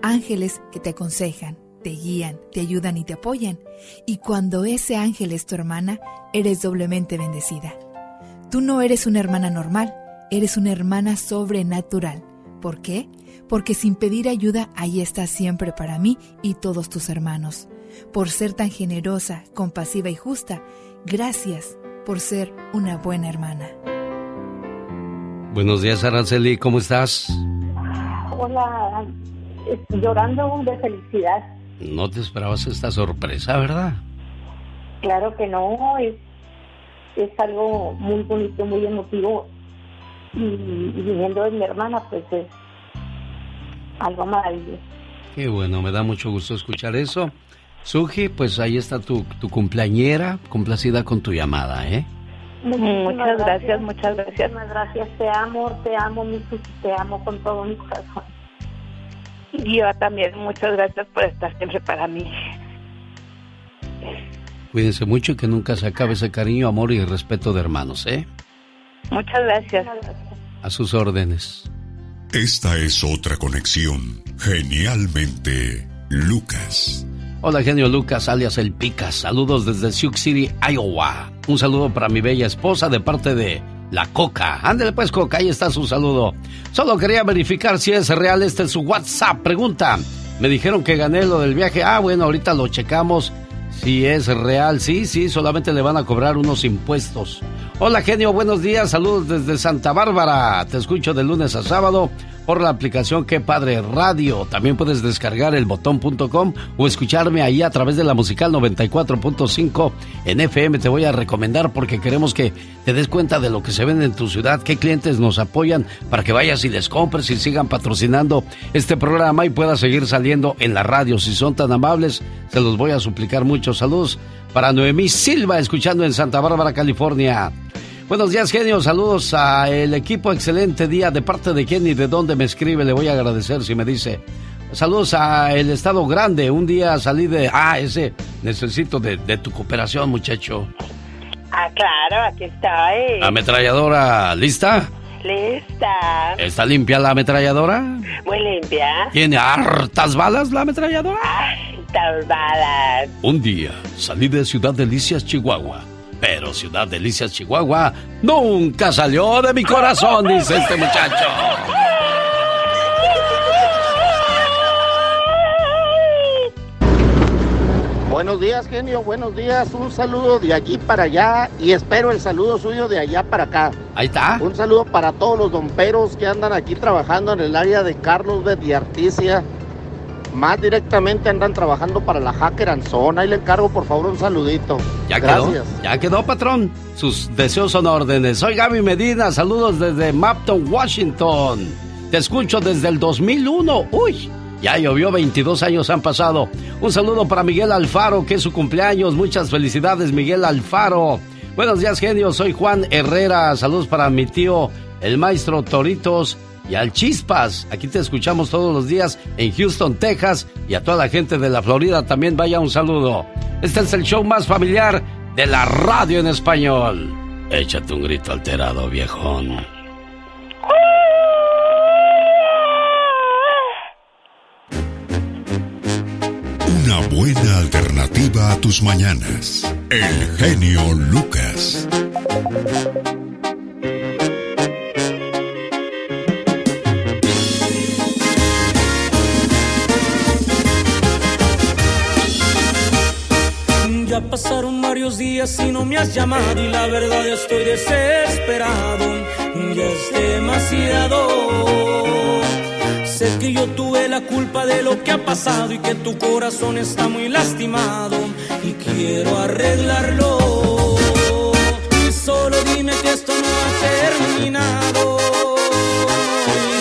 Ángeles que te aconsejan, te guían, te ayudan y te apoyan. Y cuando ese ángel es tu hermana, eres doblemente bendecida. Tú no eres una hermana normal, eres una hermana sobrenatural. ¿Por qué? Porque sin pedir ayuda, ahí estás siempre para mí y todos tus hermanos. Por ser tan generosa, compasiva y justa, gracias por ser una buena hermana. Buenos días, Araceli, ¿cómo estás? Hola, llorando de felicidad. No te esperabas esta sorpresa, ¿verdad? Claro que no, es, es algo muy bonito, muy emotivo. Y, y viniendo de mi hermana, pues es algo maravilloso. Qué bueno, me da mucho gusto escuchar eso. Suji, pues ahí está tu, tu cumpleañera, complacida con tu llamada, ¿eh? Muchas gracias, muchas gracias. Muchas gracias, te amo, te amo, mi te amo con todo mi corazón. Y yo también, muchas gracias por estar siempre para mí. Cuídense mucho y que nunca se acabe ese cariño, amor y respeto de hermanos, ¿eh? Muchas gracias. A sus órdenes. Esta es otra conexión. Genialmente, Lucas. Hola, genio Lucas, alias El Picas. Saludos desde Sioux City, Iowa. Un saludo para mi bella esposa de parte de La Coca. Ándale pues, Coca, ahí está su saludo. Solo quería verificar si es real este es su WhatsApp. Pregunta. Me dijeron que gané lo del viaje. Ah, bueno, ahorita lo checamos. Si es real, sí, sí, solamente le van a cobrar unos impuestos. Hola genio, buenos días, saludos desde Santa Bárbara. Te escucho de lunes a sábado por la aplicación Que Padre Radio. También puedes descargar el botón.com o escucharme ahí a través de la musical 94.5 en FM. Te voy a recomendar porque queremos que te des cuenta de lo que se vende en tu ciudad, qué clientes nos apoyan para que vayas y les compres y sigan patrocinando este programa y pueda seguir saliendo en la radio. Si son tan amables, se los voy a suplicar muchos saludos para Noemí Silva, escuchando en Santa Bárbara, California. Buenos días, genio. Saludos a el equipo. Excelente día. De parte de quién y de dónde me escribe, le voy a agradecer si me dice. Saludos a el Estado Grande. Un día salí de. Ah, ese. Necesito de, de tu cooperación, muchacho. Ah, claro, aquí estoy. ¿La ametralladora lista? Lista. ¿Está limpia la ametralladora? Muy limpia. ¿Tiene hartas balas la ametralladora? Hartas balas. Un día salí de Ciudad Delicias, Chihuahua. Pero Ciudad Delicias, Chihuahua, nunca salió de mi corazón, dice este muchacho. Buenos días, genio. Buenos días. Un saludo de allí para allá y espero el saludo suyo de allá para acá. Ahí está. Un saludo para todos los domperos que andan aquí trabajando en el área de Carlsbad y Articia. Más directamente andan trabajando para la Hacker and Zone. Ahí le encargo, por favor, un saludito. Ya Gracias. quedó, ya quedó, patrón. Sus deseos son órdenes. Soy Gaby Medina, saludos desde Mapton, Washington. Te escucho desde el 2001. Uy, ya llovió, 22 años han pasado. Un saludo para Miguel Alfaro, que es su cumpleaños. Muchas felicidades, Miguel Alfaro. Buenos días, genio. Soy Juan Herrera. Saludos para mi tío, el maestro Toritos y al Chispas. Aquí te escuchamos todos los días en Houston, Texas. Y a toda la gente de la Florida también vaya un saludo. Este es el show más familiar de la radio en español. Échate un grito alterado, viejón. Una buena alternativa a tus mañanas. El genio Lucas. Ya pasaron varios días y no me has llamado y la verdad estoy desesperado. Ya es demasiado. Sé que yo tuve la culpa de lo que ha pasado y que tu corazón está muy lastimado y quiero arreglarlo. Y solo dime que esto no ha terminado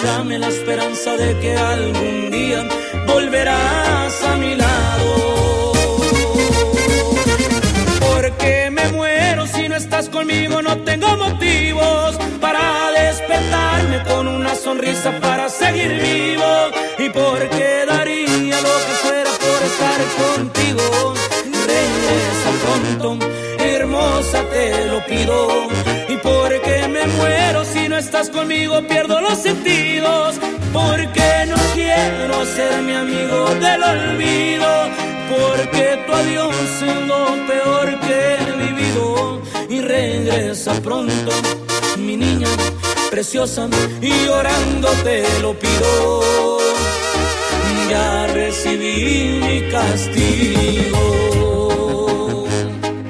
y dame la esperanza de que algún día volverás a mi lado. Estás conmigo, no tengo motivos para despertarme con una sonrisa para seguir vivo. Y porque daría lo que fuera por estar contigo. Regresa pronto, hermosa, te lo pido. Y porque me muero si no estás conmigo, pierdo los sentidos. Porque no quiero ser mi amigo del olvido. Porque tu adiós es lo peor que he vivido. Y regresa pronto, mi niña preciosa. Y llorando te lo pido. Ya recibí mi castigo.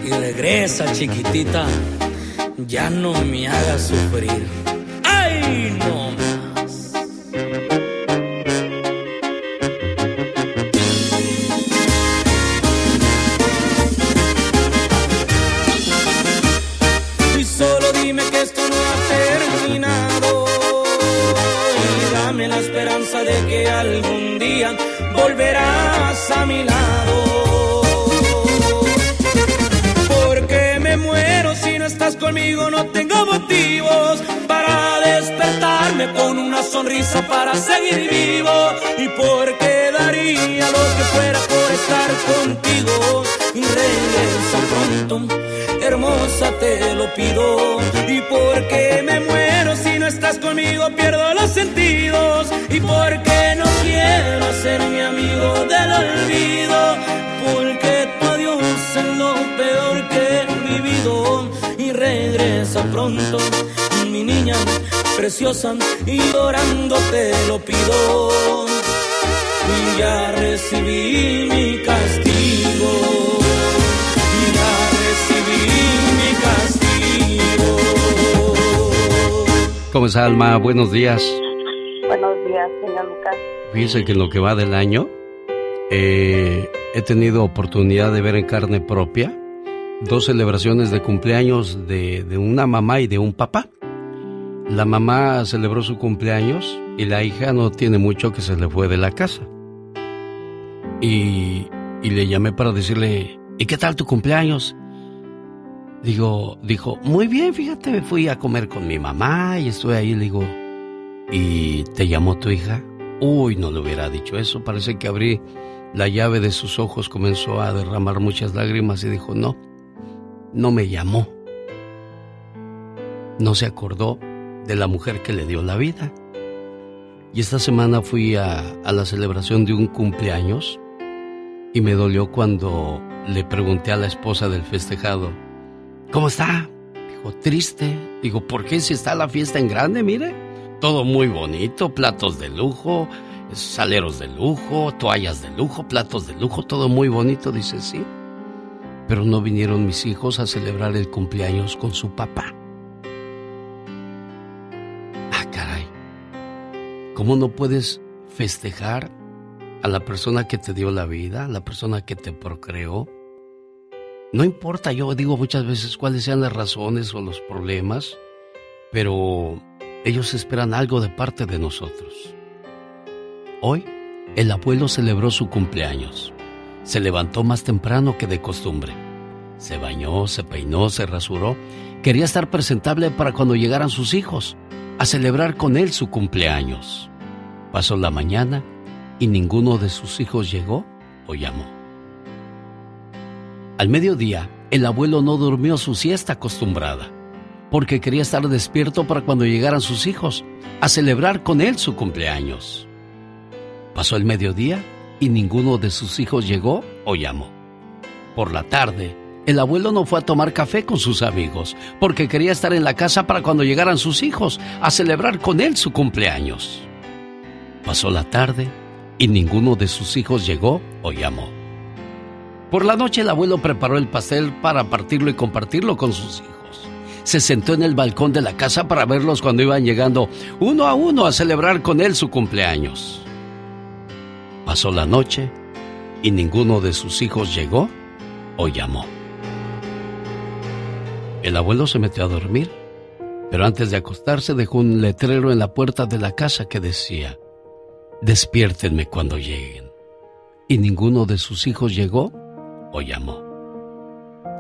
Y regresa, chiquitita. Ya no me hagas sufrir. ¡Ay, no! Volverás a mi lado. Porque me muero si no estás conmigo, no tengo motivos para despertarme con una sonrisa para seguir vivo. Y porque daría lo que fuera por estar contigo. Y regresa pronto, hermosa, te lo pido. Y porque me muero si no estás conmigo, pierdo los sentidos. Y porque no olvido. Porque tu adiós es lo peor que he vivido. Y regresa pronto, mi niña preciosa. Y llorando te lo pido. Y ya recibí mi castigo. ¿Cómo está, Alma? Buenos días. Buenos días, señor Lucas. Fíjese que en lo que va del año eh, he tenido oportunidad de ver en carne propia dos celebraciones de cumpleaños de, una mamá y de un papá. La mamá celebró su cumpleaños y la hija no tiene mucho que se le fue de la casa. Y, y le llamé para decirle, ¿y qué tal tu cumpleaños? Digo, dijo, muy bien, fíjate, fui a comer con mi mamá y estuve ahí. Le digo, ¿y te llamó tu hija? Uy, no le hubiera dicho eso. Parece que abrí la llave de sus ojos, comenzó a derramar muchas lágrimas y dijo, no, no me llamó. No se acordó de la mujer que le dio la vida. Y esta semana fui a, la celebración de un cumpleaños y me dolió cuando le pregunté a la esposa del festejado, ¿Cómo está? Dijo, triste. Digo, ¿por qué si está la fiesta en grande? Mire, todo muy bonito, platos de lujo, saleros de lujo, toallas de lujo, platos de lujo, todo muy bonito, dice sí. Pero no vinieron mis hijos a celebrar el cumpleaños con su papá. Ah, caray. ¿Cómo no puedes festejar a la persona que te dio la vida, a la persona que te procreó? No importa, yo digo muchas veces cuáles sean las razones o los problemas, pero ellos esperan algo de parte de nosotros. Hoy, el abuelo celebró su cumpleaños. Se levantó más temprano que de costumbre. Se bañó, se peinó, se rasuró. Quería estar presentable para cuando llegaran sus hijos, a celebrar con él su cumpleaños. Pasó la mañana y ninguno de sus hijos llegó o llamó. Al mediodía, el abuelo no durmió su siesta acostumbrada, porque quería estar despierto para cuando llegaran sus hijos, a celebrar con él su cumpleaños. Pasó el mediodía y ninguno de sus hijos llegó o llamó. Por la tarde, el abuelo no fue a tomar café con sus amigos, porque quería estar en la casa para cuando llegaran sus hijos, a celebrar con él su cumpleaños. Pasó la tarde y ninguno de sus hijos llegó o llamó. Por la noche el abuelo preparó el pastel para partirlo y compartirlo con sus hijos. Se sentó en el balcón de la casa para verlos cuando iban llegando uno a uno a celebrar con él su cumpleaños. Pasó la noche y ninguno de sus hijos llegó o llamó. El abuelo se metió a dormir, pero antes de acostarse dejó un letrero en la puerta de la casa que decía, despiértenme cuando lleguen. Y ninguno de sus hijos llegó o llamó.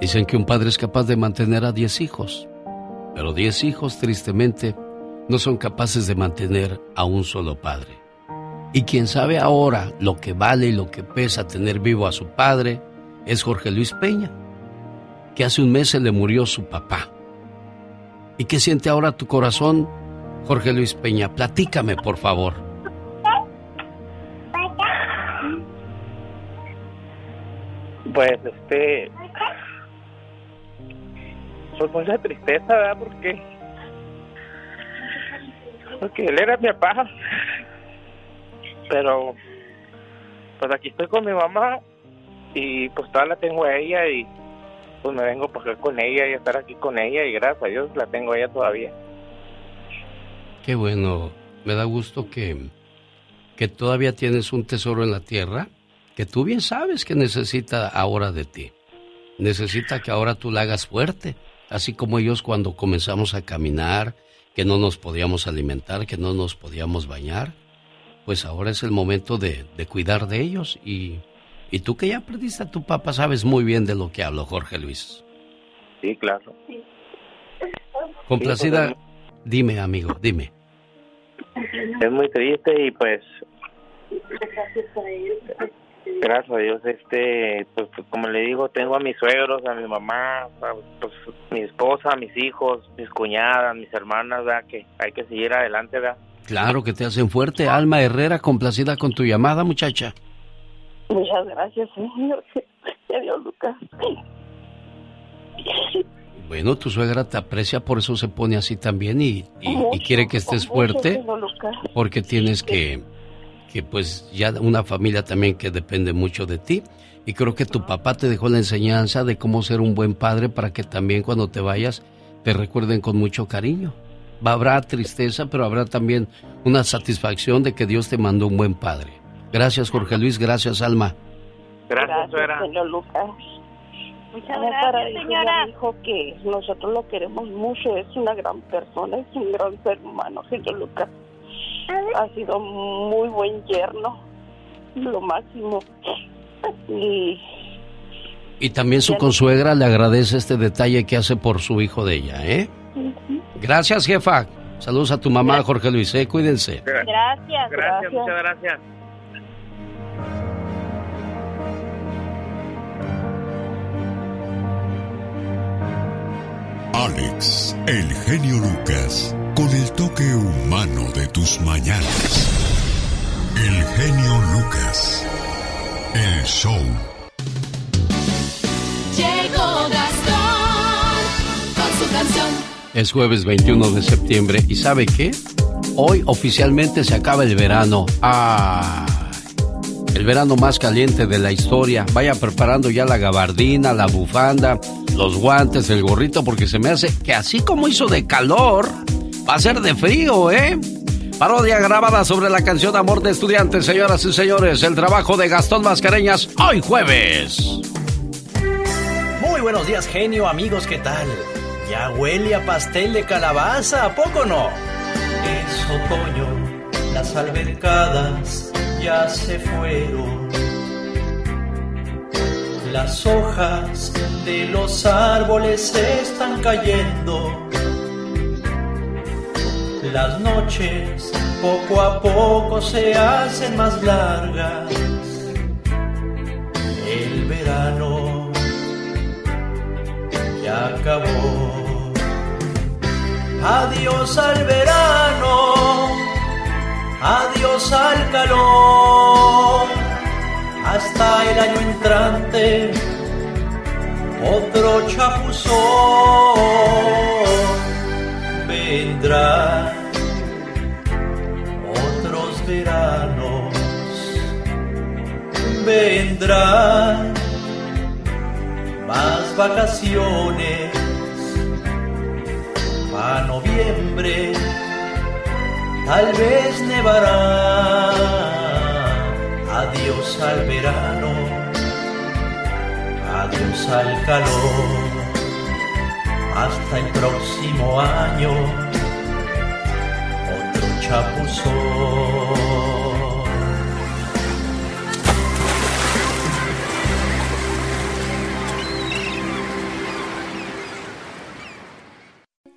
Dicen que un padre es capaz de mantener a diez hijos, pero diez hijos, tristemente, no son capaces de mantener a un solo padre. Y quien sabe ahora lo que vale y lo que pesa tener vivo a su padre es Jorge Luis Peña, que hace un mes se le murió su papá. ¿Y qué siente ahora tu corazón, Jorge Luis Peña? Platícame, por favor. Pues este. Pues mucha tristeza, ¿verdad? Porque. Porque él era mi papá. Pero. Pues aquí estoy con mi mamá. Y pues todavía la tengo a ella. Y pues me vengo para con ella y estar aquí con ella. Y gracias a Dios la tengo a ella todavía. Qué bueno. Me da gusto que. Que todavía tienes un tesoro en la tierra que tú bien sabes que necesita ahora de ti. Necesita que ahora tú la hagas fuerte, así como ellos cuando comenzamos a caminar, que no nos podíamos alimentar, que no nos podíamos bañar, pues ahora es el momento de, cuidar de ellos y, y tú que ya perdiste a tu papá sabes muy bien de lo que hablo, Jorge Luis. Sí, claro. Complacida, pues, dime amigo, dime. Es muy triste y pues Gracias a Dios, este, pues, pues, como le digo, tengo a mis suegros, a mi mamá, a, pues mi esposa, a mis hijos, mis cuñadas, mis hermanas, ¿verdad? Que hay que seguir adelante, ¿verdad? Claro que te hacen fuerte. Alma Herrera, complacida con tu llamada, muchacha. Muchas gracias, señor. Adiós, Lucas. Bueno, tu suegra te aprecia, por eso se pone así también y, y, quiere que estés fuerte, porque tienes que, que pues ya una familia también que depende mucho de ti. Y creo que tu papá te dejó la enseñanza de cómo ser un buen padre para que también cuando te vayas te recuerden con mucho cariño. Habrá tristeza, pero habrá también una satisfacción de que Dios te mandó un buen padre. Gracias, Jorge Luis. Gracias, Alma. Gracias, gracias señor Lucas. Muchas gracias, señora. Dijo que nosotros lo queremos mucho, es una gran persona, es un gran ser humano, señor Lucas. Ha sido muy buen yerno, lo máximo. Y, y también su consuegra le agradece este detalle que hace por su hijo de ella, ¿eh? Gracias, jefa. Saludos a tu mamá, Jorge Luis. ¿eh? Cuídense. Gracias. Gracias, muchas gracias. Alex, el genio Lucas, con el toque humano de tus mañanas. El genio Lucas, el show. Es jueves 21 de septiembre y ¿sabe qué? Hoy oficialmente se acaba el verano. Ah, el verano más caliente de la historia. Vaya preparando ya la gabardina, la bufanda, los guantes, el gorrito, porque se me hace que así como hizo de calor, va a ser de frío, ¿eh? Parodia grabada sobre la canción Amor de Estudiantes, señoras y señores. El trabajo de Gastón Mascareñas, hoy jueves. Muy buenos días, genio, amigos, ¿qué tal? Ya huele a pastel de calabaza, ¿a poco no? Es otoño, las albercadas ya se fueron. Las hojas de los árboles están cayendo. Las noches poco a poco se hacen más largas. El verano ya acabó. Adiós al verano, adiós al calor, hasta el año entrante, otro chapuzón vendrá, otros veranos vendrán, más vacaciones a noviembre, tal vez nevará. Adiós al verano, adiós al calor, hasta el próximo año, otro chapuzón.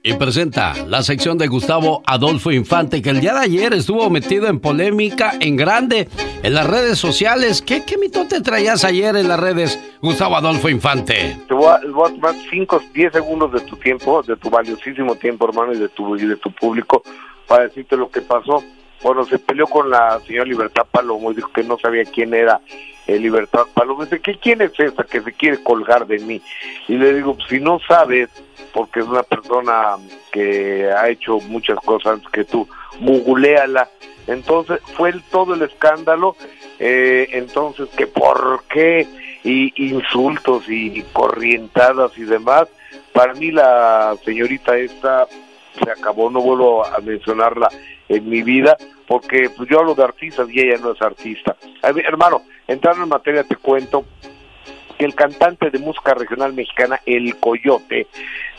Y presenta la sección de Gustavo Adolfo Infante, que el día de ayer estuvo metido en polémica en grande en las redes sociales. ¿Qué, qué mito te traías ayer en las redes, Gustavo Adolfo Infante? Te voy a, voy a tomar 5, 10 segundos de tu tiempo, de tu valiosísimo tiempo, hermano, y de tu, y de tu público, para decirte lo que pasó. Bueno, se peleó con la señora Libertad Palomo y dijo que no sabía quién era el Libertad Palomo. Dice, ¿qué, ¿quién es esa que se quiere colgar de mí? Y le digo, pues, si no sabes, porque es una persona que ha hecho muchas cosas antes que tú, googleala. Entonces fue todo el escándalo, eh, entonces que por qué y insultos y corrientadas y demás. Para mí la señorita esta se acabó, no vuelvo a mencionarla en mi vida, porque pues, yo hablo de artistas y ella no es artista. Hermano, entrando en materia te cuento que el cantante de música regional mexicana, El Coyote,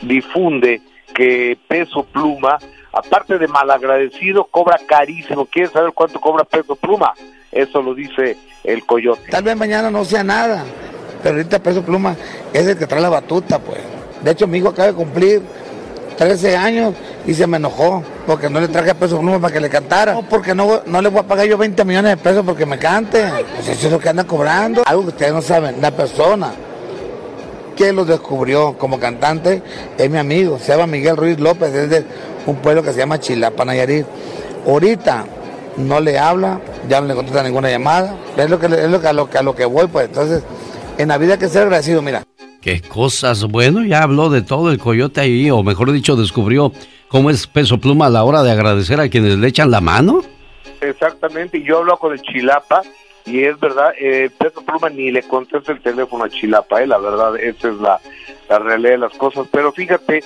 difunde que Peso Pluma, aparte de malagradecido, cobra carísimo. ¿Quieres saber cuánto cobra Peso Pluma? Eso lo dice El Coyote. Tal vez mañana no sea nada, pero ahorita Peso Pluma es el que trae la batuta, pues. De hecho, mi hijo acaba de cumplir 13 años y se me enojó. porque no le traje peso pluma para que le cantara. No, porque no, no le voy a pagar yo 20 millones de pesos porque me cante. Pues eso es lo que anda cobrando. Algo que ustedes no saben, la persona que lo descubrió como cantante es mi amigo, se llama Miguel Ruiz López, es de un pueblo que se llama Chilapa, Nayarit. Ahorita no le habla, ya no le contesta ninguna llamada, es lo que, es lo que, a, lo a lo que voy, pues entonces en la vida hay que ser agradecido, mira. Qué cosas, bueno, ya habló de todo el coyote ahí, o mejor dicho, descubrió cómo es peso pluma a la hora de agradecer a quienes le echan la mano. Exactamente, yo hablo con el Chilapa, y es verdad, eh, Peso Pluma ni le contesta el teléfono a Chilapa, eh, la verdad, esa es la, la realidad de las cosas, pero fíjate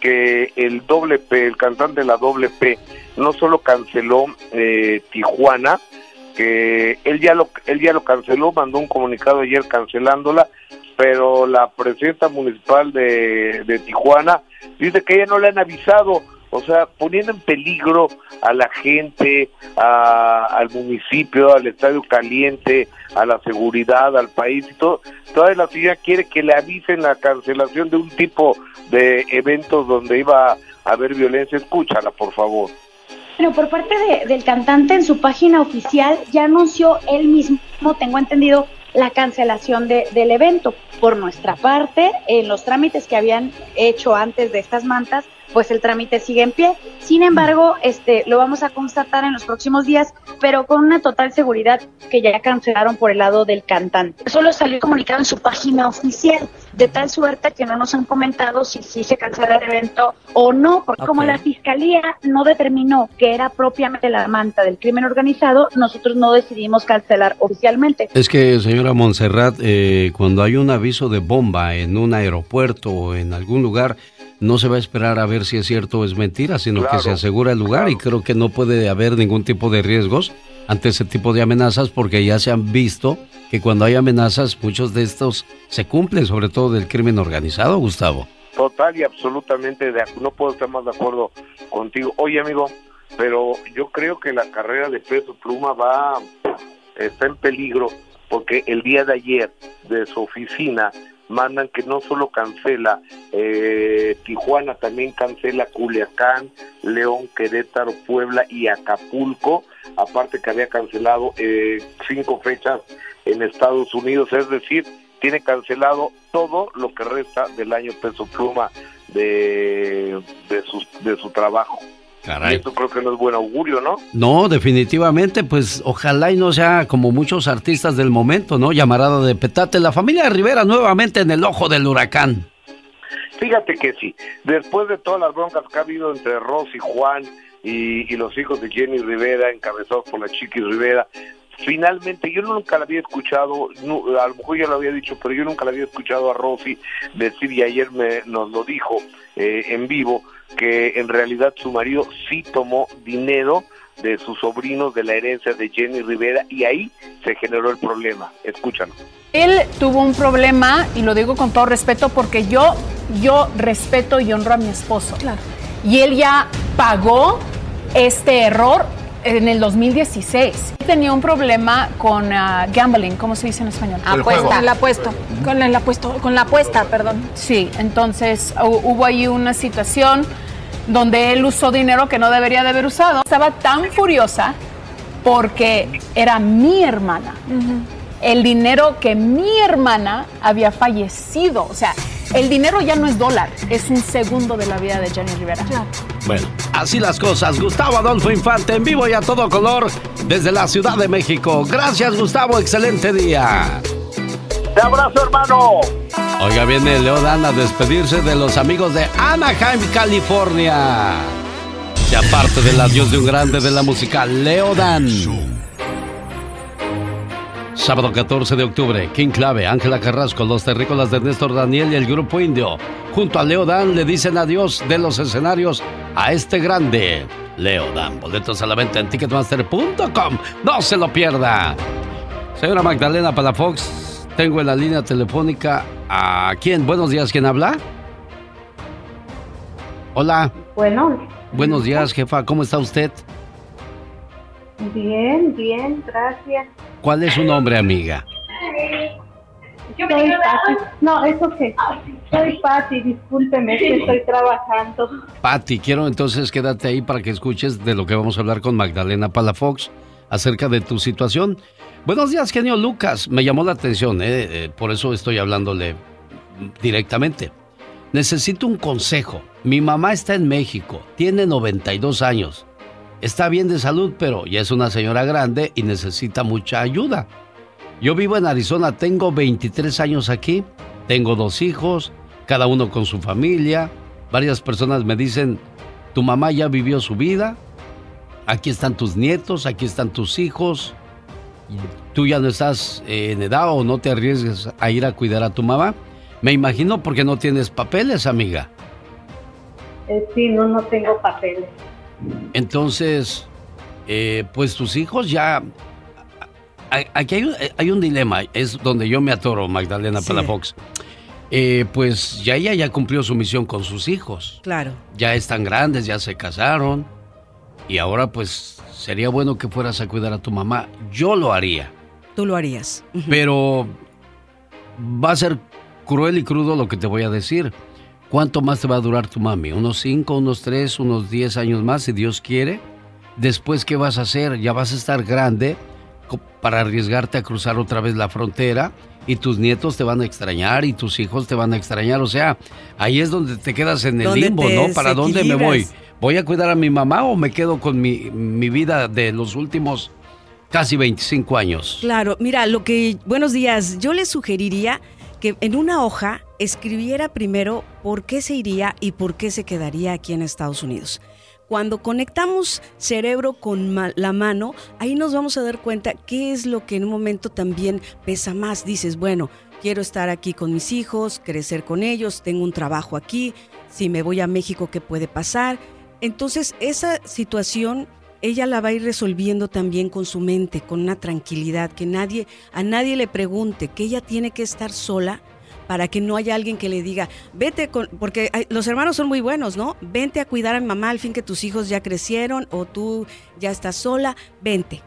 que el doble P, el cantante de la doble P, no solo canceló eh, Tijuana, que él ya lo él ya lo canceló, mandó un comunicado ayer cancelándola, pero la presidenta municipal de, de Tijuana dice que ella no le han avisado, o sea, poniendo en peligro a la gente, a, al municipio, al estadio caliente, a la seguridad, al país y todo. Toda la ciudad quiere que le avisen la cancelación de un tipo de eventos donde iba a haber violencia. Escúchala, por favor. Bueno, por parte de, del cantante en su página oficial ya anunció él mismo, tengo entendido, la cancelación de, del evento. Por nuestra parte, en los trámites que habían hecho antes de estas mantas, pues el trámite sigue en pie. Sin embargo, este lo vamos a constatar en los próximos días, pero con una total seguridad que ya cancelaron por el lado del cantante. Solo salió comunicado en su página oficial, de tal suerte que no nos han comentado si sí se cancela el evento o no, porque como la fiscalía no determinó que era propiamente la manta del crimen organizado, nosotros no decidimos cancelar oficialmente. Es que, señora Montserrat, eh, cuando hay un aviso de bomba en un aeropuerto o en algún lugar, no se va a esperar a ver si es cierto o es mentira, sino que se asegura el lugar y creo que no puede haber ningún tipo de riesgos ante ese tipo de amenazas porque ya se han visto que cuando hay amenazas muchos de estos se cumplen, sobre todo del crimen organizado, Gustavo. Total y absolutamente de no puedo estar más de acuerdo contigo. Oye, amigo, pero yo creo que la carrera de Peso Pluma va está en peligro porque el día de ayer de su oficina mandan que no solo cancela eh, Tijuana, también cancela Culiacán, León, Querétaro, Puebla y Acapulco, aparte que había cancelado eh, cinco fechas en Estados Unidos, es decir, tiene cancelado todo lo que resta del año peso pluma de, de, su, de su trabajo. Y eso creo que no es buen augurio, ¿no? No, definitivamente, pues ojalá y no sea como muchos artistas del momento, ¿no? Llamarada de petate, la familia Rivera nuevamente en el ojo del huracán. Fíjate que sí, después de todas las broncas que ha habido entre Ross y Juan y, y los hijos de Jenny Rivera, encabezados por la Chiquis Rivera, finalmente yo nunca la había escuchado, a lo mejor ya lo había dicho, pero yo nunca la había escuchado a Rosy decir y ayer me, nos lo dijo eh, en vivo que en realidad su marido sí tomó dinero de sus sobrinos de la herencia de Jenny Rivera y ahí se generó el problema. Escúchanos. Él tuvo un problema y lo digo con todo respeto porque yo yo respeto y honro a mi esposo. Claro. Y él ya pagó este error en el 2016. Tenía un problema con uh, gambling, ¿cómo se dice en español? Apuesta. La apuesto. Con la apuesto, con la apuesta, perdón. Sí, entonces hubo ahí una situación donde él usó dinero que no debería de haber usado. Estaba tan furiosa porque era mi hermana. El dinero que mi hermana había fallecido. O sea, el dinero ya no es dólar, es un segundo de la vida de Jenny Rivera. Bueno, así las cosas. Gustavo Adolfo Infante en vivo y a todo color desde la Ciudad de México. Gracias, Gustavo. Excelente día. Te abrazo, hermano. Oiga, viene Leodan a despedirse de los amigos de Anaheim, California. Y aparte del adiós de un grande de la música, Leodan. Sábado 14 de octubre, King Clave, Ángela Carrasco, los terrícolas de Néstor Daniel y el grupo indio, junto a Leo Dan, le dicen adiós de los escenarios a este grande. Leo Dan, boletos a la venta en ticketmaster.com. No se lo pierda. Señora Magdalena Palafox, tengo en la línea telefónica a quién. Buenos días, ¿quién habla? Hola. Bueno. Buenos días, jefa, ¿cómo está usted? Bien, bien, gracias. ¿Cuál es su nombre, amiga? Soy Pati. No, eso que. Soy Pati, discúlpeme, que estoy trabajando. Pati, quiero entonces quédate ahí para que escuches de lo que vamos a hablar con Magdalena Palafox acerca de tu situación. Buenos días, genio Lucas. Me llamó la atención, ¿eh? Eh, por eso estoy hablándole directamente. Necesito un consejo. Mi mamá está en México, tiene 92 años. Está bien de salud, pero ya es una señora grande y necesita mucha ayuda. Yo vivo en Arizona, tengo 23 años aquí, tengo dos hijos, cada uno con su familia. Varias personas me dicen, tu mamá ya vivió su vida, aquí están tus nietos, aquí están tus hijos, tú ya no estás eh, en edad o no te arriesgues a ir a cuidar a tu mamá. Me imagino porque no tienes papeles, amiga. Eh, sí, no, no tengo papeles. Entonces, eh, pues tus hijos ya... Aquí hay un, dilema, es donde yo me atoro, Magdalena Palafox. Eh, pues ya ella ya cumplió su misión con sus hijos. Claro. Ya están grandes, ya se casaron. Y ahora pues sería bueno que fueras a cuidar a tu mamá. Yo lo haría. Tú lo harías. Pero va a ser cruel y crudo lo que te voy a decir. ¿Cuánto más te va a durar tu mami? ¿Unos 5, unos 3, unos 10 años más, si Dios quiere? Después, ¿qué vas a hacer? Ya vas a estar grande para arriesgarte a cruzar otra vez la frontera y tus nietos te van a extrañar y tus hijos te van a extrañar. O sea, ahí es donde te quedas en el limbo, ¿no? ¿Para dónde me voy? ¿Voy a cuidar a mi mamá o me quedo con mi, mi vida de los últimos casi 25 años? Claro, mira, lo que... Buenos días, yo le sugeriría en una hoja escribiera primero por qué se iría y por qué se quedaría aquí en Estados Unidos. Cuando conectamos cerebro con la mano, ahí nos vamos a dar cuenta qué es lo que en un momento también pesa más. Dices, bueno, quiero estar aquí con mis hijos, crecer con ellos, tengo un trabajo aquí, si me voy a México, ¿qué puede pasar? Entonces, esa situación ella la va a ir resolviendo también con su mente, con una tranquilidad, que nadie, a nadie le pregunte, que ella tiene que estar sola para que no haya alguien que le diga, vete con, porque los hermanos son muy buenos, ¿no? Vente a cuidar a mi mamá al fin que tus hijos ya crecieron o tú ya estás sola, vente.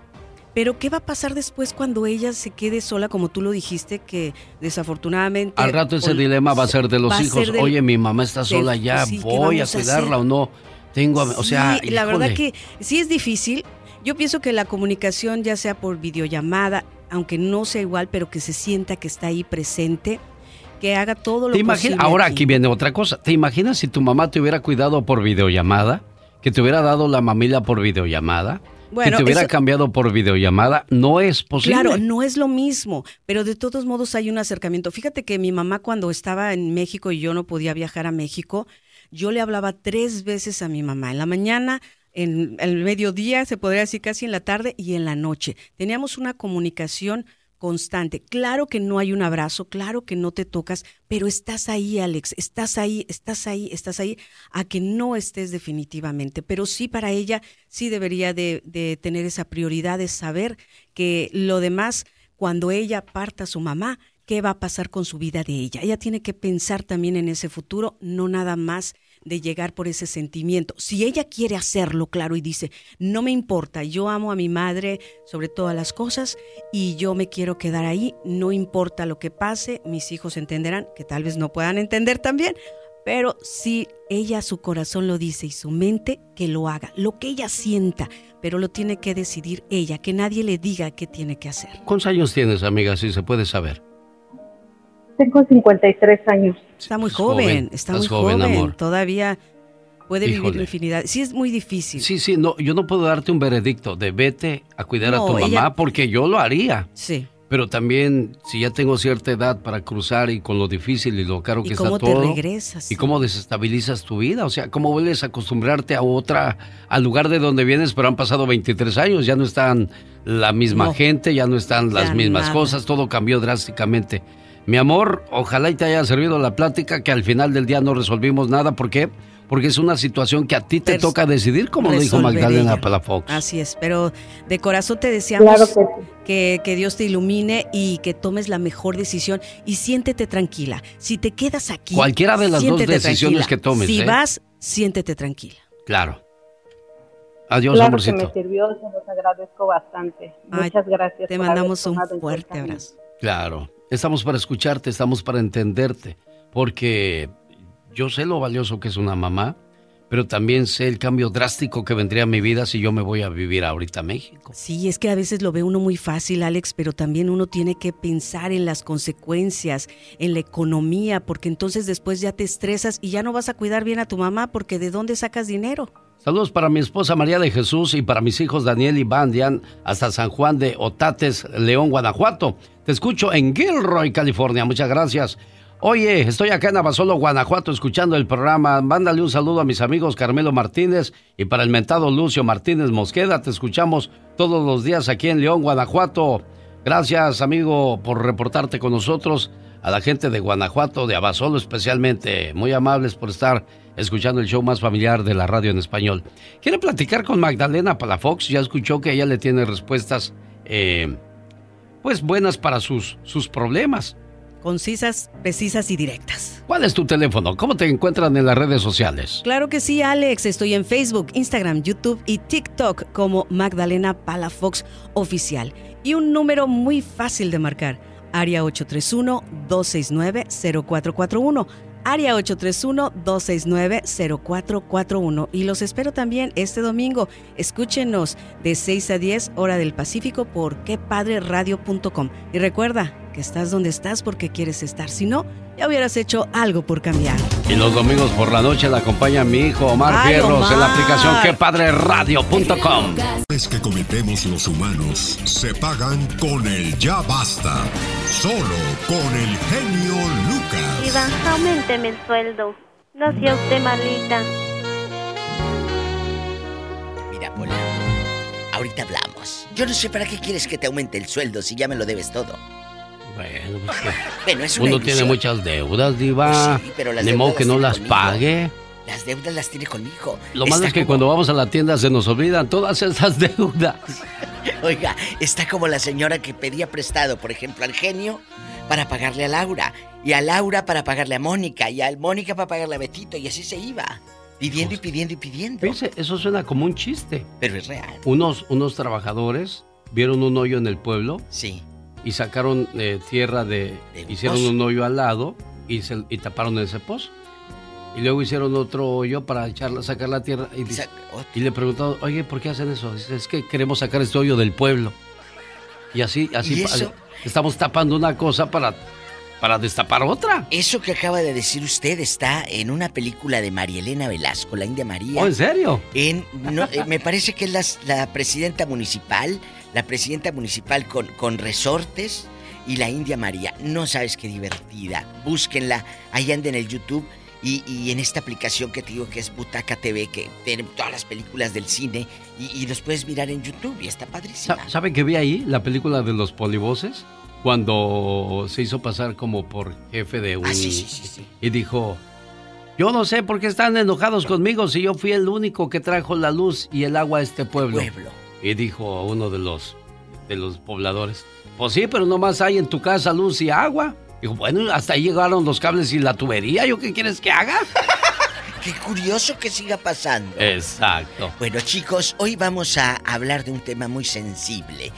Pero ¿qué va a pasar después cuando ella se quede sola, como tú lo dijiste, que desafortunadamente... Al rato ese dilema va a ser de los hijos. Oye, mi mamá está sola ya, voy a cuidarla o no. Tengo, o sea, la verdad que sí es difícil. Yo pienso que la comunicación, ya sea por videollamada, aunque no sea igual, pero que se sienta que está ahí presente, que haga todo lo ¿Te imaginas? Ahora aquí. viene otra cosa. ¿Te imaginas si tu mamá te hubiera cuidado por videollamada? Que te hubiera dado la mamila por videollamada. que te hubiera cambiado por videollamada, no es posible. Claro, no es lo mismo, pero de todos modos hay un acercamiento. Fíjate que mi mamá cuando estaba en México y yo no podía viajar a México, yo le hablaba tres veces a mi mamá, en la mañana, en el mediodía, se podría decir casi en la tarde y en la noche. Teníamos una comunicación constante. Claro que no hay un abrazo, claro que no te tocas, pero estás ahí, Alex, estás ahí, estás ahí, estás ahí, a que no estés definitivamente. Pero sí para ella, sí debería de, tener esa prioridad de saber que lo demás, cuando ella parta a su mamá, ¿qué va a pasar con su vida de ella? Ella tiene que pensar también en ese futuro, no nada más de llegar por ese sentimiento. Si ella quiere hacerlo, claro, y dice, no me importa, yo amo a mi madre sobre todas las cosas y yo me quiero quedar ahí, no importa lo que pase, mis hijos entenderán, que tal vez no puedan entender también, pero si ella su corazón lo dice y su mente, que lo haga, lo que ella sienta, pero lo tiene que decidir ella, que nadie le diga qué tiene que hacer. ¿Cuántos años tienes, amiga, si se puede saber? Tengo 53 años. Está muy joven, está muy joven, amor. Todavía puede vivir infinidad. Sí, es muy difícil. Sí, sí, no, yo no puedo darte un veredicto de vete a cuidar a tu mamá porque yo lo haría. Sí. Pero también, si ya tengo cierta edad para cruzar y con lo difícil y lo caro que está todo. ¿Y cómo te regresas? Y cómo desestabilizas tu vida. O sea, cómo vuelves a acostumbrarte a otra, al lugar de donde vienes, pero han pasado 23 años, ya no están la misma gente, ya no están las mismas cosas, todo cambió drásticamente. Mi amor, ojalá y te haya servido la plática que al final del día no resolvimos nada. ¿Por qué? Porque es una situación que a ti te toca decidir, como lo dijo Magdalena Palafox. Así es, pero de corazón te deseamos que, que, Dios te ilumine y que tomes la mejor decisión y siéntete tranquila. Si te quedas aquí, cualquiera de las dos decisiones que tomes. Si ¿eh? vas, siéntete tranquila. Claro. Adiós, claro amorcito. Que me sirvió, se los agradezco bastante. Muchas gracias. Te mandamos un fuerte abrazo. Claro. Estamos para escucharte, estamos para entenderte, porque yo sé lo valioso que es una mamá, pero también sé el cambio drástico que vendría a mi vida si yo me voy a vivir ahorita a México. Sí, es que a veces lo ve uno muy fácil, Alex, pero también uno tiene que pensar en las consecuencias, en la economía, porque entonces después ya te estresas y ya no vas a cuidar bien a tu mamá porque ¿de dónde sacas dinero? Saludos para mi esposa María de Jesús y para mis hijos Daniel y Bandian hasta San Juan de Otates, León, Guanajuato. Te escucho en Gilroy, California. Muchas gracias. Oye, estoy acá en Abasolo, Guanajuato, escuchando el programa. Mándale un saludo a mis amigos Carmelo Martínez y para el mentado Lucio Martínez Mosqueda. Te escuchamos todos los días aquí en León, Guanajuato. Gracias, amigo, por reportarte con nosotros. A la gente de Guanajuato, de Abasolo especialmente. Muy amables por estar escuchando el show más familiar de la radio en español. ¿Quiere platicar con Magdalena Palafox? Ya escuchó que ella le tiene respuestas, eh, pues buenas para sus, sus problemas. Concisas, precisas y directas. ¿Cuál es tu teléfono? ¿Cómo te encuentran en las redes sociales? Claro que sí, Alex. Estoy en Facebook, Instagram, YouTube y TikTok como Magdalena Palafox Oficial. Y un número muy fácil de marcar. Área 831-269-0441. Área 831-269-0441. Y los espero también este domingo. Escúchenos de 6 a 10 hora del Pacífico por quepadreradio.com. Y recuerda que estás donde estás porque quieres estar. Si no, ya hubieras hecho algo por cambiar. Y los domingos por la noche la acompaña mi hijo Omar Ay, Fierros en la aplicación quepadreradio.com. Es que cometemos los humanos se pagan con el ya basta. Solo con el genio Lucas. Diva, aumenteme el sueldo. No sea usted malita. Mira, Pola, ahorita hablamos. Yo no sé para qué quieres que te aumente el sueldo si ya me lo debes todo. Bueno, pues que Bueno, es una uno tiene muchas deudas, diva. Pues sí, pero las deudas modo que no las conmigo. pague. Las deudas las tiene conmigo. Lo malo es que como- cuando vamos a la tienda se nos olvidan todas esas deudas. Oiga, está como la señora que pedía prestado, por ejemplo, al genio para pagarle a Laura. Y a Laura para pagarle a Mónica. Y a Mónica para pagarle a Betito. Y así se iba. Pidiendo y pidiendo y pidiendo. Eso suena como un chiste. Pero es real. Unos, unos trabajadores vieron un hoyo en el pueblo. Sí. Y sacaron eh, tierra de. hicieron pozo. un hoyo al lado y, se- y taparon ese pozo. Y luego hicieron otro hoyo para echarla, sacar la tierra. Y, le preguntaron, oye, ¿por qué hacen eso? Dice, es que queremos sacar este hoyo del pueblo. Y así, así estamos tapando una cosa para, para destapar otra. Eso que acaba de decir usted está en una película de María Elena Velasco, la India María. Oh, ¿en serio? En, no, eh, me parece que es la, la presidenta municipal, la presidenta municipal con, con resortes y la India María. No sabes qué divertida. Búsquenla, ahí anda en el YouTube y, y en esta aplicación que te digo que es Butaca TV, que tiene todas las películas del cine y, y los puedes mirar en YouTube y está padrísima. Sa- ¿Sabe que vi ahí la película de los polivoces? Cuando se hizo pasar como por jefe de un... Ah, sí, sí, sí. Y dijo, yo no sé por qué están enojados conmigo si yo fui el único que trajo la luz y el agua a este pueblo. pueblo. Y dijo uno de los, de los pobladores, pues sí, pero nomás hay en tu casa luz y agua. Dijo, bueno, hasta ahí llegaron los cables y la tubería, ¿yo qué quieres que haga? Qué curioso que siga pasando. Exacto. Bueno, chicos, hoy vamos a hablar de un tema muy sensible.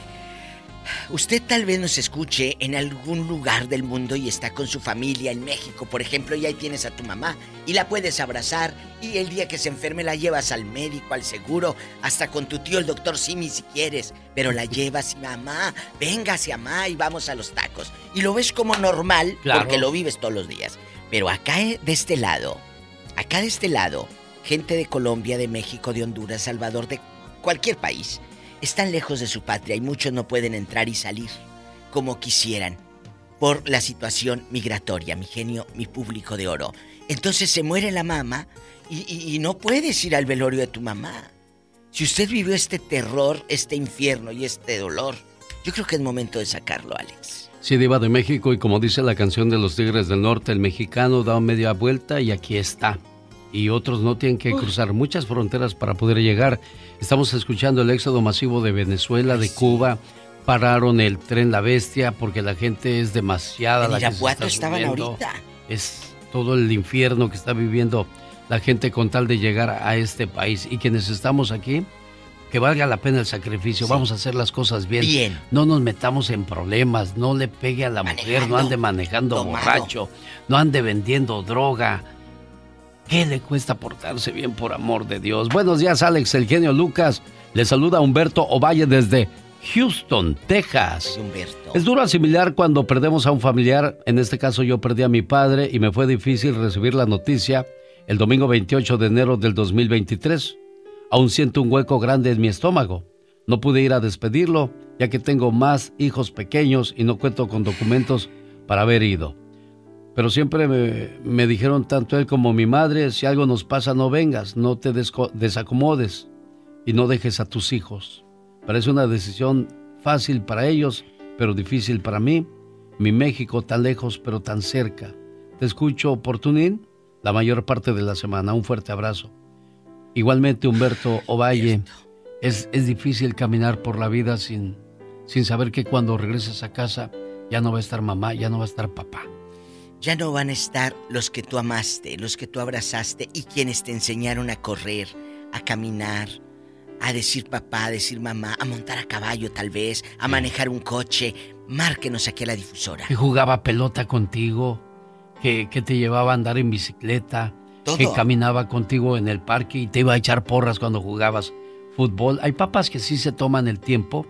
Usted tal vez nos escuche en algún lugar del mundo y está con su familia en México, por ejemplo, y ahí tienes a tu mamá y la puedes abrazar y el día que se enferme la llevas al médico, al seguro, hasta con tu tío el doctor Simi si quieres, pero la llevas y mamá, véngase mamá y vamos a los tacos. Y lo ves como normal Claro. porque lo vives todos los días. Pero acá eh, de este lado, acá de este lado, gente de Colombia, de México, de Honduras, Salvador, de cualquier país, están lejos de su patria y muchos no pueden entrar y salir como quisieran por la situación migratoria, mi genio, mi público de oro. Entonces se muere la mamá y, y- y no puedes ir al velorio de tu mamá. Si usted vivió este terror, este infierno y este dolor, yo creo que es momento de sacarlo, Alex. Sí, Diva de México, y como dice la canción de los Tigres del Norte, el mexicano da media vuelta y aquí está. Y otros no tienen que cruzar muchas fronteras para poder llegar. Estamos escuchando el éxodo masivo de Venezuela, de Cuba. Pararon el tren La Bestia porque la gente es demasiada. En la que se Irapuato está estaban ahorita. Es todo el infierno que está viviendo la gente con tal de llegar a este país. Y quienes estamos aquí, que valga la pena el sacrificio, vamos a hacer las cosas bien. Bien. No nos metamos en problemas, no le pegue a la mujer, no ande manejando borracho, no ande vendiendo droga. ¿Qué le cuesta portarse bien por amor de Dios? Buenos días, Alex, el genio Lucas. Le saluda Humberto Ovalle desde Houston, Texas. Humberto. Es duro asimilar cuando perdemos a un familiar. En este caso yo perdí a mi padre y me fue difícil recibir la noticia el domingo 28 de enero del 2023. Aún siento un hueco grande en mi estómago. No pude ir a despedirlo ya que tengo más hijos pequeños y no cuento con documentos para haber ido. Pero siempre me, dijeron tanto él como mi madre, si algo nos pasa no vengas, no te desacomodes y no dejes a tus hijos. Parece una decisión fácil para ellos, pero difícil para mí. Mi México tan lejos, pero tan cerca. Te escucho, Oportunín, la mayor parte de la semana. Un fuerte abrazo. Igualmente, Humberto Ovalle, es, es difícil caminar por la vida sin, sin saber que cuando regreses a casa ya no va a estar mamá, ya no va a estar papá. Ya no van a estar los que tú amaste, los que tú abrazaste y quienes te enseñaron a correr, a caminar, a decir papá, a decir mamá, a montar a caballo tal vez, a manejar un coche. Márquenos aquí a la difusora. Que jugaba pelota contigo, que, que te llevaba a andar en bicicleta, Todo. que caminaba contigo en el parque y te iba a echar porras cuando jugabas fútbol. Hay papás que sí se toman el tiempo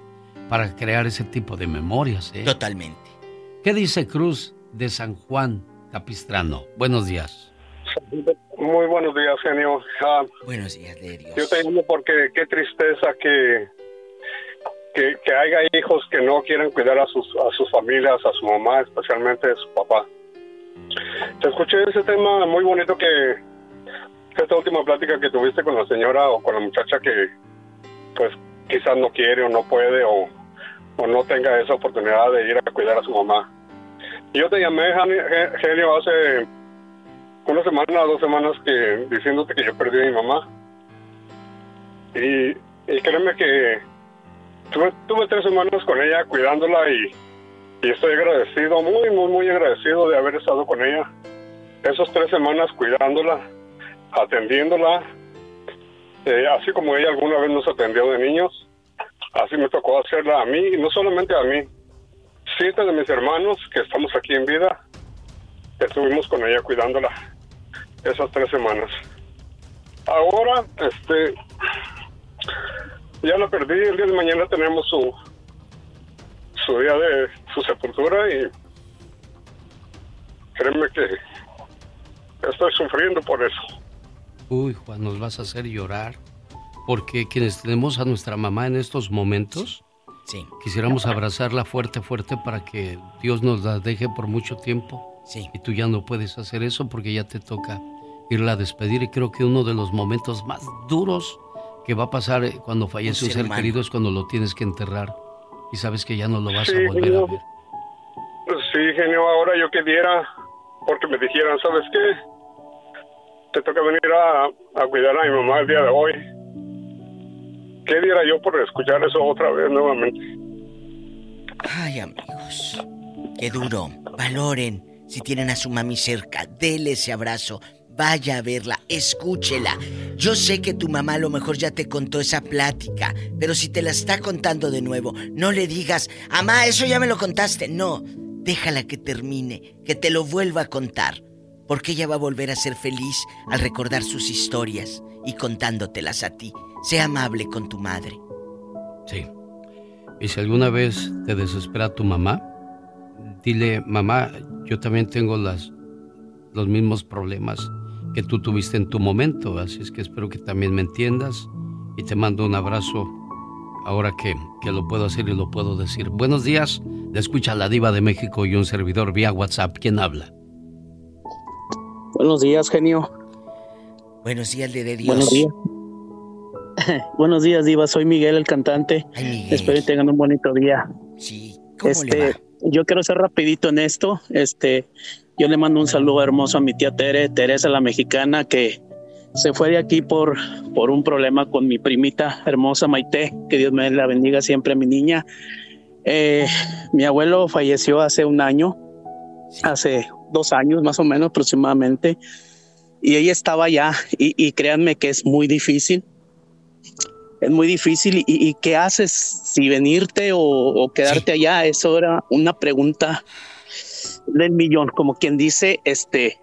para crear ese tipo de memorias. ¿eh? Totalmente. ¿Qué dice Cruz de San Juan Capistrano? Buenos días. Muy buenos días, genio. Ah, Buenos días, de Dios. yo te llamo porque qué tristeza que, que, que haya hijos que no quieren cuidar a sus, a sus familias, a su mamá, especialmente a su papá. Te escuché ese tema muy bonito que esta última plática que tuviste con la señora o con la muchacha que pues quizás no quiere o no puede o, o no tenga esa oportunidad de ir a cuidar a su mamá. Yo te llamé, Genio, hace una semana, dos semanas que diciéndote que yo perdí a mi mamá. Y, créeme que tuve, tres semanas con ella cuidándola y, y estoy agradecido, muy, muy, muy agradecido de haber estado con ella. Esas tres semanas cuidándola, atendiéndola, eh, así como ella alguna vez nos atendió de niños, así me tocó hacerla a mí, y no solamente a mí, siete de mis hermanos que estamos aquí en vida, estuvimos con ella cuidándola esas tres semanas. Ahora, este, ya la perdí, el día de mañana tenemos su, su día de su sepultura y créeme que estoy sufriendo por eso. Uy, Juan, nos vas a hacer llorar. Porque quienes tenemos a nuestra mamá en estos momentos, Sí. quisiéramos abrazarla fuerte, fuerte para que Dios nos la deje por mucho tiempo. Sí. Y tú ya no puedes hacer eso porque ya te toca irla a despedir. Y creo que uno de los momentos más duros que va a pasar eh, cuando fallece un ser querido es cuando lo tienes que enterrar. Y sabes que ya no lo vas Sí, a volver a ver. Sí, genio, ahora yo quisiera, porque me dijeran, ¿sabes qué? Te toca venir a, a cuidar a mi mamá el día de hoy. ¿Qué diera yo por escuchar eso otra vez nuevamente? Ay, amigos. Qué duro. Valoren si tienen a su mami cerca. Dele ese abrazo. Vaya a verla, escúchela. Yo sé que tu mamá a lo mejor ya te contó esa plática, pero si te la está contando de nuevo, no le digas, Amá, eso ya me lo contaste. No, déjala que termine, que te lo vuelva a contar, porque ella va a volver a ser feliz al recordar sus historias y contándotelas a ti. Sé amable con tu madre. Sí. Y si alguna vez te desespera tu mamá, dile, mamá, yo también tengo las, los mismos problemas que tú tuviste en tu momento, así es que espero que también me entiendas y te mando un abrazo ahora que, que lo puedo hacer y lo puedo decir. Buenos días, le escucha la diva de México y un servidor vía WhatsApp. ¿Quién habla? Buenos días, genio. Buenos días, de Dios. Buenos días. Buenos días, Diva. Soy Miguel, el cantante. Espero que tengan un bonito día. Sí. este, yo quiero ser rapidito en esto. Este, yo le mando un saludo hermoso a mi tía Tere, Teresa la mexicana, que se fue de aquí por, por un problema con mi primita hermosa Maite. Que Dios me la bendiga siempre, mi niña. Eh, mi abuelo falleció hace un año, hace dos años más o menos aproximadamente, y ella estaba allá, y, y créanme que es muy difícil es muy difícil. ¿Y, y qué haces? Si venirte o, o quedarte allá, eso era una pregunta del millón, como quien dice, este,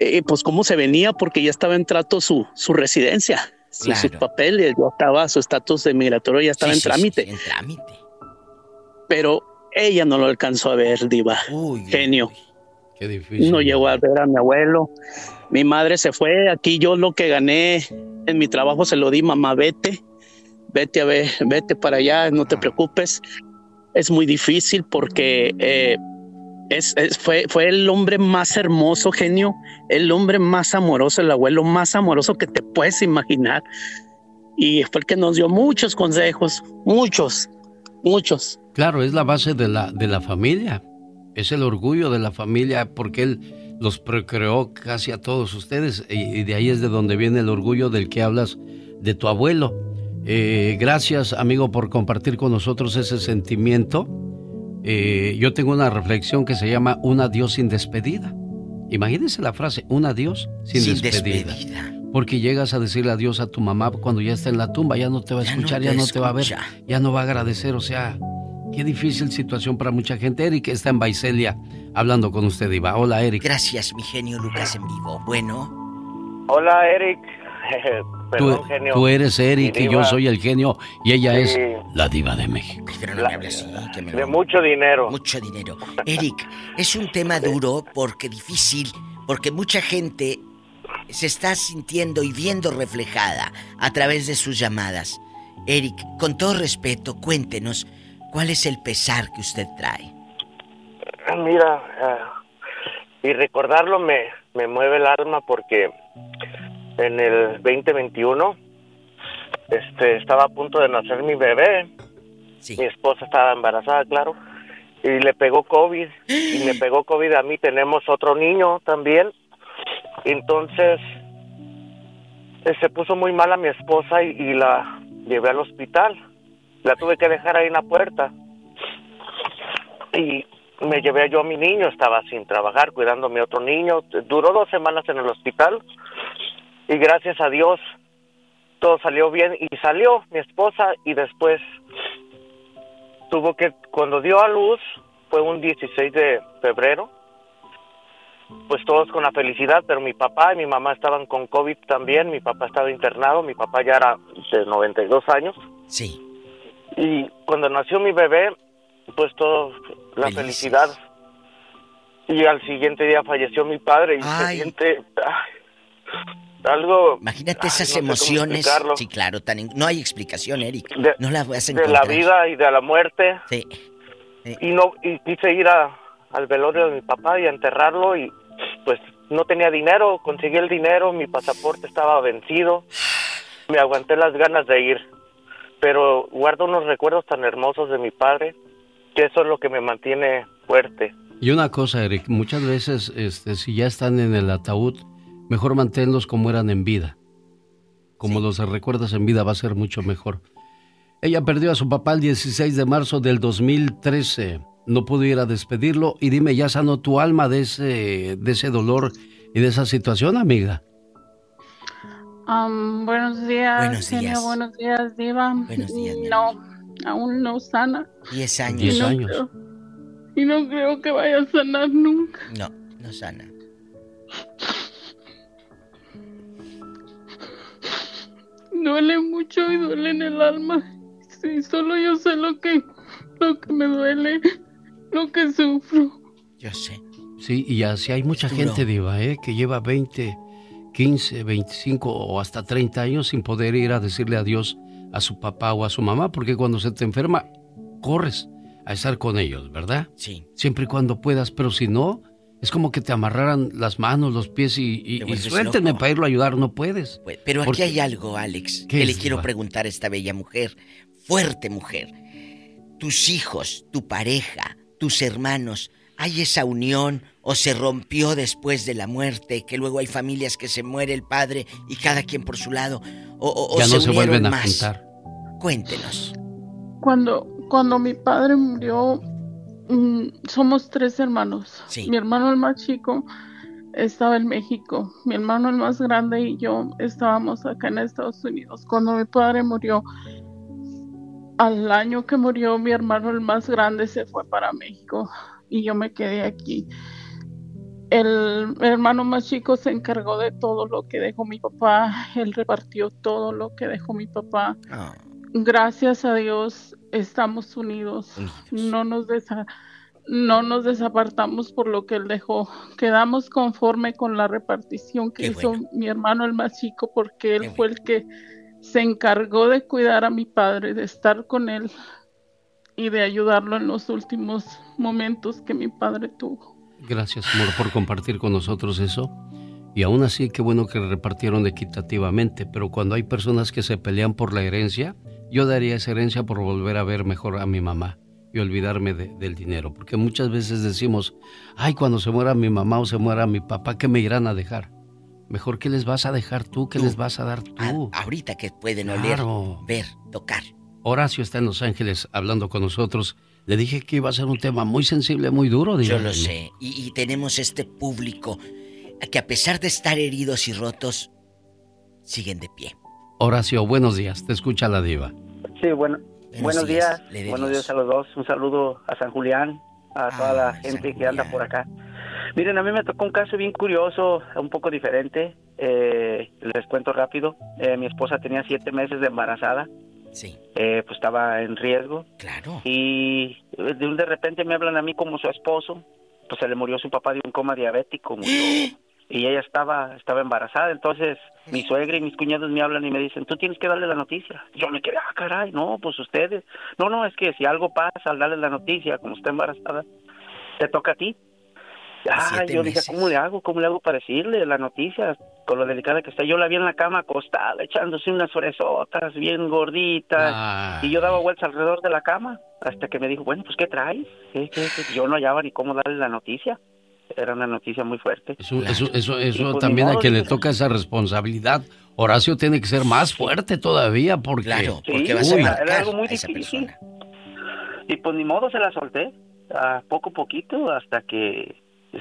eh, pues cómo se venía, porque ya estaba en trato su, su residencia, su- sus papeles, ya estaba su estatus de migratorio, ya estaba Sí, en sí, trámite. en trámite. Pero ella no lo alcanzó a ver, Diva. Genio. Qué difícil. No llegó a ver a mi abuelo. Mi madre se fue. Aquí yo lo que gané en mi trabajo se lo di, mamá, vete. Vete a ver, vete para allá, no te preocupes. Es muy difícil porque eh, es, es- fue, fue el hombre más hermoso, genio, el hombre más amoroso, el abuelo más amoroso que te puedes imaginar. Y fue el que nos dio muchos consejos, muchos, muchos. Claro, es la base de la, de la familia. Es el orgullo de la familia porque él los procreó casi a todos ustedes y, de ahí es de donde viene el orgullo del que hablas de tu abuelo. Eh, gracias, amigo, por compartir con nosotros ese sentimiento. Eh, yo tengo una reflexión que se llama Un adiós sin despedida. Imagínense la frase, un adiós sin, Sin despedida. despedida. Porque llegas a decirle adiós a tu mamá cuando ya está en la tumba, ya no te va a Ya no escuchar, te ya no te va a ver, ya no va a agradecer. O sea, qué difícil situación para mucha gente. Eric está en Baicelia hablando con usted, Iba. Hola, Eric. Gracias, mi genio Lucas en vivo. Bueno, Hola, Eric. Tú, Perdón, genio. tú eres Eric y yo soy el genio y ella Sí. es la diva de México. pero no me hables así, que me lo- De mucho dinero. Mucho dinero. Eric, es un tema duro porque difícil, porque mucha gente se está sintiendo y viendo reflejada a través de sus llamadas. Eric, con todo respeto, cuéntenos cuál es el pesar que usted trae. Mira, ah, y recordarlo me, me mueve el alma porque en el 2021 este, estaba a punto de nacer mi bebé. Mi esposa estaba embarazada, claro. Y le pegó COVID. Y me pegó COVID a mí. Tenemos otro niño también. Entonces, eh, se puso muy mal a mi esposa y, y la llevé al hospital. La tuve que dejar ahí en la puerta. Y me llevé yo a mi niño, estaba sin trabajar, cuidando mi otro niño. Duró dos semanas en el hospital y gracias a Dios todo salió bien y salió mi esposa y después tuvo que, cuando dio a luz, fue un 16 de febrero, pues todos con la felicidad, pero mi papá y mi mamá estaban con COVID también, mi papá estaba internado, mi papá ya era de 92 años. Sí. Y cuando nació mi bebé, pues todo, la Felices. felicidad. Y al siguiente día falleció mi padre y se siente ay, algo... Imagínate ay, esas no emociones. Sí, claro, tan no hay explicación, Eric. De- no la vas a de encontrar. la vida y de la muerte. Sí. Y no y quise ir a, al velorio de mi papá y a enterrarlo y pues no tenía dinero, conseguí el dinero, mi pasaporte estaba vencido. Me aguanté las ganas de ir, pero guardo unos recuerdos tan hermosos de mi padre que eso es lo que me mantiene fuerte. Y una cosa, Eric, muchas veces, este, si ya están en el ataúd, mejor manténlos como eran en vida. Como los recuerdas en vida va a ser mucho mejor. Ella perdió a su papá el 16 de marzo del 2013. No pudo ir a despedirlo. Y dime, ¿ya sanó tu alma de ese, de ese dolor y de esa situación, amiga? Am, buenos días, Buenos genio, días. buenos días, Diva. Buenos días, mi No, aún no sana. Diez años. Diez Y no años. creo- y no creo que vaya a sanar nunca. No, no sana. Duele mucho y duele en el alma. Sí, solo yo sé lo que, lo que me duele, lo que sufro. Yo sé. Sí, y así hay mucha duro. gente, Diva, ¿eh? que lleva 20, 15, 25 o hasta 30 años sin poder ir a decirle adiós a su papá o a su mamá, porque cuando se te enferma, corres a estar con ellos, ¿verdad? Sí. Siempre y cuando puedas, pero si no, es como que te amarraran las manos, los pies y, y, loco. para irlo a ayudar, no puedes. Pues, Pero aquí Porque- hay algo, Alex, ¿Qué que le quiero preguntar a esta bella mujer, fuerte mujer. Tus hijos, tu pareja, tus hermanos, ¿hay esa unión o se rompió después de la muerte? Que luego hay familias que se muere el padre y cada quien por su lado. O, o- o ya no se vuelven a más. juntar. Cuéntenos. Cuando, cuando mi padre murió, mm, somos tres hermanos. Sí. Mi hermano el más chico estaba en México. Mi hermano el más grande y yo estábamos acá en Estados Unidos. Cuando mi padre murió, al año que murió mi hermano el más grande se fue para México y yo me quedé aquí. El, hermano más chico se encargó de todo lo que dejó mi papá, él repartió todo lo que dejó mi papá. Ah. Gracias a Dios estamos unidos, no nos desa- no nos desapartamos por lo que él dejó. Quedamos conforme con la repartición que Qué hizo bueno. mi hermano el más chico porque él fue el que se encargó de cuidar a mi padre, de estar con él y de ayudarlo en los últimos momentos que mi padre tuvo. Gracias, amor, por compartir con nosotros eso. Y aún así, qué bueno que repartieron equitativamente, pero cuando hay personas que se pelean por la herencia, yo daría esa herencia por volver a ver mejor a mi mamá y olvidarme de- del dinero, porque muchas veces decimos, ay, cuando se muera mi mamá o se muera mi papá, ¿qué me irán a dejar? Mejor, ¿qué les vas a dejar tú? ¿Qué les vas a dar tú? Ahorita que pueden Claro. oler, ver, tocar. Horacio está en Los Ángeles hablando con nosotros. Le dije que iba a ser un tema muy sensible, muy duro. Yo lo sé. Y, y tenemos este público que a pesar de estar heridos y rotos, siguen de pie. Horacio, buenos días. Te escucha la diva. Sí, bueno, buenos días, días. de buenos días a los dos. Un saludo a San Julián, a toda la gente que anda por acá. Miren, a mí me tocó un caso bien curioso, un poco diferente. Eh, les cuento rápido. Eh, mi esposa tenía siete meses de embarazada. Sí. Eh, pues estaba en riesgo. Claro. Y de, un de repente me hablan a mí como su esposo. Pues se le murió su papá de un coma diabético. murió. y ella estaba estaba embarazada. Entonces mi suegra y mis cuñados me hablan y me dicen, tú tienes que darle la noticia. Yo me quedé, ah, caray, no, pues ustedes. No, no, es que si algo pasa al darle la noticia, como está embarazada, te toca a ti. Ah, Siete yo dije, meses. ¿cómo le hago? ¿Cómo le hago para decirle la noticia? Con lo delicada que está. Yo la vi en la cama acostada, echándose unas fresotas bien gorditas. Ay. Y yo daba vueltas alrededor de la cama hasta que me dijo, bueno, pues ¿qué traes? ¿Qué, qué, qué? Yo no hallaba ni cómo darle la noticia. Era una noticia muy fuerte. Eso, eso, eso, pues, también a quien le toca esa responsabilidad. Horacio tiene que ser más fuerte todavía porque... Claro, Sí, porque vas a era- algo muy difícil. Y pues ni modo se la solté, a poco a poquito, hasta que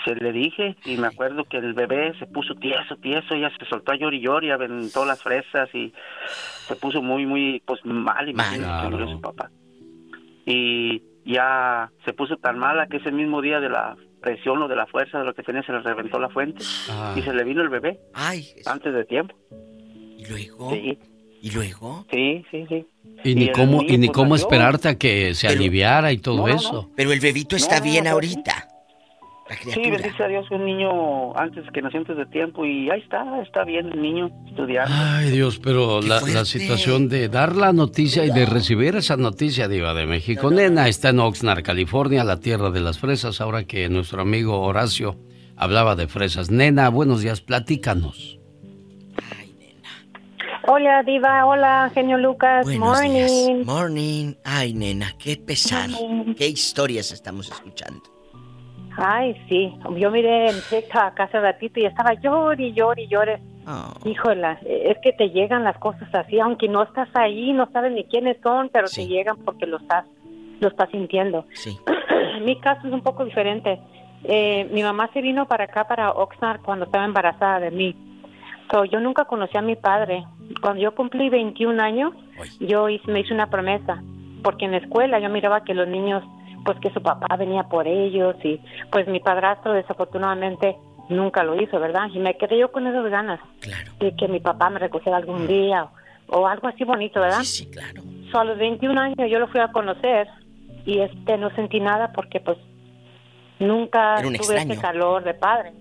se le dije. Y me acuerdo que el bebé se puso tieso, tieso, ella se soltó a llorar y llorar y aventó las fresas y se puso muy, muy, pues mal, imagínate, murió su papá. Y ya se puso tan mala que ese mismo día de la presión o de la fuerza de lo que tenía se le reventó la fuente Ah. y se le vino el bebé antes de tiempo. ¿Y luego? Sí. ¿Y luego? Sí, sí, sí. Y ni cómo, y ni pues, cómo nació. esperarte a que se Pero- aliviara y todo No, no, no. eso. Pero el bebito está No, bien no, ahorita. La Sí, bendice a Dios, un niño antes que nació antes de tiempo y ahí está, está bien el niño estudiando. Ay Dios, pero la, situación de dar la noticia y de recibir esa noticia, Diva de México. Nena está en Oxnard, California, la tierra de las fresas, ahora que nuestro amigo Horacio hablaba de fresas. Nena, buenos días, platícanos. Hola, Diva. Hola, genio Lucas. Buenos Morning. días. Morning. Ay, nena, qué pesar. Morning. ¿Qué historias estamos escuchando? Ay, sí. Yo miré en TikTok hace ratito y estaba llor y llor y llore. Oh. Híjola, es que te llegan las cosas así, aunque no estás ahí, no sabes ni quiénes son, pero te llegan porque lo estás, lo estás sintiendo. Sí. Mi caso es un poco diferente. Eh, mi mamá se vino para acá, para Oxnard, cuando estaba embarazada de mí. So, yo nunca conocí a mi padre. Cuando yo cumplí 21 años, yo hice- me hice una promesa, porque en la escuela yo miraba que los niños, pues que su papá venía por ellos y pues mi padrastro desafortunadamente nunca lo hizo, ¿verdad? Y me quedé yo con esas ganas de que mi papá me recogiera algún día o, o algo así bonito, ¿verdad? Sí, sí, claro. So, a los 21 años yo lo fui a conocer y este no sentí nada porque pues nunca tuve extraño. ese calor de padre.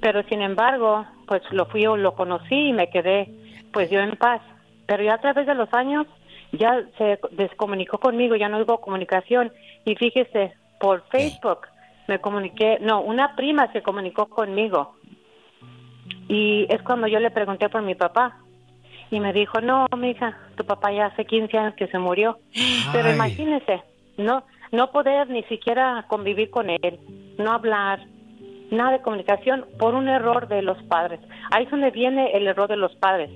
Pero sin embargo, pues lo fui, lo conocí y me quedé pues yo en paz. Pero ya a través de los años ya se descomunicó conmigo, ya no hubo comunicación. Y fíjese, por Facebook me comuniqué, no, una prima se comunicó conmigo. Y es cuando yo le pregunté por mi papá. Y me dijo, no, mija, tu papá ya hace 15 años que se murió. Pero imagínese, no, no poder ni siquiera convivir con él, no hablar, nada de comunicación por un error de los padres. Ahí es donde viene el error de los padres.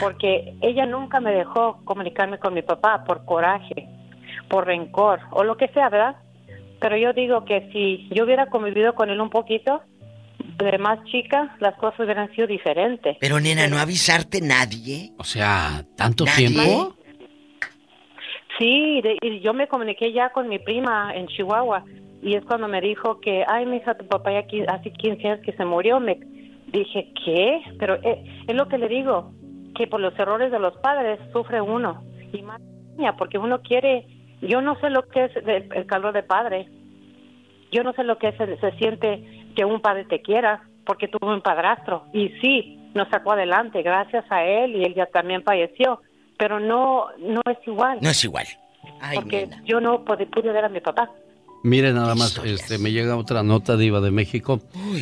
Porque ella nunca me dejó comunicarme con mi papá por coraje, por rencor o lo que sea, ¿verdad? Pero yo digo que si yo hubiera convivido con él un poquito, de más chica, las cosas hubieran sido diferentes. Pero nena, ¿no avisarte nadie? O sea, ¿tanto ¿Nadie? tiempo? Sí, de- y yo me comuniqué ya con mi prima en Chihuahua y es cuando me dijo que, ay, mija, tu papá ya hace 15 años que se murió. Me dije, ¿qué? Pero eh, es lo que le digo, que por los errores de los padres sufre uno y más niña, porque uno quiere, yo no sé lo que es el, el calor de padre, yo no sé lo que se, se siente que un padre te quiera, porque tuvo un padrastro y sí, nos sacó adelante gracias a él y él ya también falleció, pero no, no es igual. No es igual. Ay, porque yo no pude, pude ver a mi papá. Mire nada más, este, me llega otra nota diva de México.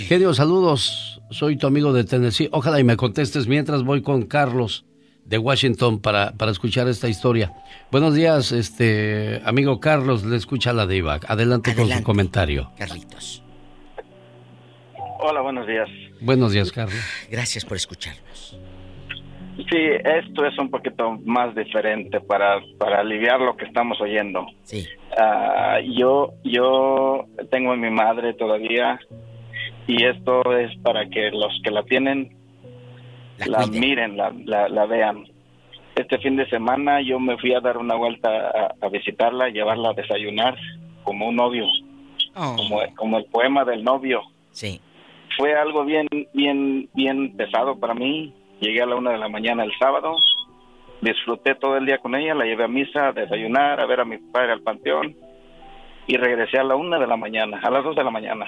Genio, saludos. Soy tu amigo de Tennessee. Ojalá y me contestes mientras voy con Carlos de Washington para, para escuchar esta historia. Buenos días, este amigo Carlos, le escucha la diva. Adelante, con su comentario. Carlitos. Hola, buenos días. Buenos días, Carlos. Gracias por escucharnos. Sí, esto es un poquito más diferente para, para aliviar lo que estamos oyendo. Sí. Ah, yo, yo tengo a mi madre todavía y esto es para que los que la tienen la, miren, la, la, la vean. Este fin de semana yo me fui a dar una vuelta a, a visitarla, llevarla a desayunar como un novio, como, como el poema del novio. Sí. Fue algo bien, bien, bien pesado para mí. Llegué a la una de la mañana el sábado, disfruté todo el día con ella, la llevé a misa, a desayunar, a ver a mi padre al panteón y regresé a la una de la mañana, a las dos de la mañana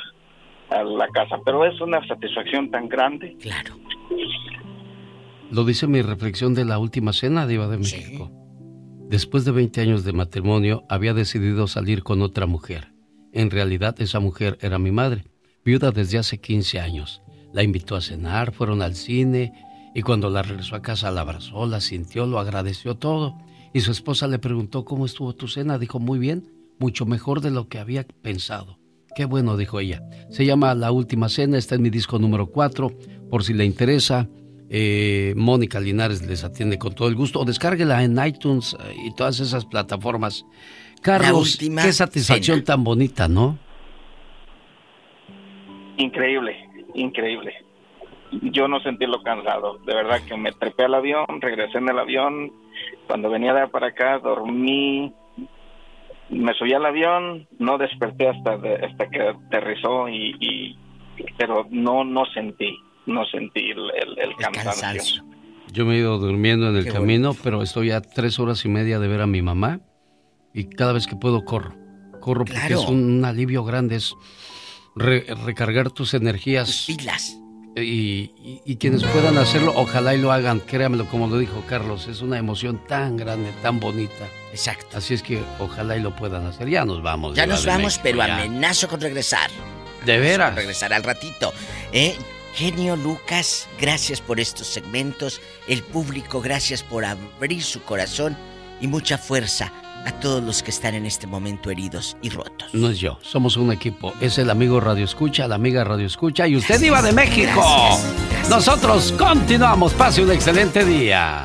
a la casa. Pero es una satisfacción tan grande. Claro. Lo dice mi reflexión de la última cena, Diva de México. Después de 20 años de matrimonio, había decidido salir con otra mujer. En realidad, esa mujer era mi madre, viuda desde hace 15 años. La invitó a cenar, fueron al cine y cuando la regresó a casa la abrazó, la sintió, lo agradeció todo. Y su esposa le preguntó cómo estuvo tu cena. Dijo, muy bien, mucho mejor de lo que había pensado. Qué bueno, dijo ella. Se llama La Última Cena, está en mi disco número 4, por si le interesa. Eh, Mónica Linares les atiende con todo el gusto. O descárguela en iTunes eh, y todas esas plataformas. Carlos, qué satisfacción Cena. tan bonita, ¿no? Increíble, increíble. Yo no sentí lo cansado. De verdad que me trepé al avión, regresé en el avión. Cuando venía de para acá, dormí. Me subí al avión, no desperté hasta, de- hasta que aterrizó y, y- pero no no sentí, no sentí el, el- el cansancio. Yo me he ido durmiendo en el Qué camino, pero estoy a tres horas y media de ver a mi mamá y cada vez que puedo corro. Corro porque es un, un alivio grande, es re- recargar tus energías. pilas. Y, y- y quienes puedan hacerlo, ojalá y lo hagan, créamelo, como lo dijo Carlos, es una emoción tan grande, tan bonita. Exacto. Así es que ojalá y lo puedan hacer. Ya nos vamos. Ya nos vamos, México, pero ya. amenazo con regresar. De veras. Regresar al ratito. ¿eh? Genio Lucas, gracias por estos segmentos. El público, gracias por abrir su corazón y mucha fuerza a todos los que están en este momento heridos y rotos. No es yo, somos un equipo. Es el amigo Radio Escucha, la amiga Radio Escucha y usted iba de México. Nosotros continuamos. Pase un excelente día.